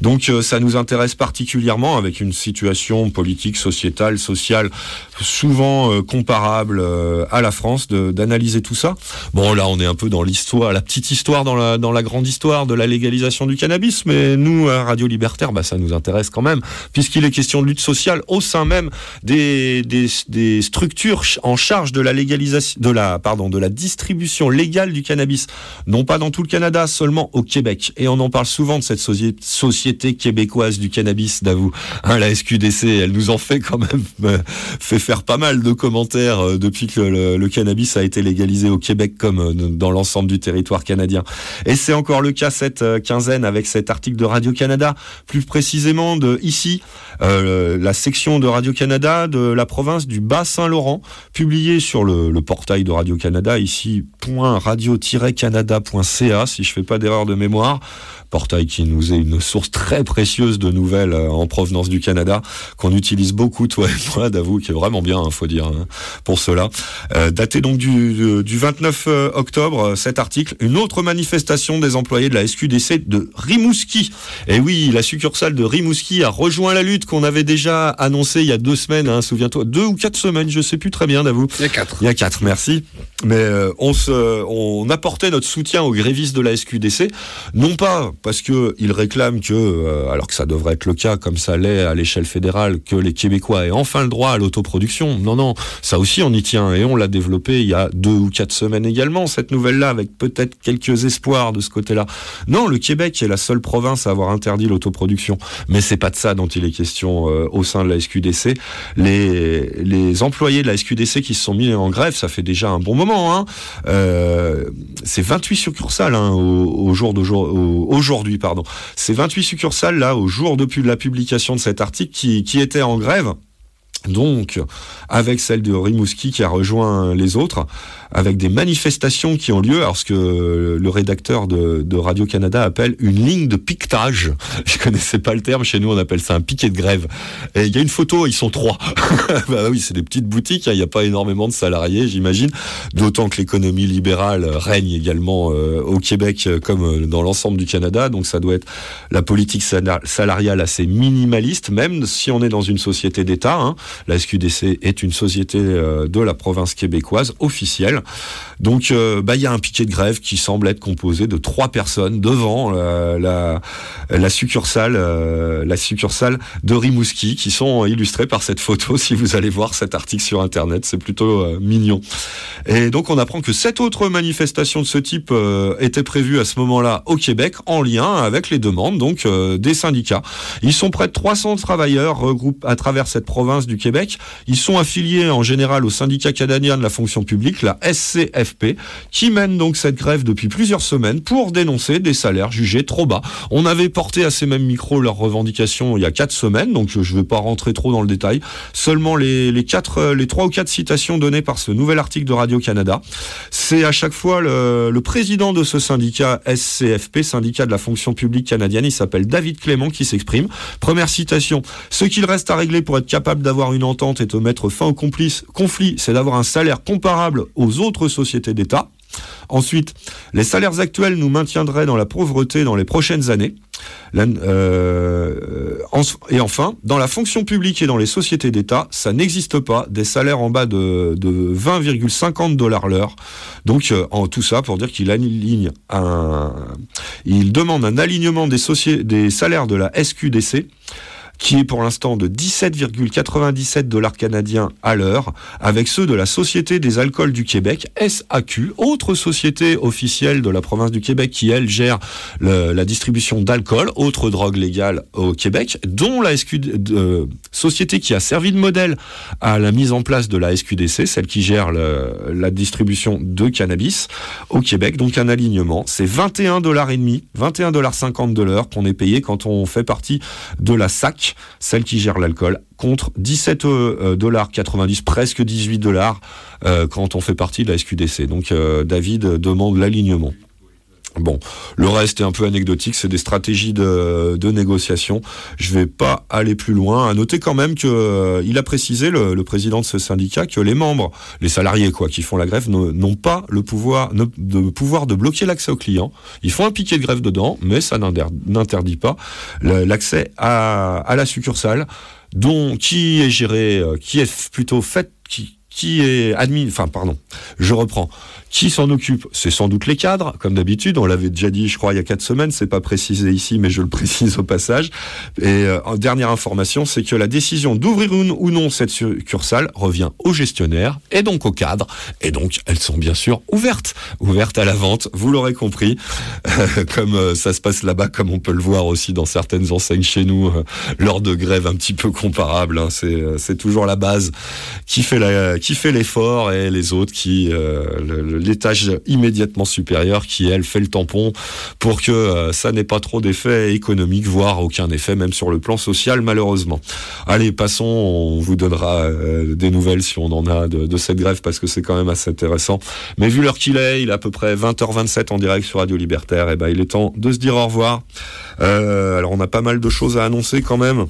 Donc euh, ça nous intéresse particulièrement avec une situation politique sociétale sociale souvent euh, comparable à la France d'analyser tout ça. Bon là on est un peu dans l'histoire la petite histoire dans la dans la grande histoire de la légalisation du cannabis mais nous à Radio Libertaire bah ça nous intéresse quand même puisqu'il est question de lutte sociale au sein même des des, des structures en charge de la légalisation de la pardon de la distribution légale du cannabis. Non pas dans tout le Canada seulement au Québec. Et on en parle souvent de cette société québécoise du cannabis d'avoue. Hein, la SQDC elle nous en fait quand même euh, fait faire pas mal de commentaires euh, depuis que le, cannabis a été légalisé au Québec comme euh, dans l'ensemble du territoire canadien. Et c'est encore le cas cette quinzaine avec cet article de Radio Canada. Plus précisément de ici la section de Radio Canada de la province du Bas-Saint-Laurent publié sur le, le portail de Radio Canada ici .radio-canada.ca si je fais pas d'erreur de mémoire portail qui nous est une source très précieuse de nouvelles euh, en provenance du Canada qu'on utilise beaucoup toi et moi d'avoue qui est vraiment bien hein, faut dire hein, pour cela euh, daté donc du, du- du 29 euh, octobre euh, cet article une autre manifestation des employés de la SQDC de Rimouski et oui la succursale de Rimouski a rejoint la lutte qu'on avait déjà annoncée il y a deux semaines hein, souviens-toi deux ou quatre semaines je sais plus très bien d'avoue Il y a quatre. il y a quatre, merci. Mais euh, on, se, on apportait notre soutien aux grévistes de la SQDC, non pas parce que ils réclament que, euh, alors que ça devrait être le cas, comme ça l'est à l'échelle fédérale, que les Québécois aient enfin le droit à l'autoproduction. Non, non, ça aussi on y tient et on l'a développé il y a deux ou quatre semaines également cette nouvelle-là, avec peut-être quelques espoirs de ce côté-là. Non, le Québec est la seule province à avoir interdit l'autoproduction, mais c'est pas de ça dont il est question euh, au sein de la SQDC. Les, employés de la SQDC qui se sont mis en grève, ça fait déjà un bon moment. Hein. Euh, c'est 28 succursales hein, au jour d'aujourd'hui. Aujourd'hui, pardon. C'est 28 succursales là au jour depuis la publication de cet article qui, qui étaient en grève. Donc, avec celle de Rimouski qui a rejoint les autres, avec des manifestations qui ont lieu, alors ce que le rédacteur de, Radio-Canada appelle une ligne de piquetage. <laughs> Je connaissais pas le terme, chez nous on appelle ça un piquet de grève. Et il y a une photo, ils sont trois. <laughs> bah oui, c'est des petites boutiques, hein, il n'y a pas énormément de salariés, j'imagine. D'autant que l'économie libérale règne également euh, au Québec euh, comme euh, dans l'ensemble du Canada, donc ça doit être la politique sala- salariale assez minimaliste, même si on est dans une société d'État. hein. La SQDC est une société de la province québécoise officielle. Donc, euh, bah, il y a un piquet de grève qui semble être composé de trois personnes devant euh, la, succursale, euh, la succursale de Rimouski, qui sont illustrées par cette photo. <laughs> Si vous allez voir cet article sur Internet, c'est plutôt mignon. Et donc, on apprend que sept autres manifestations de ce type étaient prévues à ce moment-là au Québec, en lien avec les demandes donc des syndicats. Ils sont près de 300 travailleurs regroupés à travers cette province du du Québec. Ils sont affiliés en général au syndicat canadien de la fonction publique, la SCFP, qui mène donc cette grève depuis plusieurs semaines pour dénoncer des salaires jugés trop bas. On avait porté à ces mêmes micros leurs revendications il y a quatre semaines, donc je ne vais pas rentrer trop dans le détail. Seulement les, quatre, euh, les trois ou quatre citations données par ce nouvel article de Radio-Canada. C'est à chaque fois le, le président de ce syndicat SCFP, syndicat de la fonction publique canadienne, il s'appelle David Clément qui s'exprime. Première citation. Ce qu'il reste à régler pour être capable d'avoir une entente et de mettre fin au complice- conflit, c'est d'avoir un salaire comparable aux autres sociétés d'État. Ensuite, les salaires actuels nous maintiendraient dans la pauvreté dans les prochaines années. Euh, et enfin, dans la fonction publique et dans les sociétés d'État, ça n'existe pas des salaires en bas de, de 20,50 dollars l'heure. Donc, euh, en tout ça pour dire qu'il aligne un, il demande un alignement des salaires de la SQDC qui est pour l'instant de 17,97 dollars canadiens à l'heure, avec ceux de la Société des alcools du Québec, SAQ, autre société officielle de la province du Québec qui, elle, gère la distribution d'alcool, autre drogue légale au Québec, dont la SQ, euh, société qui a servi de modèle à la mise en place de la SQDC, celle qui gère la distribution de cannabis au Québec. Donc un alignement, c'est 21 dollars et demi, 21 dollars 50 de l'heure qu'on est payé quand on fait partie de la SAC, celle qui gère l'alcool, contre 17 euh, dollars 90, presque 18 dollars euh, quand on fait partie de la SQDC. Donc euh, David demande l'alignement. Bon, le reste est un peu anecdotique, c'est des stratégies de, de négociation. Je vais pas aller plus loin. À noter quand même que euh, il a précisé le, président de ce syndicat que les membres, les salariés quoi, qui font la grève, ne- n'ont pas le pouvoir, ne- de pouvoir de bloquer l'accès aux clients. Ils font un piquet de grève dedans, mais ça n'inter- n'interdit pas l'accès à, à la succursale, dont qui est géré, euh, qui est plutôt fait, qui qui est admis, enfin pardon, je reprends. Qui s'en occupe? C'est sans doute les cadres, comme d'habitude. On l'avait déjà dit, je crois, il y a quatre semaines. C'est pas précisé ici, mais je le <laughs> précise au passage. Et euh, dernière information, c'est que la décision d'ouvrir ou non cette succursale revient aux gestionnaires et donc aux cadres. Et donc, elles sont bien sûr ouvertes, ouvertes à la vente. Vous l'aurez compris, euh, comme euh, ça se passe là-bas, comme on peut le voir aussi dans certaines enseignes chez nous, euh, lors de grèves un petit peu comparables. hein. C'est toujours la base qui fait la qui fait l'effort et les autres qui euh, le- le- l'étage immédiatement supérieur qui elle fait le tampon pour que euh, ça n'ait pas trop d'effet économique voire aucun effet même sur le plan social malheureusement. Allez passons, on vous donnera euh, des nouvelles si on en a de, cette grève parce que c'est quand même assez intéressant. Mais vu l'heure qu'il est, il est à peu près 20h27 en direct sur Radio Libertaire, et ben il est temps de se dire au revoir. Euh, alors on a pas mal de choses à annoncer quand même.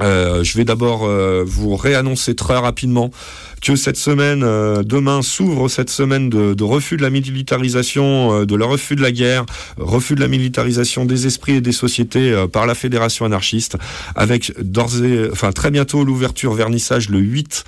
Euh, je vais d'abord euh, vous réannoncer très rapidement que cette semaine, euh, demain s'ouvre cette semaine de, refus de la militarisation, de le refus de la guerre, refus de la militarisation des esprits et des sociétés par la Fédération anarchiste, avec d'ores et, enfin très bientôt l'ouverture vernissage le 8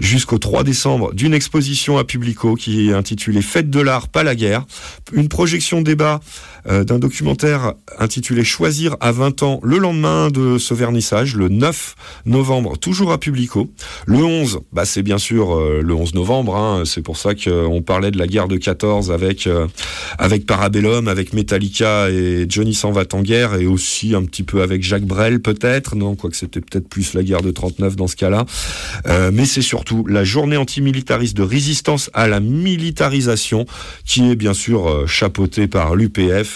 jusqu'au 3 décembre d'une exposition à Publico qui est intitulée Fête de l'art, pas la guerre, une projection débat euh, d'un documentaire intitulé Choisir à 20 ans le lendemain de ce vernissage, le 9 novembre, toujours à Publico. Le 11, bah, c'est bien sûr euh, le 11 novembre, hein, c'est pour ça qu'on parlait de la guerre de 14 avec, euh, avec Parabellum, avec Metallica et Johnny s'en va en guerre, et aussi un petit peu avec Jacques Brel peut-être, non, quoique c'était peut-être plus la guerre de 39 dans ce cas-là. Euh, mais c'est surtout la journée antimilitariste de résistance à la militarisation qui est bien sûr euh, chapeautée par l'UPF.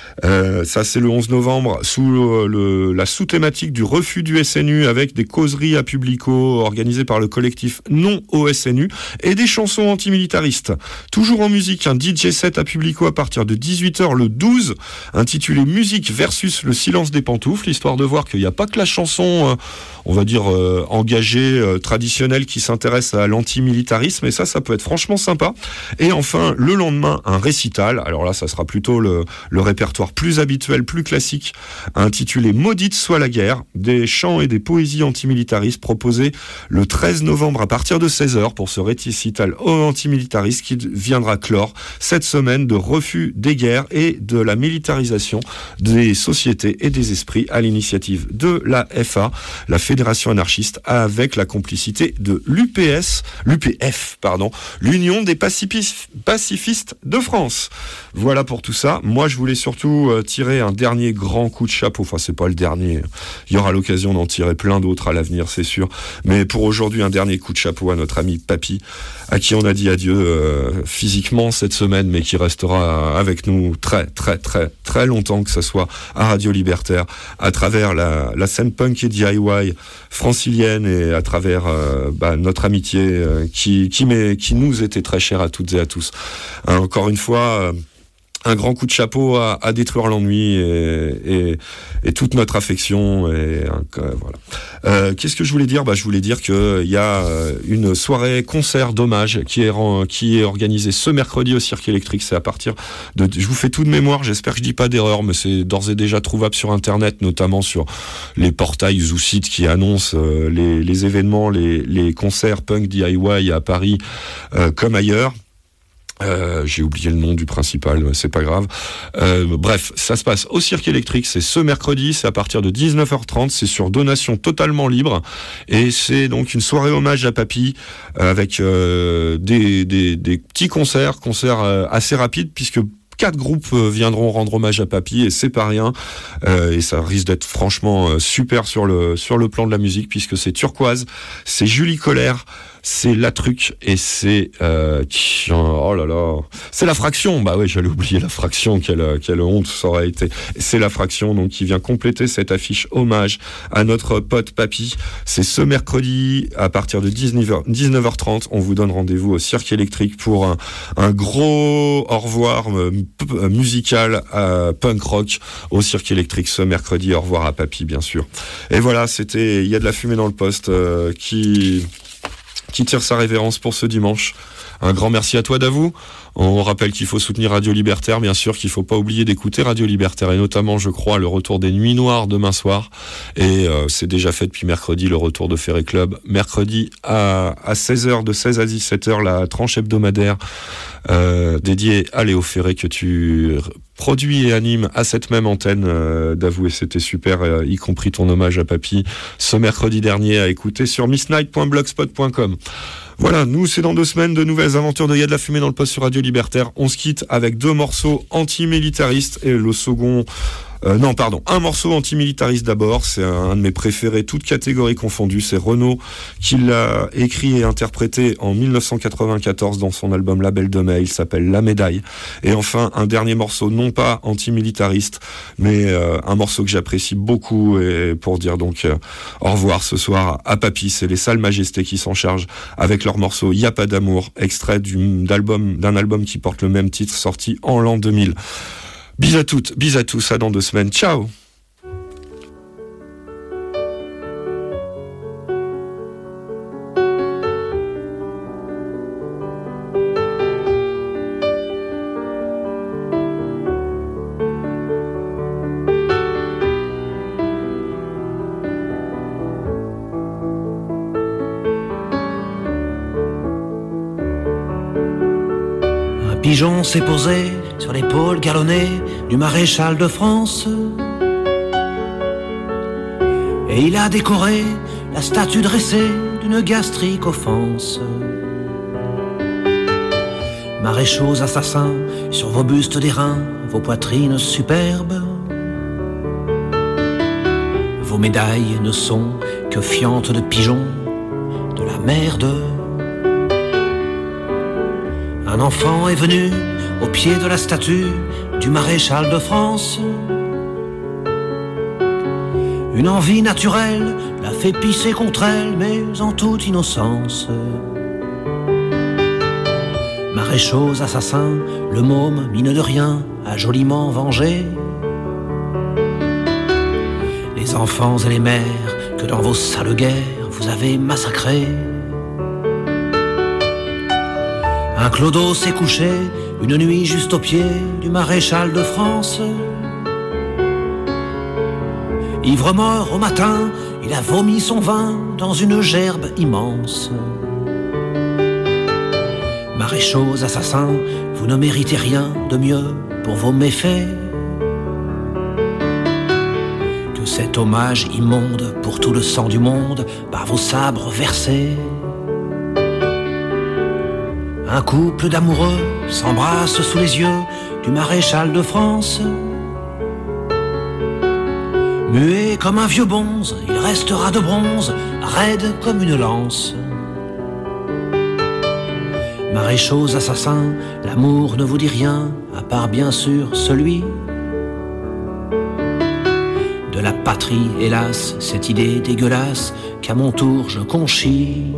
Euh, ça, c'est le 11 novembre, sous euh, le- la sous-thématique du refus du SNU avec des causeries à Publico organisées par le collectif Non au SNU et des chansons antimilitaristes. Toujours en musique, un DJ set à Publico à partir de 18h le 12, intitulé Musique versus le silence des pantoufles, histoire de voir qu'il n'y a pas que la chanson, euh, on va dire, euh, engagée, euh, traditionnelle qui s'intéresse à l'antimilitarisme, et ça, ça peut être franchement sympa. Et enfin, le lendemain, un récital. Alors là, ça sera plutôt le, le répertoire plus habituel, plus classique, intitulé Maudite soit la guerre, des chants et des poésies antimilitaristes proposés le 13 novembre à partir de 16h pour ce récital antimilitariste qui viendra clore cette semaine de refus des guerres et de la militarisation des sociétés et des esprits à l'initiative de la FA, la Fédération anarchiste, avec la complicité de l'UPS, l'UPF, pardon, l'Union des Pacifi- pacifistes de France. Voilà pour tout ça. Moi, je voulais surtout tirer un dernier grand coup de chapeau. Enfin, c'est pas le dernier. Il y aura l'occasion d'en tirer plein d'autres à l'avenir, c'est sûr. Mais pour aujourd'hui, un dernier coup de chapeau à notre ami Papy, à qui on a dit adieu euh, physiquement cette semaine, mais qui restera avec nous très, très, très, très longtemps, que ce soit à Radio Libertaire, à travers la, scène punk et DIY francilienne et à travers euh, bah, notre amitié euh, qui, qui, nous était très chère à toutes et à tous. Hein, encore une fois, un grand coup de chapeau à, à détruire l'ennui et, et, et toute notre affection. Et, euh, voilà. Euh, Qu'est-ce que je voulais dire? Bah, Je voulais dire qu'il y a euh, une soirée concert d'hommage qui est, qui est organisée ce mercredi au Cirque électrique. C'est à partir de... Je vous fais tout de mémoire, j'espère que je dis pas d'erreur, mais c'est d'ores et déjà trouvable sur Internet, notamment sur les portails ou sites qui annoncent euh, les, les événements, les, les concerts punk DIY à Paris euh, comme ailleurs. Euh, J'ai oublié le nom du principal, c'est pas grave. Euh, bref, ça se passe au Cirque électrique, c'est ce mercredi, c'est à partir de 19h30, c'est sur donation totalement libre, et c'est donc une soirée hommage à Papy, euh, avec euh, des, des, des petits concerts, concerts euh, assez rapides, puisque quatre groupes euh, viendront rendre hommage à Papy, et c'est pas rien, Euh, et ça risque d'être franchement super sur le, sur le plan de la musique, puisque c'est Turquoise, c'est Julie Colère, c'est La Truc et c'est euh, oh là là, c'est la fraction. Bah oui, j'allais oublier la fraction. Quelle quelle honte ça aurait été. C'est la fraction donc qui vient compléter cette affiche hommage à notre pote Papy. C'est ce mercredi à partir de 19h, 19h30. On vous donne rendez-vous au Cirque électrique pour un, gros au revoir euh, euh, musical euh, punk rock au Cirque électrique ce mercredi. Au revoir à Papy bien sûr. Et voilà, c'était il y a de la fumée dans le poste qui qui tire sa révérence pour ce dimanche. Un grand merci à toi, Davou. On rappelle qu'il faut soutenir Radio Libertaire, bien sûr, qu'il faut pas oublier d'écouter Radio Libertaire et notamment, je crois, le retour des Nuits Noires demain soir. Et euh, c'est déjà fait depuis mercredi, le retour de Ferré Club. Mercredi à, à 16h, de 16 à 17h, la tranche hebdomadaire euh, dédiée à Léo Ferré que tu produis et animes à cette même antenne, euh, Davou. Et c'était super, euh, y compris ton hommage à Papy ce mercredi dernier à écouter sur missnight.blogspot.com. Voilà, nous c'est dans deux semaines de nouvelles aventures de Y'a de la fumée dans le poste sur Radio Libertaire. On se quitte avec deux morceaux antimilitaristes et le second... euh, non, pardon, un morceau antimilitariste d'abord, c'est un, de mes préférés, toutes catégories confondues, c'est Renaud qui l'a écrit et interprété en 1994 dans son album Label de Mai, il s'appelle La Médaille. Et enfin, un dernier morceau, non pas antimilitariste, mais euh, un morceau que j'apprécie beaucoup et pour dire donc euh, au revoir ce soir à Papy, c'est les Salles Majestés qui s'en chargent avec leur morceau Y a pas d'amour, extrait d'un album qui porte le même titre sorti en l'an 2000. Bis à toutes, bis à tous, à dans deux semaines, ciao. Un pigeon s'est posé sur l'épaule galonnée du maréchal de France. Et il a décoré la statue dressée d'une gastrique offense. Maréchaux assassins, sur vos bustes d'airain, vos poitrines superbes. Vos médailles ne sont que fientes de pigeons, de la merde. Un enfant est venu au pied de la statue du maréchal de France. Une envie naturelle l'a fait pisser contre elle, mais en toute innocence. Maréchaux assassins, le môme, mine de rien, a joliment vengé. Les enfants et les mères que dans vos sales guerres vous avez massacrés. Un clodo s'est couché une nuit juste au pied du maréchal de France. Ivre mort au matin, il a vomi son vin dans une gerbe immense. Maréchaux assassins, vous ne méritez rien de mieux pour vos méfaits que cet hommage immonde pour tout le sang du monde par vos sabres versés. Un couple d'amoureux s'embrasse sous les yeux du maréchal de France. Muet comme un vieux bonze, il restera de bronze, raide comme une lance. Maréchaux assassins, l'amour ne vous dit rien, à part bien sûr celui de la patrie, hélas, cette idée dégueulasse qu'à mon tour je conchis.